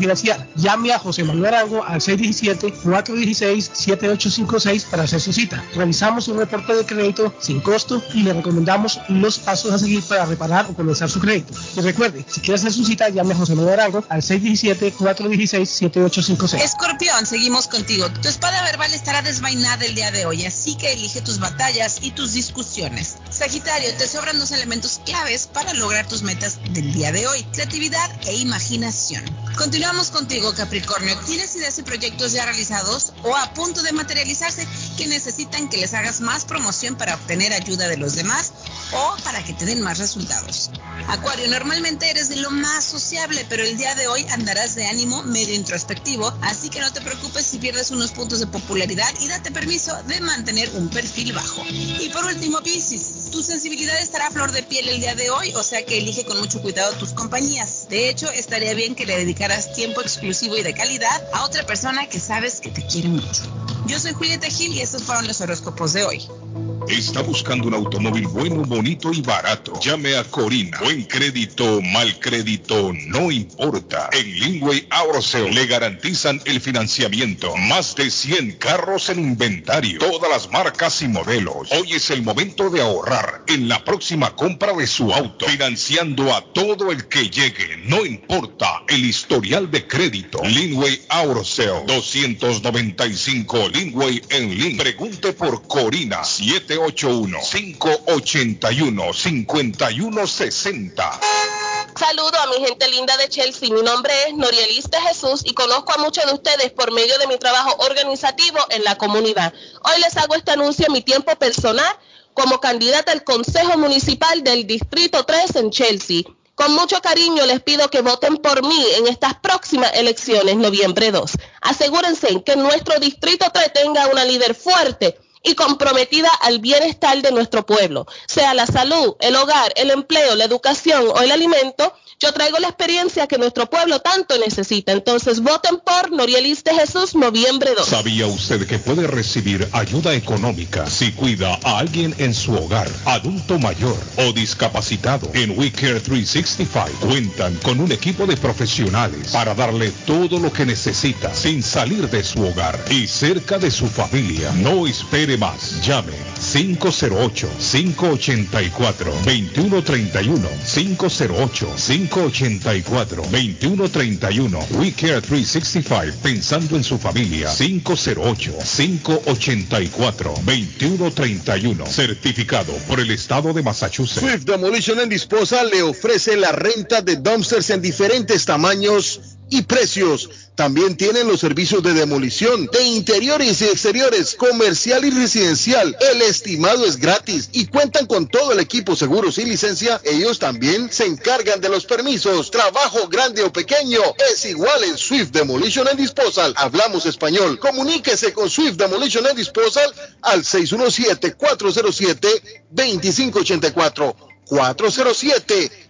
financiar. Llame a José Manuel Arango al 617-416-7856 para hacer su cita. Realizamos un reporte de crédito sin costo y le recomendamos los pasos a seguir para reparar o comenzar su crédito. Y recuerde, si quiere hacer su cita, llame a José Manuel Arango al 617-416-7856. Escorpión, seguimos contigo. Tu espada verbal estará desvainada el día de hoy, así que elige tus batallas y tus discusiones. Sagitario, te sobran dos elementos claves para lograr tus metas del día de hoy, creatividad e imaginación. Continuamos Vamos contigo, Capricornio. ¿Tienes ideas y proyectos ya realizados o a punto de materializarse que necesitan que les hagas más promoción para obtener ayuda de los demás o para que te den más resultados? Acuario, normalmente eres de lo más sociable, pero el día de hoy andarás de ánimo medio introspectivo, así que no te preocupes si pierdes unos puntos de popularidad y date permiso de mantener un perfil bajo. Y por último, Pisces, tu sensibilidad estará a flor de piel el día de hoy, o sea que elige con mucho cuidado tus compañías. De hecho, estaría bien que le dedicaras tiempo exclusivo y de calidad a otra persona que sabes que te quiere mucho. Yo soy Julieta Gil y estos fueron los horóscopos de hoy. Está buscando un automóvil bueno, bonito y barato. Llame a Corina. Buen crédito, mal crédito, no importa. En Lingway Auto le garantizan el financiamiento. Más de 100 carros en inventario. Todas las marcas y modelos. Hoy es el momento de ahorrar en la próxima compra de su auto. Financiando a todo el que llegue. No importa el historial de crédito. Linway Auto 295 Linway en Link. Pregunte por Corina 781-581-5160. Saludo a mi gente linda de Chelsea. Mi nombre es Norieliste Jesús y conozco a muchos de ustedes por medio de mi trabajo organizativo en la comunidad. Hoy les hago este anuncio en mi tiempo personal como candidata al Consejo Municipal del Distrito 3 en Chelsea. Con mucho cariño les pido que voten por mí en estas próximas elecciones, noviembre 2. Asegúrense que nuestro Distrito 3 tenga una líder fuerte y comprometida al bienestar de nuestro pueblo, sea la salud, el hogar, el empleo, la educación o el alimento, yo traigo la experiencia que nuestro pueblo tanto necesita. Entonces voten por Norielis de Jesús, noviembre 2. ¿Sabía usted que puede recibir ayuda económica si cuida a alguien en su hogar, adulto mayor o discapacitado? En WeCare 365 cuentan con un equipo de profesionales para darle todo lo que necesita sin salir de su hogar y cerca de su familia. No espere más. Llame 508-584-2131. 508-584-2131. We Care 365. Pensando en su familia. 508-584-2131. Certificado por el Estado de Massachusetts. Swift Demolition and Disposal le ofrece la renta de dumpsters en diferentes tamaños y precios. También tienen los servicios de demolición de interiores y exteriores, comercial y residencial. El estimado es gratis y cuentan con todo el equipo seguros y licencia. Ellos también se encargan de los permisos. Trabajo grande o pequeño es igual en Swift Demolition and Disposal. Hablamos español. Comuníquese con Swift Demolition and Disposal al 617 407 2584 407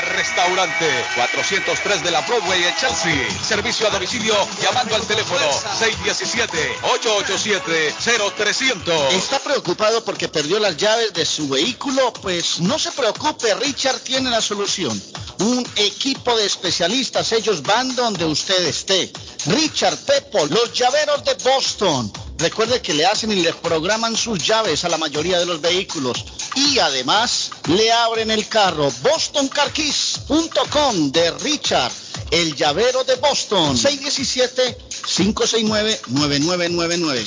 restaurante 403 de la Broadway en Chelsea. Servicio a domicilio llamando al teléfono 617-887-0300. ¿Está preocupado porque perdió las llaves de su vehículo? Pues no se preocupe, Richard tiene la solución. Un equipo de especialistas, ellos van donde usted esté. Richard Pepo, los llaveros de Boston. Recuerde que le hacen y le programan sus llaves a la mayoría de los vehículos. Y además le abren el carro. BostonCarKeys.com de Richard, el llavero de Boston. 617-569-9999.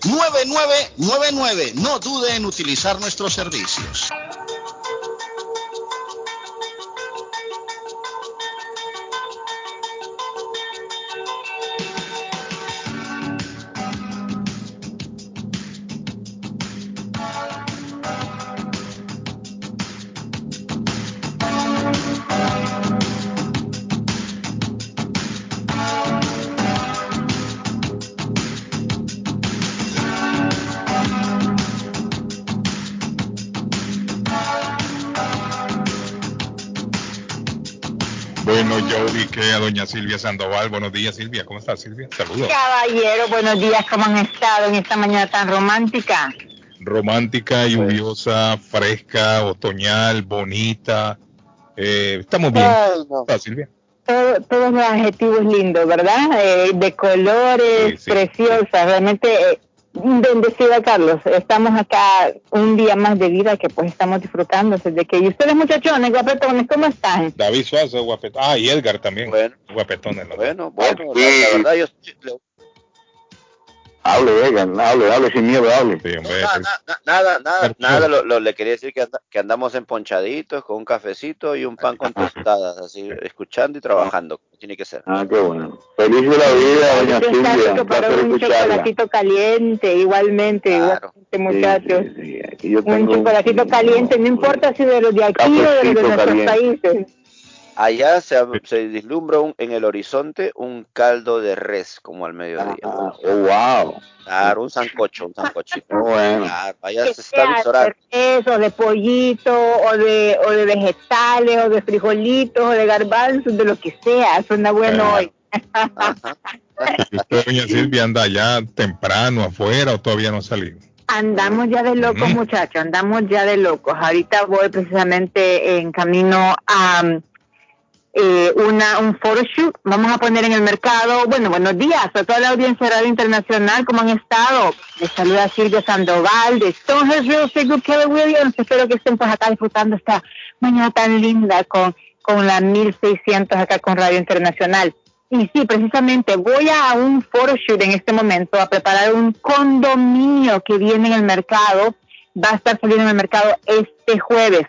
617-569-9999. No dude en utilizar nuestros servicios. A doña Silvia Sandoval. Buenos días, Silvia. ¿Cómo estás, Silvia? Saludos. Caballero, buenos días. ¿Cómo han estado en esta mañana tan romántica? Romántica, lluviosa, fresca, otoñal, bonita. Eh, estamos bien. Silvia? todos los adjetivos lindos, ¿verdad? Eh, de colores, preciosas. Realmente eh, Bendecida Carlos, estamos acá un día más de vida que pues estamos disfrutando desde que y ustedes muchachones, guapetones, ¿cómo están? David Suazo, guapetón, ah y Edgar también, bueno, guapetones. Bueno, bueno, la, verdad yo Hable, vengan, hable, hable sin miedo, hable. nada, nada, nada, lo, le quería decir que, que, andamos emponchaditos con un cafecito y un pan con tostadas, así, escuchando y trabajando, tiene que ser. Ah, qué bueno. Feliz de la vida, doña Silvia. Para un chocolatito caliente, igualmente, igualmente, muchachos. un chocolatito caliente, no importa si de los de aquí o de los de nuestros países. Allá se, se vislumbra en el horizonte un caldo de res como al mediodía. Ah, oh, wow. Claro, un sancocho, un sancochito. Oh, bueno. allá se está visorando. Eso, de pollito, o de, o de vegetales, o de frijolitos, o de garbanzos, de lo que sea. Suena bueno hoy. doña Silvia anda ya temprano afuera o todavía no ha salido? Andamos ya de locos, muchachos, andamos ya de locos. Ahorita voy precisamente en camino a eh, una, un photoshoot. Vamos a poner en el mercado, bueno, buenos días a toda la audiencia de Radio Internacional, ¿cómo han estado? Les saluda Silvia Sandoval de Stonehouse Real Estate Group Keller Williams. Espero que estén pues acá disfrutando esta mañana tan linda con, con la 1600 acá con Radio Internacional. Y sí, precisamente voy a un photoshoot en este momento a preparar un condominio que viene en el mercado. Va a estar saliendo en el mercado este jueves.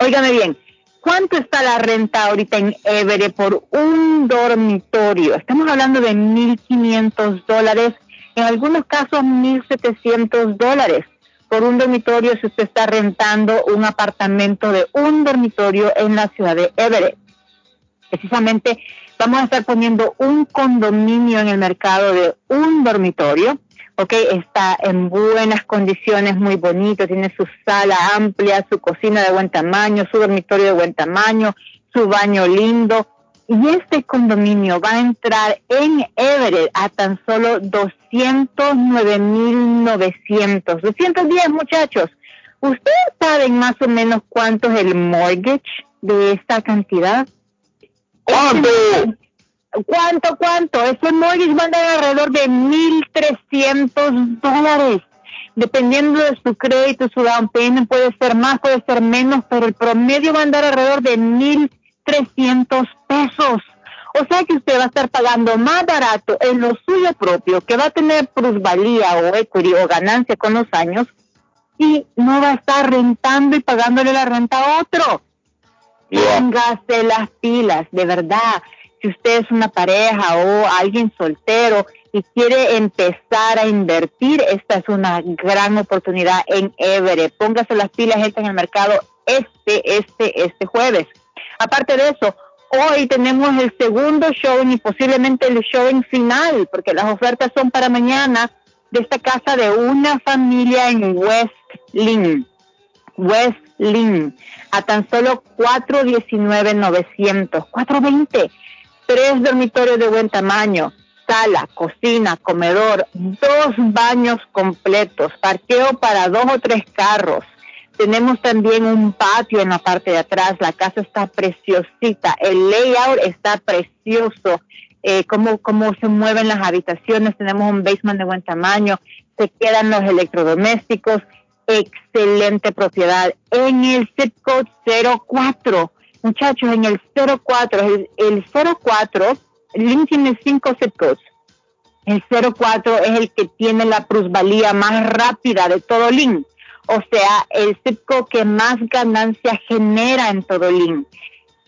Óigame bien, ¿Cuánto está la renta ahorita en Everett por un dormitorio? Estamos hablando de 1.500 dólares, en algunos casos 1.700 dólares por un dormitorio si usted está rentando un apartamento de un dormitorio en la ciudad de Everett. Precisamente vamos a estar poniendo un condominio en el mercado de un dormitorio ok, está en buenas condiciones, muy bonito, tiene su sala amplia, su cocina de buen tamaño, su dormitorio de buen tamaño, su baño lindo. Y este condominio va a entrar en Everett a tan solo 209.900. 210 muchachos. ¿Ustedes saben más o menos cuánto es el mortgage de esta cantidad? ¿Cuánto? ¿Cuánto, cuánto? Ese mortgage va a alrededor de 1.300 dólares. Dependiendo de su crédito, su down payment puede ser más, puede ser menos, pero el promedio va a andar alrededor de 1.300 pesos. O sea que usted va a estar pagando más barato en lo suyo propio, que va a tener plusvalía o equity o ganancia con los años, así no va a estar rentando y pagándole la renta a otro. Póngase las pilas, de verdad. Si usted es una pareja o alguien soltero y quiere empezar a invertir, esta es una gran oportunidad en Everett. Póngase las pilas, gente en el mercado este, este, este jueves. Aparte de eso, hoy tenemos el segundo show y posiblemente el show en final, porque las ofertas son para mañana de esta casa de una familia en West Lynn. West Lynn, a tan solo 419,900, 420, tres dormitorios de buen tamaño, sala, cocina, comedor, dos baños completos, parqueo para dos o tres carros. Tenemos también un patio en la parte de atrás, la casa está preciosita, el layout está precioso, eh, cómo, cómo se mueven las habitaciones, tenemos un basement de buen tamaño, se quedan los electrodomésticos, excelente propiedad en el zip code 04. Muchachos, en el 04, el, el 04, Link tiene cinco zip codes. El 04 es el que tiene la plusvalía más rápida de todo Link. O sea, el code que más ganancia genera en todo Link.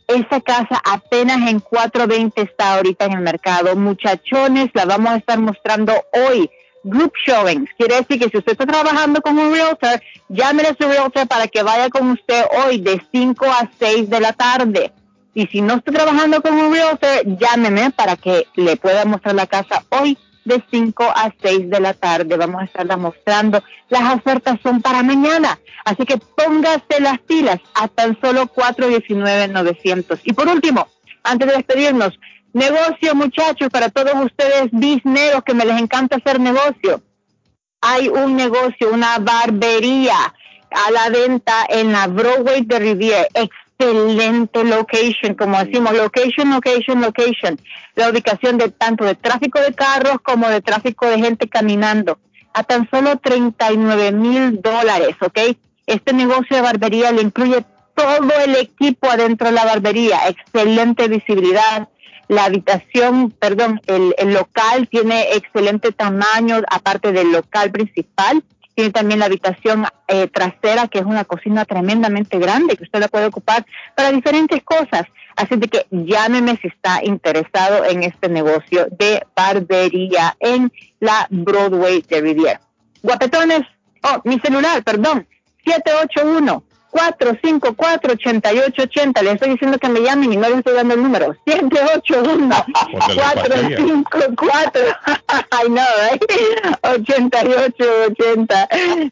Esa casa apenas en 420 está ahorita en el mercado. Muchachones, la vamos a estar mostrando hoy group showings. Quiere decir que si usted está trabajando con un realtor, llámele a su realtor para que vaya con usted hoy de 5 a 6 de la tarde. Y si no está trabajando con un realtor, llámeme para que le pueda mostrar la casa hoy de 5 a 6 de la tarde. Vamos a estarla mostrando. Las ofertas son para mañana. Así que póngase las pilas a tan solo 419,900. Y por último, antes de despedirnos, Negocio, muchachos, para todos ustedes bisneros que me les encanta hacer negocio. Hay un negocio, una barbería a la venta en la Broadway de Riviera. Excelente location, como decimos, location, location, location. La ubicación de tanto de tráfico de carros como de tráfico de gente caminando. A tan solo 39 mil dólares, ¿ok? Este negocio de barbería le incluye todo el equipo adentro de la barbería. Excelente visibilidad, la habitación, perdón, el, local tiene excelente tamaño, aparte del local principal. Tiene también la habitación eh, trasera, que es una cocina tremendamente grande, que usted la puede ocupar para diferentes cosas. Así de que llámeme si está interesado en este negocio de barbería en la Broadway de Riviera. Guapetones, oh, mi celular, perdón, 781 454-8880. Le estoy diciendo que me llamen y no les estoy dando el número. 781-454. Ay, no, ¿eh? 8880.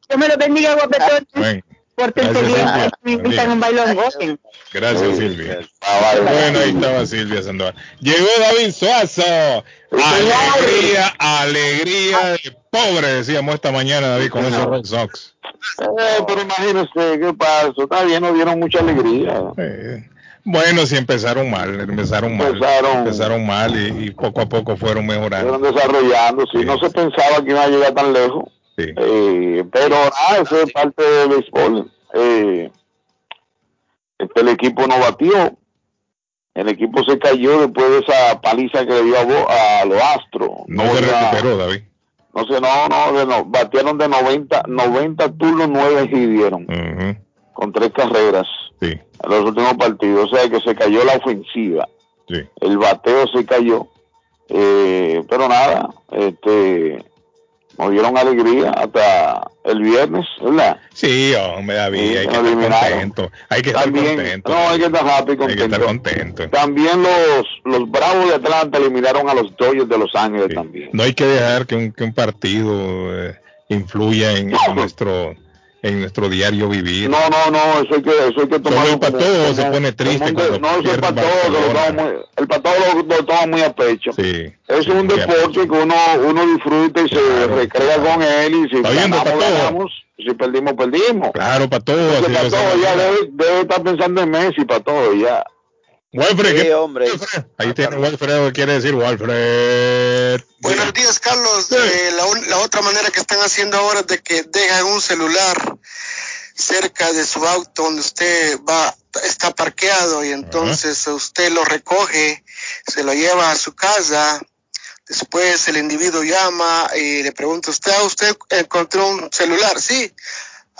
Dios me lo bendiga, guapetón. Ah, Pórtense bien. Me invitan un bailón. Gracias, Silvia. Bueno, ahí estaba Silvia Sandoval. Llegó David Suazo. Alegría, alegría de pobre, decíamos esta mañana, David, con esos Red Sox. Eh, pero imagínese qué pasó. Está bien, nos dieron mucha alegría. Bueno, sí empezaron mal, empezaron mal, empezaron, mal y, poco a poco fueron mejorando. Fueron desarrollando, sí, no se pensaba que iba a llegar tan lejos. Eh, pero nada, eso es parte del béisbol. Eh, este, el equipo no batió, el equipo se cayó después de esa paliza que le dio a, a los Astros. No, se recuperó, David. No sé, no, no, no, batieron de 90, 90 turnos, 9 y dieron. Con tres carreras. Sí. En los últimos partidos. O sea que se cayó la ofensiva. Sí. El bateo se cayó. Eh, pero nada, este, nos dieron alegría hasta el viernes, ¿verdad? Sí, hombre, David, hay que estar contento. Hay que estar contento. No, hay que estar happy, contento. Hay que estar contento. También los, los Bravos de Atlanta eliminaron a los Dodgers de Los Ángeles también. No hay que dejar que un, que un partido eh, influya en nuestro en nuestro diario vivir. No, no, no, eso hay que, eso hay que tomarlo. el pato se pone triste. no, eso el pato, lo el pato lo, toma muy a pecho. Sí. Es un deporte que uno, uno disfruta y se recrea con él y si ganamos, ganamos, si perdimos, perdimos. Claro. Para todos, ya debe, debe estar pensando en Messi, para todo, ya. Walfred, sí, hombre. Ahí tiene Walfred, ¿qué quiere decir Walfred? Buenos días, Carlos. Eh, la, otra manera que están haciendo ahora es de que dejan un celular cerca de su auto donde usted va, está parqueado y entonces usted lo recoge, se lo lleva a su casa. Después el individuo llama y le pregunta, ¿usted, usted encontró un celular? Sí.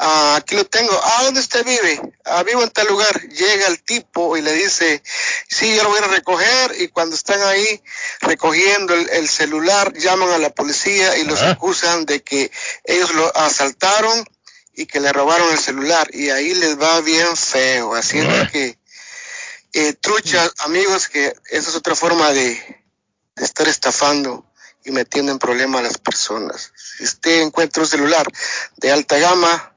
Ah, aquí lo tengo. Ah, ¿dónde usted vive? Ah, vivo en tal lugar. Llega el tipo y le dice, sí, yo lo voy a recoger. Y cuando están ahí recogiendo el, celular, llaman a la policía y los acusan de que ellos lo asaltaron y que le robaron el celular. Y ahí les va bien feo. Así es que, eh, truchas, amigos, que esa es otra forma de, de estar estafando y metiendo en problemas a las personas. Si usted encuentra un celular de alta gama,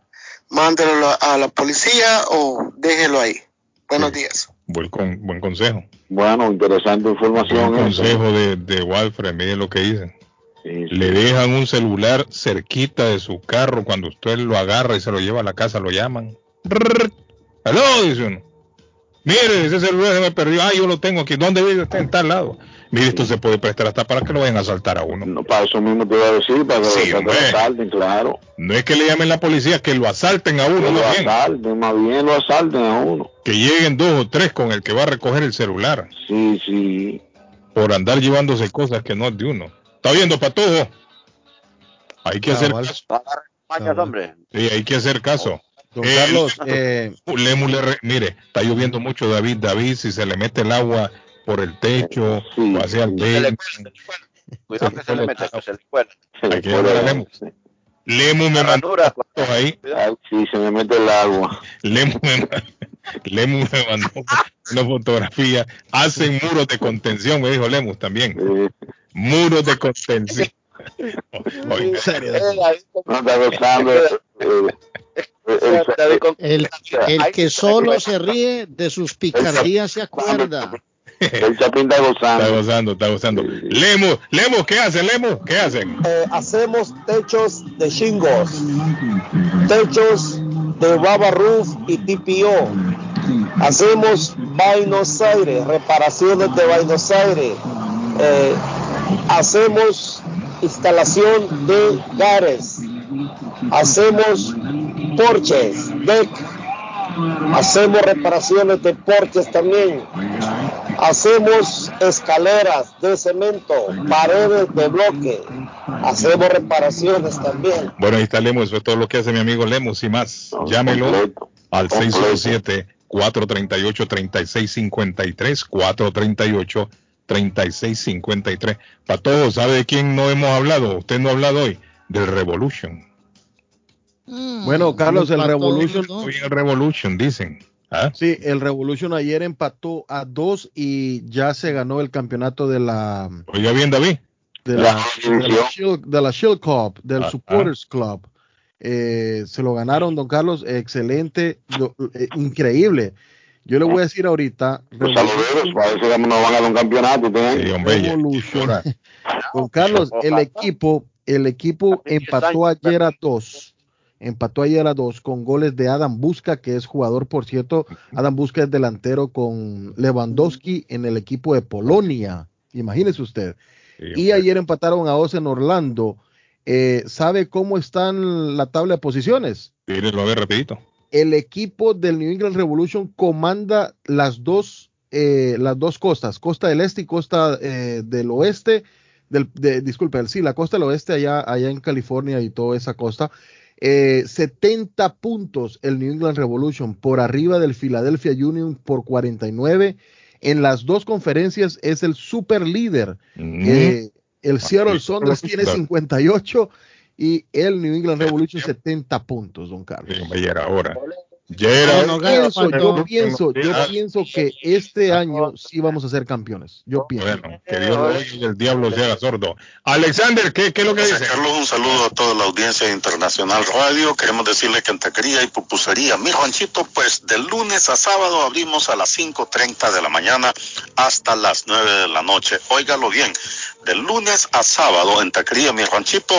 mándelo a la policía o déjelo ahí. Buenos días. Buen, buen consejo. Bueno, interesante información. Buen consejo de, de Walfred, mire lo que dicen. Le dejan un celular cerquita de su carro cuando usted lo agarra y se lo lleva a la casa, lo llaman. ¡Aló! Dice uno. Mire, ese celular se me perdió. Ah, yo lo tengo aquí. ¿Dónde vive usted? En tal lado. Mire, esto se puede prestar hasta para que lo vayan a asaltar a uno. No, para eso mismo te voy a decir, para que, lo asalten, claro. No es que le llamen la policía, que lo asalten a uno. Que lo asalten, más bien lo asalten a uno. Que lleguen dos o tres con el que va a recoger el celular. Sí, sí. Por andar llevándose cosas que no es de uno. ¿Está viendo, Patojo? Hay que hacer caso. Sí, hay que hacer caso. Don Carlos, eh, mire, está lloviendo mucho, David. David, si se le mete el agua por el techo o hacia el techo. Cuidado que se le meta, que se le cuela. Hay que a Lemus. Lemus me mandó ahí. Sí, se me mete el agua. Lemus me, Lemus me mandó una fotografía. Hacen muros de contención, me dijo Lemus también. Muros de contención. en serio. No está gozando. El, el, que solo se ríe de sus picardías se acuerda. El Chapín está gozando. Está gozando, está gozando. Lemos, Lemos, ¿qué hacen, Lemos? ¿Qué hacen? Eh, hacemos techos de chingos, techos de Baba Roof y TPO. Hacemos Buenos Aires, reparaciones de Buenos Aires. Eh, hacemos instalación de gares. Hacemos porches, deck. Hacemos reparaciones de porches también. Hacemos escaleras de cemento, paredes de bloque. Hacemos reparaciones también. Bueno, ahí está Lemos, eso es todo lo que hace mi amigo Lemos y más. Llámelo al 617 438 3653 438 3653. Para todos, ¿sabe de quién no hemos hablado? Usted no ha hablado hoy del Revolution. Mm, bueno, Carlos, el Revolution. Hoy el Revolution, dicen. ¿Ah? Sí, el Revolution ayer empató a dos y ya se ganó el campeonato de la. Oiga bien, David. De la, de la, Shield, Cup, del ah, Supporters ah. Club. Eh, se lo ganaron, don Carlos. Excelente, eh, increíble. Yo le voy a decir ahorita. Pues Revolution, para eso no van a dar un campeonato. Revolution. don Carlos, el equipo, el equipo empató ayer a dos empató ayer a dos con goles de Adam Busca, que es jugador, por cierto, Adam Busca es delantero con Lewandowski en el equipo de Polonia, imagínese usted. y ayer empataron a dos en Orlando. Eh, ¿Sabe cómo están la tabla de posiciones? lo a ver rapidito. El equipo del New England Revolution comanda las dos, eh, las dos costas, costa del este y costa eh, del oeste. Del, disculpe, sí, la costa del oeste allá, allá en California y toda esa costa. 70 eh, puntos el New England Revolution por arriba del Philadelphia Union por 49. En las dos conferencias es el super líder. Mm. Eh, el Seattle Sounders tiene 58 y el New England Revolution 70 puntos, don Carlos. ahora yo pienso, yo pienso que este año sí vamos a ser campeones. Yo pienso. Bueno, que Dios y el diablo sea sordo. Alexander, ¿qué, es lo que dice? Carlos, un saludo a toda la audiencia de Internacional Radio. Queremos decirle que en taquería y pupusería, mi ranchito, pues de lunes a sábado abrimos a las 5.30 de la mañana hasta las 9 de la noche. Óigalo bien, de lunes a sábado en taquería, mi ranchito,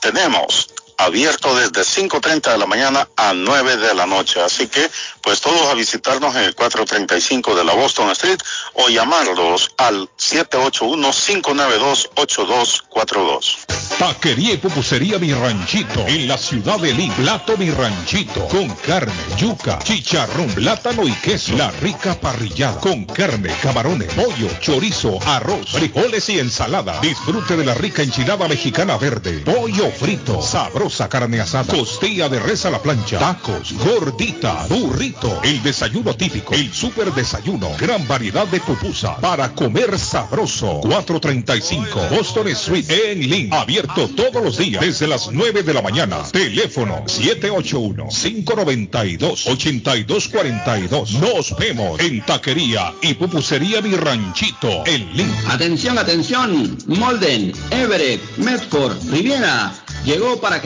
tenemos abierto desde 5.30 de la mañana a 9 de la noche. Así que, pues todos a visitarnos en el 435 de la Boston Street o llamarlos al 781-592-8242. Taquería y pupusería Mi Ranchito en la ciudad de Lima. Plato Mi Ranchito con carne, yuca, chicharrón, plátano y queso. La rica parrillada con carne, camarones, pollo, chorizo, arroz, frijoles y ensalada. Disfrute de la rica enchilada mexicana verde, pollo frito, sabroso carne asada, costilla de res a la plancha, tacos, gordita, burrito, el desayuno típico, el super desayuno, gran variedad de pupusa para comer sabroso. 435 Boston Street en Link, abierto todos los días desde las 9 de la mañana. Teléfono 781-592-8242. Nos vemos en Taquería y Pupusería Mi Ranchito en Link. Atención, atención, Molden, Everett, Medford, Riviera. Llegó para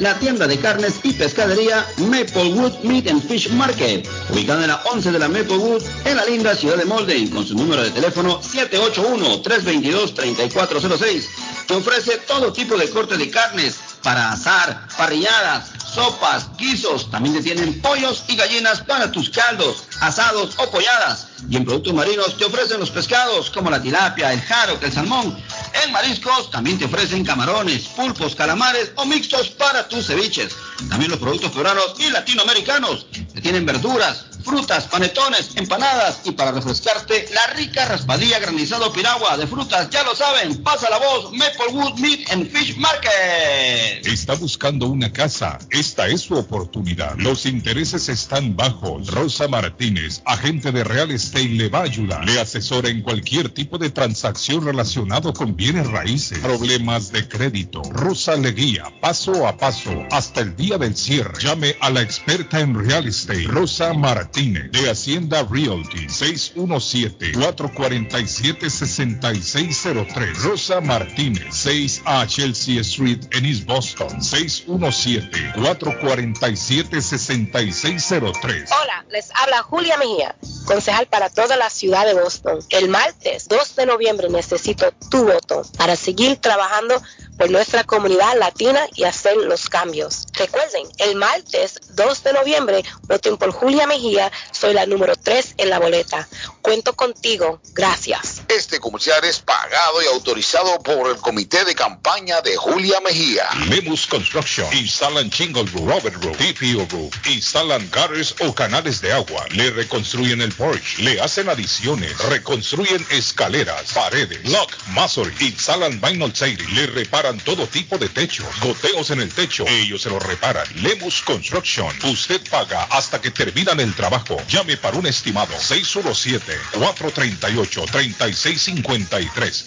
la tienda de carnes y pescadería Maplewood Meat and Fish Market, ubicada en la 11 de la Maplewood, en la linda ciudad de Molden, con su número de teléfono 781-322-3406, que ofrece todo tipo de corte de carnes para asar, parrilladas, sopas, guisos. También te tienen pollos y gallinas para tus caldos, asados o polladas. Y en productos marinos te ofrecen los pescados como la tilapia, el jaro, el salmón. En mariscos también te ofrecen camarones, pulpos, calamares o mixtos para tus ceviches. También los productos peruanos y latinoamericanos. Te tienen verduras, frutas, panetones, empanadas y para refrescarte la rica raspadilla granizado piragua de frutas. Ya lo saben, pasa la voz Maplewood Meat and Fish Market. Está buscando una casa. Esta es su oportunidad. Los intereses están bajos. Rosa Martínez, agente de Real Estate, le va a ayudar. Le asesora en cualquier tipo de transacción relacionado con bienes raíces, problemas de crédito. Rosa le guía paso a paso hasta el día del cierre. Llame a la experta en Real Estate, Rosa Martínez, de Hacienda Realty, 617-447-6603. Rosa Martínez, 6 a Chelsea Street en East Boston, 617-447-6603. Hola, les habla Julia Mejía, concejal para toda la ciudad de Boston. El martes 2 de noviembre necesito tu voto para seguir trabajando por nuestra comunidad latina y hacer los cambios. Recuerden, el martes 2 de noviembre voten por Julia Mejía, soy la número 3 en la boleta. Cuento contigo, gracias. Este comercial es pagado y autorizado por el comité de campaña de Julia Mejía. Lemus Construction. Instalan Chingle Roof, Robert Roof, TPO Roof. Instalan gutters o canales de agua. Le reconstruyen el porch. Le hacen adiciones. Reconstruyen escaleras, paredes, lock, masonry. Instalan vinyl siding. Le reparan todo tipo de techo. Goteos en el techo. Ellos se lo reparan. Lemus Construction. Usted paga hasta que terminan el trabajo. Llame para un estimado. 617-438-3653.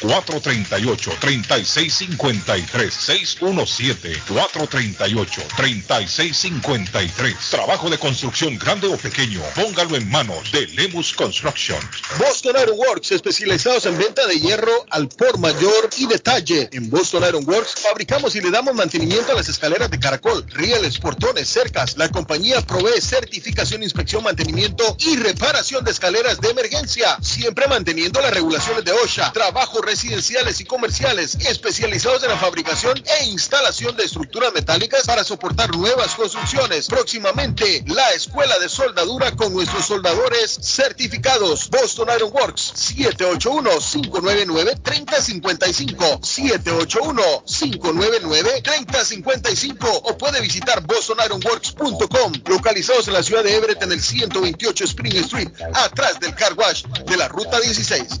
617-438-3653. 617-438-3653. Trabajo de construcción grande o pequeño. Póngalo en manos de Lemus Construction. Boston Iron Works, especializados en venta de hierro al por mayor y detalle. En Boston Iron Works fabricamos y le damos mantenimiento a las escaleras de caracol, rieles, portones, cercas. La compañía provee certificación, inspección, mantenimiento y reparación de escaleras de emergencia, siempre manteniendo las regulaciones de OSHA. Trabajos residenciales y comerciales especializados en la fabricación e instalación de estructuras metálicas para soportar nuevas construcciones. Próximamente, la escuela de soldadura con nuestros soldadores certificados. Boston Iron Works 781-599-3055. 781-599-3055 o puede visitar bostonironworks.com, en la ciudad de Everett en el 128 Spring Street, atrás del car wash de la ruta 16.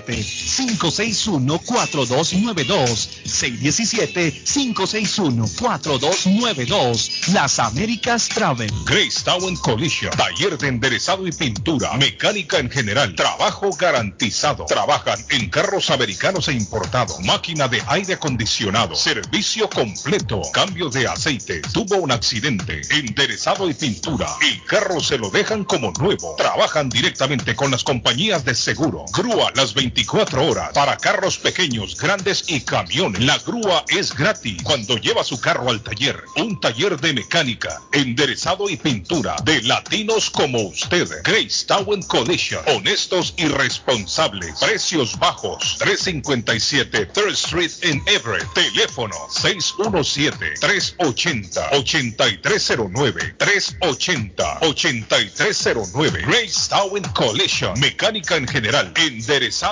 617-561-4292. 617-561-4292. Las Américas Travel. Grace Town Collision. Taller de enderezado y pintura. Mecánica en general. Trabajo garantizado. Trabajan en carros americanos e importados. Máquina de aire acondicionado. Servicio completo. Cambio de aceite. Tuvo un accidente. Enderezado y pintura. El carro se lo dejan como nuevo. Trabajan directamente con las compañías de seguro. Grúa las 24 horas. Para carros pequeños, grandes y camiones. La grúa es gratis cuando lleva su carro al taller. Un taller de mecánica, enderezado y pintura de latinos como usted. Grace Town Collision. Honestos y responsables. Precios bajos. 357 Third Street en Everett. Teléfono 617-380-8309. 380-8309. Grace Town Collision. Mecánica en general. Enderezado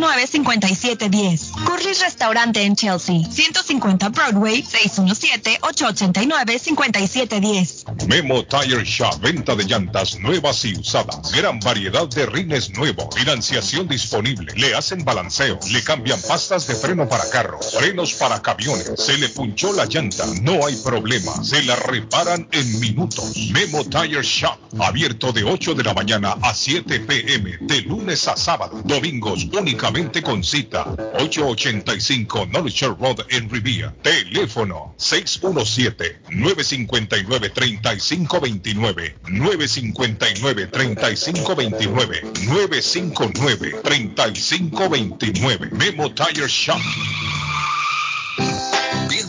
617-889-5710. Curly's Restaurante en Chelsea, 150 Broadway, 617-889-5710. Memo Tire Shop, venta de llantas nuevas y usadas. Gran variedad de rines nuevos. Financiación disponible. Le hacen balanceo. Le cambian pastas de freno para carros. Frenos para camiones. Se le punchó la llanta. No hay problema. Se la reparan en minutos. Memo Tire Shop. Abierto de 8 de la mañana a 7 pm. De lunes a sábado. Domingos únicamente con cita. 885 Knowledge Road en Rivia. Teléfono 617-959-3529. 959-3529. 959-3529. Memo Tire Shop.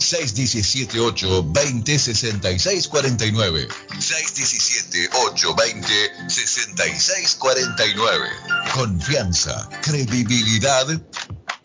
617-820-6649. 617-820-6649. Confianza, credibilidad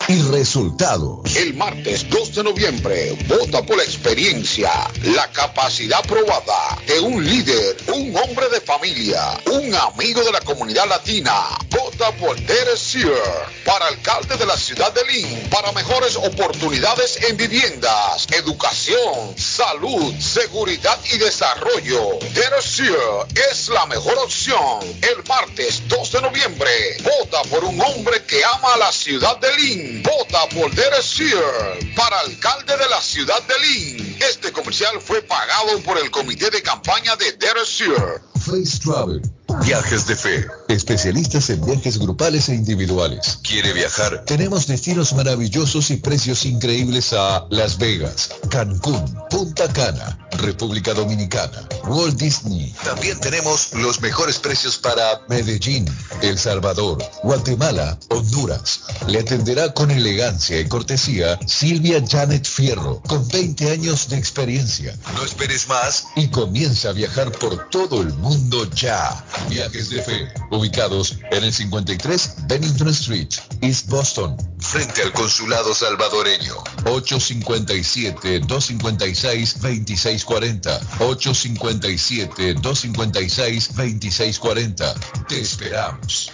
y resultados. El martes 2 de noviembre, vota por la experiencia, la capacidad probada de un líder, un hombre de familia, un amigo de la comunidad latina. Vota por Derek Sear para alcalde de la ciudad de Lynn, para mejores oportunidades en viviendas, educación, salud, seguridad y desarrollo. Derek Sear es la mejor opción. El martes 2 de noviembre, vota por un hombre que ama a la ciudad de Lynn. Vota por Derek Sear para alcalde de la ciudad de Lynn. Este comercial fue pagado por el comité de campaña de Derek Sear. Face Travel. Viajes de fe. Especialistas en viajes grupales e individuales. ¿Quiere viajar? Tenemos destinos maravillosos y precios increíbles a Las Vegas, Cancún, Punta Cana, República Dominicana, Walt Disney. También tenemos los mejores precios para Medellín, El Salvador, Guatemala, Honduras. Le atenderá con elegancia y cortesía Silvia Janet Fierro, con 20 años de experiencia. No esperes más y comienza a viajar por todo el mundo ya. Viajes de Fe, ubicados en el 53 Bennington Street, East Boston, frente al consulado salvadoreño. 857-256-2640. 857-256-2640. Te esperamos.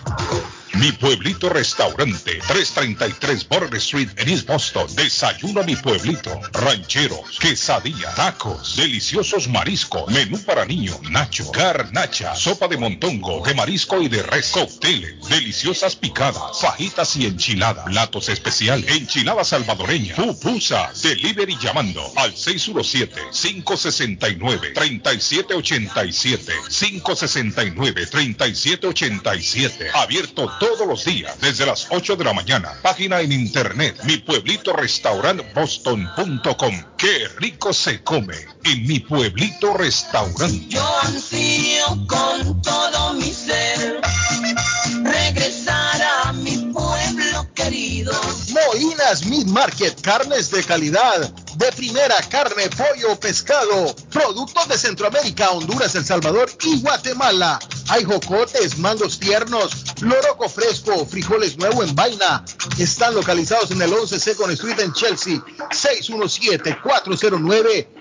Mi pueblito restaurante, 333 Border Street en East Boston. Desayuno mi pueblito. Rancheros, quesadilla, tacos, deliciosos mariscos, menú para niños, nacho, garnacha, sopa de montongo, de marisco y de res, cócteles, deliciosas picadas, fajitas y enchiladas, platos especiales, enchilada salvadoreña, pupusas, delivery llamando al 617-569-3787, 569-3787, abierto todos los días desde las 8 de la mañana. Página en internet mi pueblito restaurant boston.com. Qué rico se come en mi pueblito restaurante. Yo ansío con todo mi ser regresar Moinas Meat Market, carnes de calidad, de primera carne, pollo, pescado, productos de Centroamérica, Honduras, El Salvador y Guatemala. Hay jocotes, mangos tiernos, loroco fresco, frijoles nuevo en vaina. Están localizados en el 11 Second Street en Chelsea, 617-409-9048.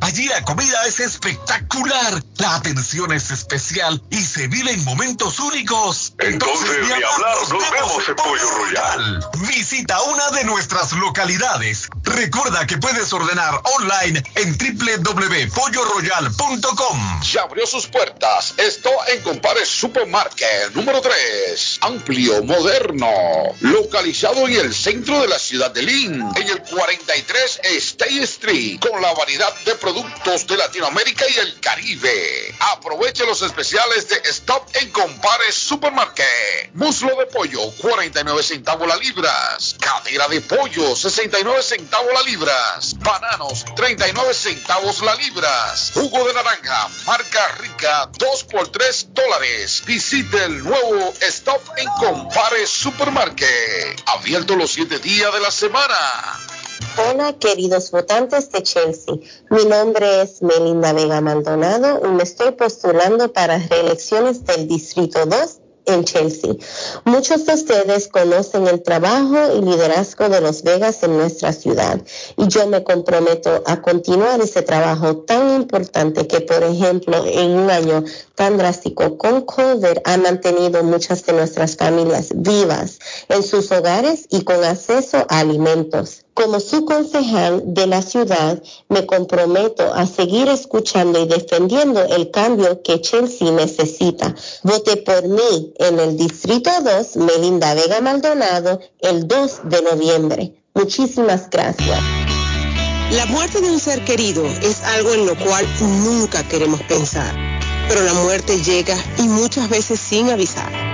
Allí la comida es espectacular, la atención es especial y se vive en momentos únicos. Entonces, ni hablar, nos, vemos en Pollo Royal. Visita una de nuestras localidades. Recuerda que puedes ordenar online en www.polloroyal.com. Ya abrió sus puertas. Esto en Compare Supermarket número 3. Amplio, moderno. Localizado en el centro de la ciudad de Lynn, en el 43 State Street, con la variedad de productos productos de Latinoamérica y el Caribe. Aproveche los especiales de Stop en Compare Supermarket. Muslo de pollo, 49 centavos la libras. Cadera de pollo, 69 centavos la libras. Bananos, 39 centavos la libras. Jugo de naranja, marca rica, 2 por 3 dólares. Visite el nuevo Stop en Compare Supermarket. Abierto los 7 días de la semana. Hola, queridos votantes de Chelsea. Mi nombre es Melinda Vega Maldonado y me estoy postulando para reelecciones del Distrito 2 en Chelsea. Muchos de ustedes conocen el trabajo y liderazgo de los Vegas en nuestra ciudad y yo me comprometo a continuar ese trabajo tan importante que, por ejemplo, en un año tan drástico con COVID ha mantenido muchas de nuestras familias vivas en sus hogares y con acceso a alimentos. Como su concejal de la ciudad, me comprometo a seguir escuchando y defendiendo el cambio que Chelsea necesita. Vote por mí en el Distrito 2, Melinda Vega Maldonado, el 2 de noviembre. Muchísimas gracias. La muerte de un ser querido es algo en lo cual nunca queremos pensar, pero la muerte llega y muchas veces sin avisar.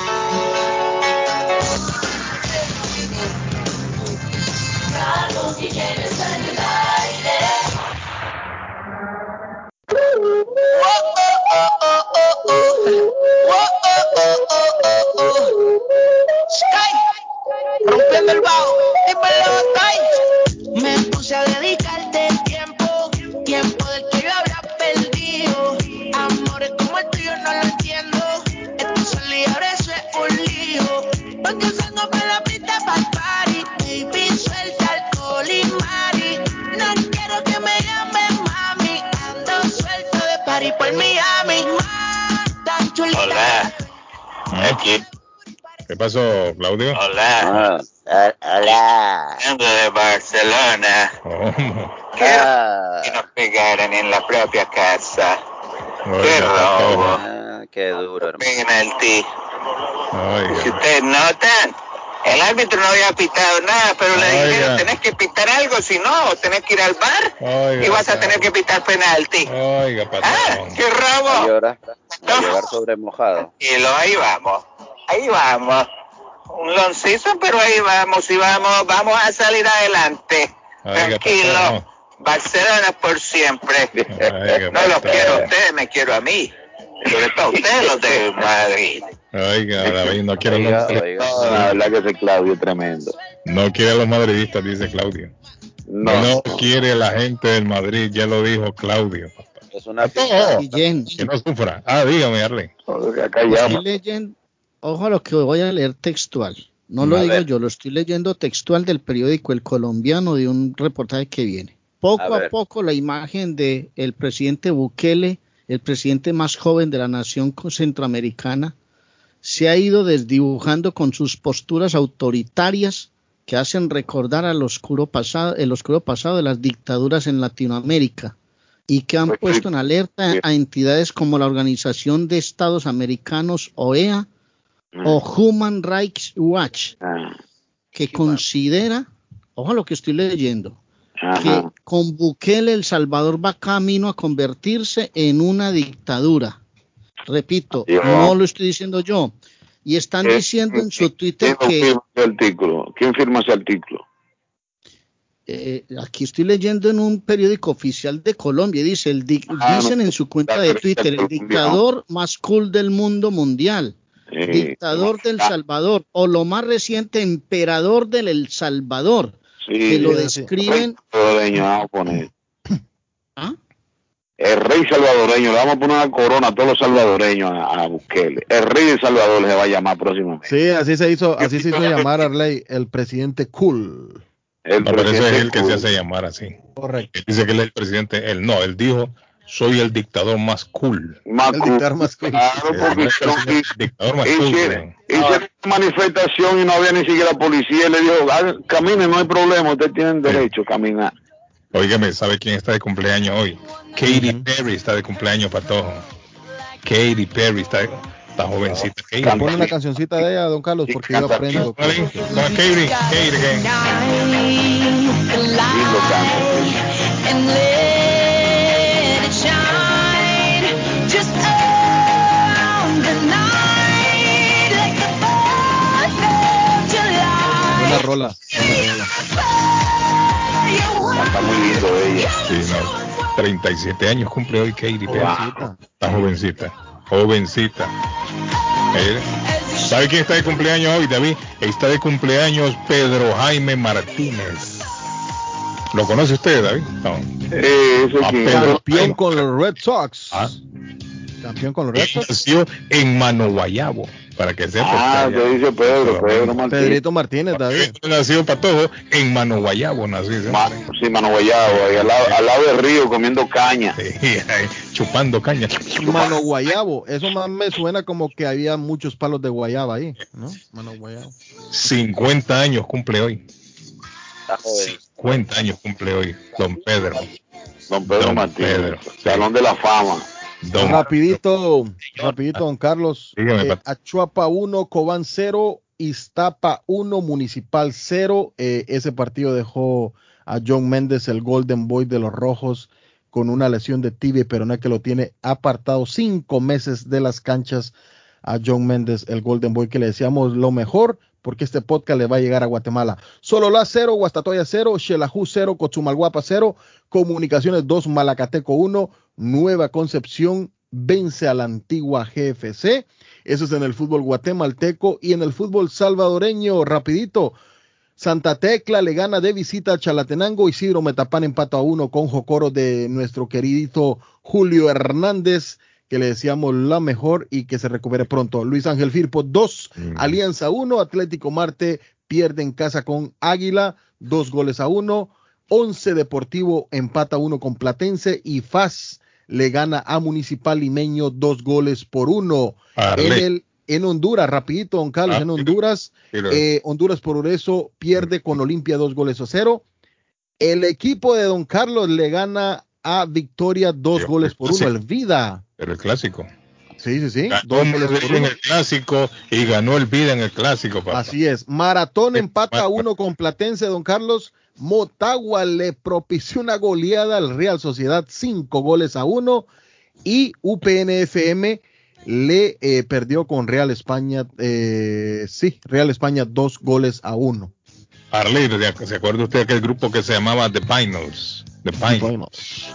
Rompiendo el bajo, dímelo, Me puse a dedicarte Aquí. ¿Qué pasó, Claudio? Hola. hola. Vengo de Barcelona. Ah. Que nos pegaran en la propia casa. Qué robo. Ah, qué duro, hermano. Penalti. Si ustedes notan, el árbitro no había pitado nada, pero le Oiga. dijeron tenés que pitar algo, si no, tenés que ir al bar Oiga, y vas a tener que pitar penalti. Oiga, Patojo. ¡Qué A robo! llorar, a llorar sobre mojado. Y lo ahí vamos, ahí vamos. Un loncizo, pero ahí vamos y vamos, vamos a salir adelante. Oiga, Tranquilo. Barcelona por siempre. Oiga, No los quiero a ustedes, me quiero a mí. Sobre todo ustedes los de Madrid. Oiga, David, no quiere a los Oiga, la verdad que ese Claudio es tremendo. No quiere a los madridistas, dice Claudio. No, No, quiere a la gente del Madrid, ya lo dijo Claudio. Es una Guillén, que no sufra. Ah, dígame, llama. leyendo, ojo a lo que voy a leer textual. No lo A digo ver. yo, lo estoy leyendo textual del periódico El Colombiano de un reportaje que viene. Poco A a, poco la imagen de el presidente Bukele, el presidente más joven de la nación centroamericana, se ha ido desdibujando con sus posturas autoritarias que hacen recordar al oscuro pasado, el oscuro pasado de las dictaduras en Latinoamérica y que han Pues puesto en alerta a entidades como la Organización de Estados Americanos, OEA, o Human Rights Watch, Ah, que considera, ojo lo que estoy leyendo, que con Bukele El Salvador va camino a convertirse en una dictadura. Repito, no lo estoy diciendo yo. Y están Eh, diciendo en su ¿Quién Twitter que firma ese artículo? ¿Quién firma ese artículo? eh, aquí estoy leyendo en un periódico oficial de Colombia, dice el Ah, dicen no, en su cuenta de Twitter, el dictador más cool del mundo mundial, dictador del Salvador, o lo más reciente, emperador del El Salvador, sí, que lo describen. ¿Ah? El rey salvadoreño, le vamos a poner una corona a todos los salvadoreños a, a Bukele. El rey de Salvador se va a llamar próximamente. Sí, así se hizo, así se hizo llamar Arley, el presidente cool. El No, pero ese es presidente el que se hace llamar así. Correcto. Él dice que él es el presidente. Él no, él dijo, soy el dictador más cool. Más El cool. dictador más cool. Claro, porque El son- dictador más cool. hicieron una manifestación y no había ni siquiera policía. Y le dijo, "Ah, caminen, no hay problema, ustedes tienen derecho a caminar. Óigame, ¿sabe quién está de cumpleaños hoy? Katy Perry está de cumpleaños, Patojo. Katy Perry está, está jovencita. Katy. Pone una cancioncita de ella, don Carlos, porque yo aprendo. Katy, Katy, 77 años cumple hoy Katy Perry. Está jovencita, jovencita. ¿Sabe quién está de cumpleaños hoy, David? Está de cumpleaños Pedro Jaime Martínez. ¿Lo conoce usted, David? No. Ah. Campeón con los Red Sox. Campeón con los Red Sox. Nació en Manoguayabo para que sepa. Ah, que dice Pedro, Pedro Martínez. Pedrito Martínez, David. Nació Patojo en Mano Guayabo, nació. ¿sí? Ma- Sí, mano guayabo, ahí al lado, al lado del río comiendo caña. Sí, ahí, chupando caña. Mano Guayabo. Eso más me suena como que había muchos palos de guayaba ahí, ¿no? Mano Guayabo. 50 años cumple hoy. Está joven. 50 años cumple hoy, don Pedro. Don Pedro Don Martínez, Pedro, Salón de la Fama. Don- Rapidito, rapidito, don Carlos. Eh, Achuapa 1, Cobán 0, Iztapa 1, Municipal 0. Eh, ese partido dejó a John Méndez, el Golden Boy de los Rojos, con una lesión de tibia y peroné que lo tiene apartado cinco meses de las canchas a John Méndez, el Golden Boy, que le deseamos lo mejor porque este podcast le va a llegar a Guatemala. Solo la 0, Guastatoya 0, Xelajú 0, Cochumalguapa 0, Comunicaciones 2, Malacateco 1, Nueva Concepción vence a la antigua GFC. Eso es en el fútbol guatemalteco y en el fútbol salvadoreño, rapidito. Santa Tecla le gana de visita a Chalatenango. Isidro Metapán empata a uno con Jocoro de nuestro querido Julio Hernández, que le deseamos la mejor y que se recupere pronto. Luis Ángel Firpo 2, Alianza 1, Atlético Marte pierde en casa con Águila, dos goles a uno. Once Deportivo empata uno con Platense y FAS le gana a Municipal Limeño dos goles por uno. En, el, en Honduras, rapidito, don Carlos, Ah, en Honduras, sí, lo- eh, Honduras por eso pierde con Olimpia dos goles a cero. El equipo de don Carlos le gana a Victoria dos goles por uno, el Vida. Pero el clásico. Sí, sí, sí. Ganó en el clásico y ganó el vida en el clásico, papá. Así es. Maratón empata a uno con Platense, don Carlos. Motagua le propició una goleada al Real Sociedad, cinco goles a uno. Y UPNFM le eh, perdió con Real España, eh, sí, Real España, dos goles a uno. Arley, ¿de- ¿se acuerda usted de aquel grupo que se llamaba The Pinos? The Pinos. The Pinos.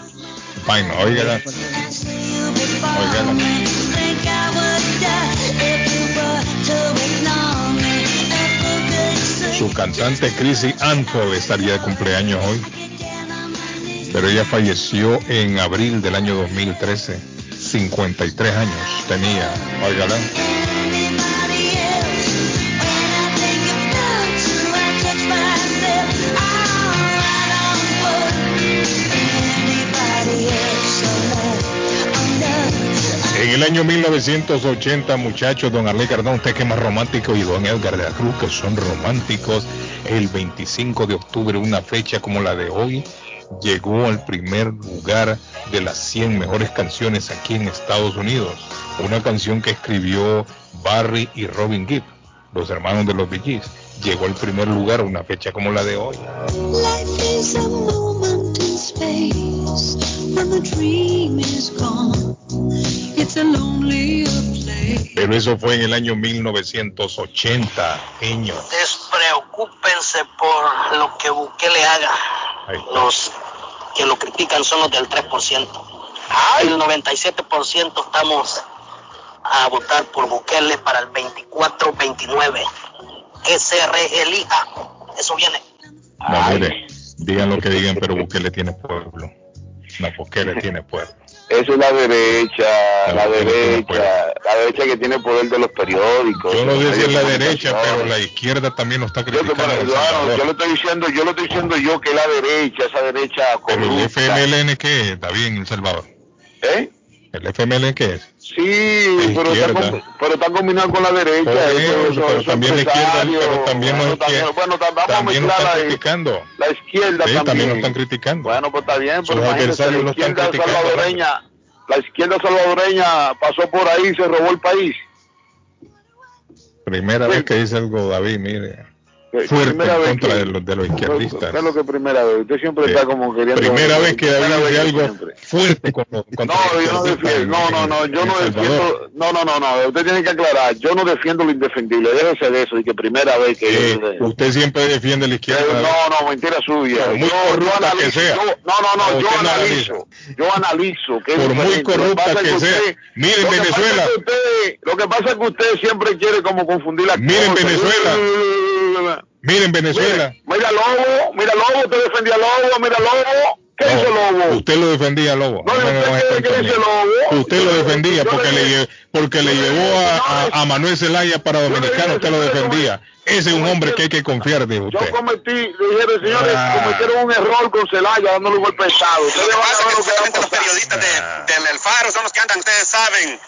Su cantante Chrissy Anthol estaría de cumpleaños hoy. Pero ella falleció en abril del año 2013. 53 años tenía. El año 1980, muchachos, don Arley Cardón, usted que más romántico, y don Edgar de la Cruz, que son románticos, el 25 de octubre, una fecha como la de hoy, llegó al primer lugar de las 100 mejores canciones aquí en Estados Unidos. Una canción que escribió Barry y Robin Gibb, los hermanos de los Bee. Llegó al primer lugar una fecha como la de hoy. Pero eso fue en el año 1980, niño. Despreocúpense por lo que Bukele haga. Los que lo critican son los del 3%. El 97% estamos a votar por Bukele para el 24-29. Que se reelija. Eso viene. No, mire, digan lo que digan, pero Bukele tiene pueblo. No, Bukele tiene pueblo. Eso es la derecha, la derecha, la derecha que tiene poder de los periódicos. Yo no sé si es la derecha, pero la izquierda también lo está que- criticando. claro, yo lo estoy diciendo, yo lo estoy diciendo yo que la derecha, esa derecha Pero el corrupta. FMLN, ¿qué es, David, en El Salvador? ¿Eh? ¿El FMLN qué es? Sí, pero está, izquierda. pero está combinado con la derecha. Eso- eso, eso- pero esos también la izquierda, pero también bueno, los también- izquier- bueno, también mezclar están la, criticando. la izquierda Sí, también. también lo están criticando. Bueno, pues está bien, Sus pero imagínese, adversarios la lo están izquierda criticando, salvadoreña, la izquierda salvadoreña pasó por ahí y se robó el país. Primera vez que dice algo, David, mire. Fuerte en contra que- de los, de los izquierdistas. ¿Qué es lo que primera vez? Usted siempre Sí. está como queriendo... Primera vez que dice que algo siempre. fuerte con los- contra No, yo no defiendo, en- no, no, no, yo no defiendo, no, no, no, no, usted tiene que aclarar, yo no defiendo lo indefendible, déjese de eso, y que primera vez que yo... usted siempre defiende la izquierda. Eh, no, no, mentira suya. Por muy Yo- yo corrupta que analizo- sea. yo- no, no, no, yo analizo. Yo analizo. que es Por muy corrupta que sea. Miren que Venezuela. que lo que pasa es que usted siempre quiere como confundir las Miren. Venezuela. Miren Venezuela. Mira, mira Lobo, mira Lobo, usted defendía a Lobo, mira Lobo. ¿Qué hizo Lobo? Usted lo defendía, Lobo. No, No usted que mí. dice Lobo. Usted lo defendía Yo porque le- porque le llevó a, a- a Manuel Zelaya para Dominicano. Usted lo defendía. Ese es un hombre que hay que confiar de Yo usted. cometí, le dijeron, señores, Ah. cometieron un error con Celaya dándole un golpe de Estado. Lo que va a pasar. periodistas de- del El Faro son los que andan, ustedes saben,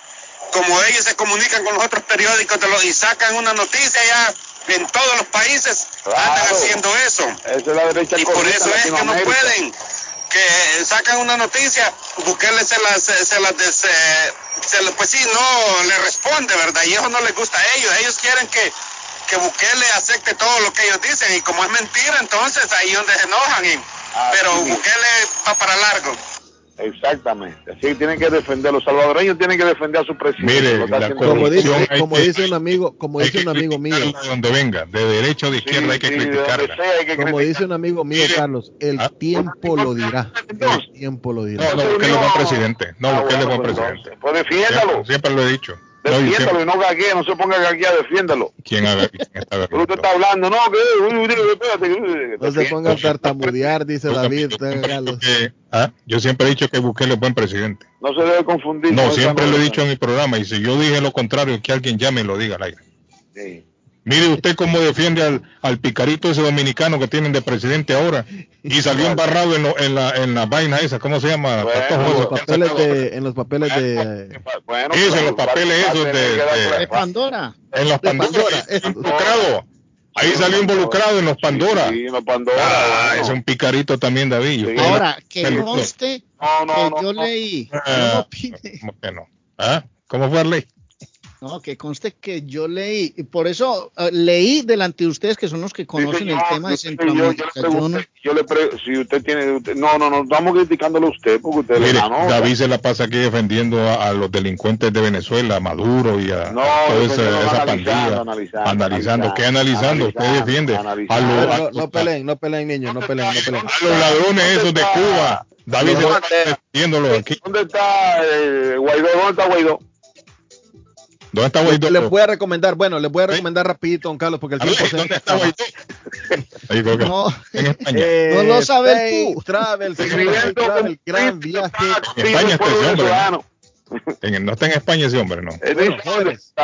como ellos se comunican con los otros periódicos de los- y sacan una noticia ya en todos los países, andan haciendo eso. Es la derecha Y por eso es que no pueden que sacan una noticia, Bukele se las, se, las se, pues sí, no le responde, ¿verdad? Y eso no les gusta a ellos. Ellos quieren que, que Bukele acepte todo lo que ellos dicen y como es mentira, entonces ahí es donde se enojan. Y, ah, pero Bukele va para largo. Exactamente. Así tienen que defender, los salvadoreños tienen que defender a su presidente. Mire, como, dice, como dice un amigo, como dice un amigo mío. donde venga, de derecha o de izquierda hay que criticarla. como dice un amigo mío, Carlos, el ah. tiempo lo dirá. El tiempo lo dirá. No, no, busquéle buen presidente. No, ah, busquéle buen pues presidente. Pues defiéndalo. Siempre, lo he dicho. Defiéndalo y no gaguee, no se ponga a gaguear, defiéndalo. ¿Quién, haga, quién está Pero usted está hablando, no, que... No se ponga a tartamudear, dice David. ¿ah? Yo siempre he dicho que Bukele es buen presidente. No se debe confundir. No, siempre lo he dicho en mi programa y si yo dije lo contrario, que alguien llame y lo diga al aire. Sí. Mire usted cómo defiende al, al, picarito ese dominicano que tienen de presidente ahora y salió embarrado en, en, la, en la vaina esa, ¿cómo se llama? en, los papeles de, en los papeles de... Bueno, eso, en los papeles esos de, de, Pandora. En los Pandora, involucrado. Ahí salió involucrado en los Pandora. Sí, en los Pandora. Ah, es un picarito también, David. Ahora, que conste que yo leí. Ah, ¿Cómo que no? ¿Ah? ¿Cómo fue la ley? No, que conste que yo leí, y por eso uh, leí delante de ustedes que son los que conocen sí, el tema de Centroamérica. Yo, yo, no... yo le pre si usted tiene, usted, no, no, no, estamos criticándolo a usted porque usted Mire, le David se la pasa aquí defendiendo a, a, los delincuentes de Venezuela, a Maduro y a no, toda esa, esa pandilla. Analizando, analizando, ¿qué analizando? Usted defiende a los, no, no peleen, no peleen, niños, no peleen, no peleen. A los ladrones esos de Cuba. David se está defendiéndolo aquí. ¿Dónde está eh, Guaidó? ¿Dónde está Guaidó? ¿Dónde está Guaidó? Les voy a recomendar, bueno, les voy a recomendar ¿Eh? rapidito, don Carlos, porque el tiempo se ¿Dónde está Guaidó? no, en España. Eh, no lo sabes tú. Travel, travel, gran viaje. En España está ese hombre. ¿no? En, no está en España ese hombre, ¿no? Bueno, jóvenes,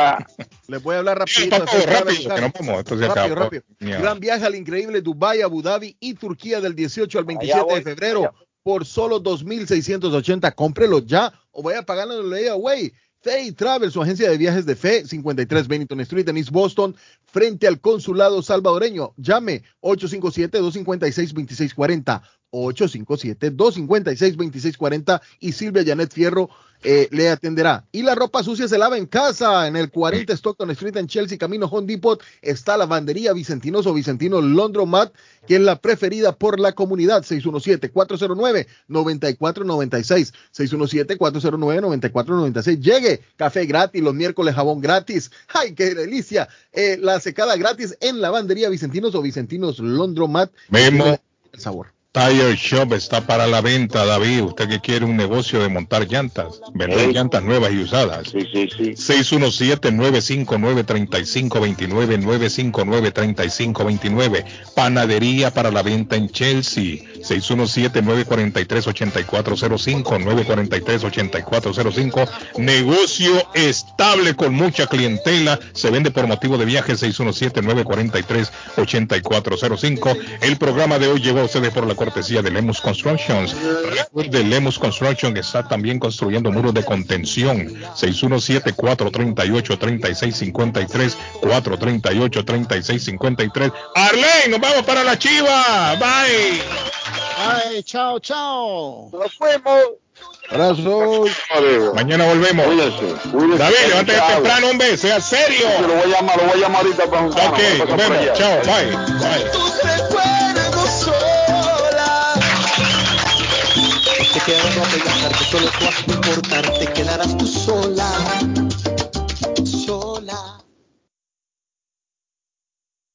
les voy a hablar rapidito. rápido, rápido, que no podemos, esto se rápido, rápido. Gran viaje al increíble Dubai, Abu Dhabi y Turquía del 18 al 27 de febrero por solo 2.680. Cómprelo ya o vaya a pagarlo en el güey. Fay Travel, su agencia de viajes de fe, 53 Bennington Street en East Boston, frente al consulado salvadoreño. Llame 857-256-2640. 857-256-2640 y Silvia Janet Fierro eh, le atenderá. Y la ropa sucia se lava en casa. En el 40 Stockton Street en Chelsea, camino Home Depot, está la bandería Vicentinos o Vicentino Londromat, que es la preferida por la comunidad. 617-409-9496. 617-409-9496. Llegue, café gratis, los miércoles jabón gratis. ¡Ay, qué delicia! Eh, la secada gratis en la bandería Vicentinos o Vicentinos Londromat. Memo. El sabor. Tire Shop está para la venta, David. Usted que quiere un negocio de montar llantas, vender llantas nuevas y usadas. Sí, sí, sí. 617-959-3529, 959-3529. Panadería para la venta en Chelsea. 617-943-8405, 943-8405. Negocio estable con mucha clientela. Se vende por motivo de viaje 617-943-8405. El programa de hoy llegó a ustedes por la cortesía de Lemus Constructions. De Lemus Construction está también construyendo muros de contención. 617-438-3653, 438-3653. Arlene, nos vamos para la chiva. Bye. Ay, chao, chao. Nos fuimos. Abrazos. Mañana volvemos. Cuídense, cuídense. David, levántate temprano, hombre. Sea serio. Sí, lo voy a llamar, lo voy a llamar ahorita para juntarnos. Ok, nos no vemos. Chao, bye. bye. Tus recuerdos sola. Te quedarás a pegar, que solo tú has de importar. Te quedarás tú sola.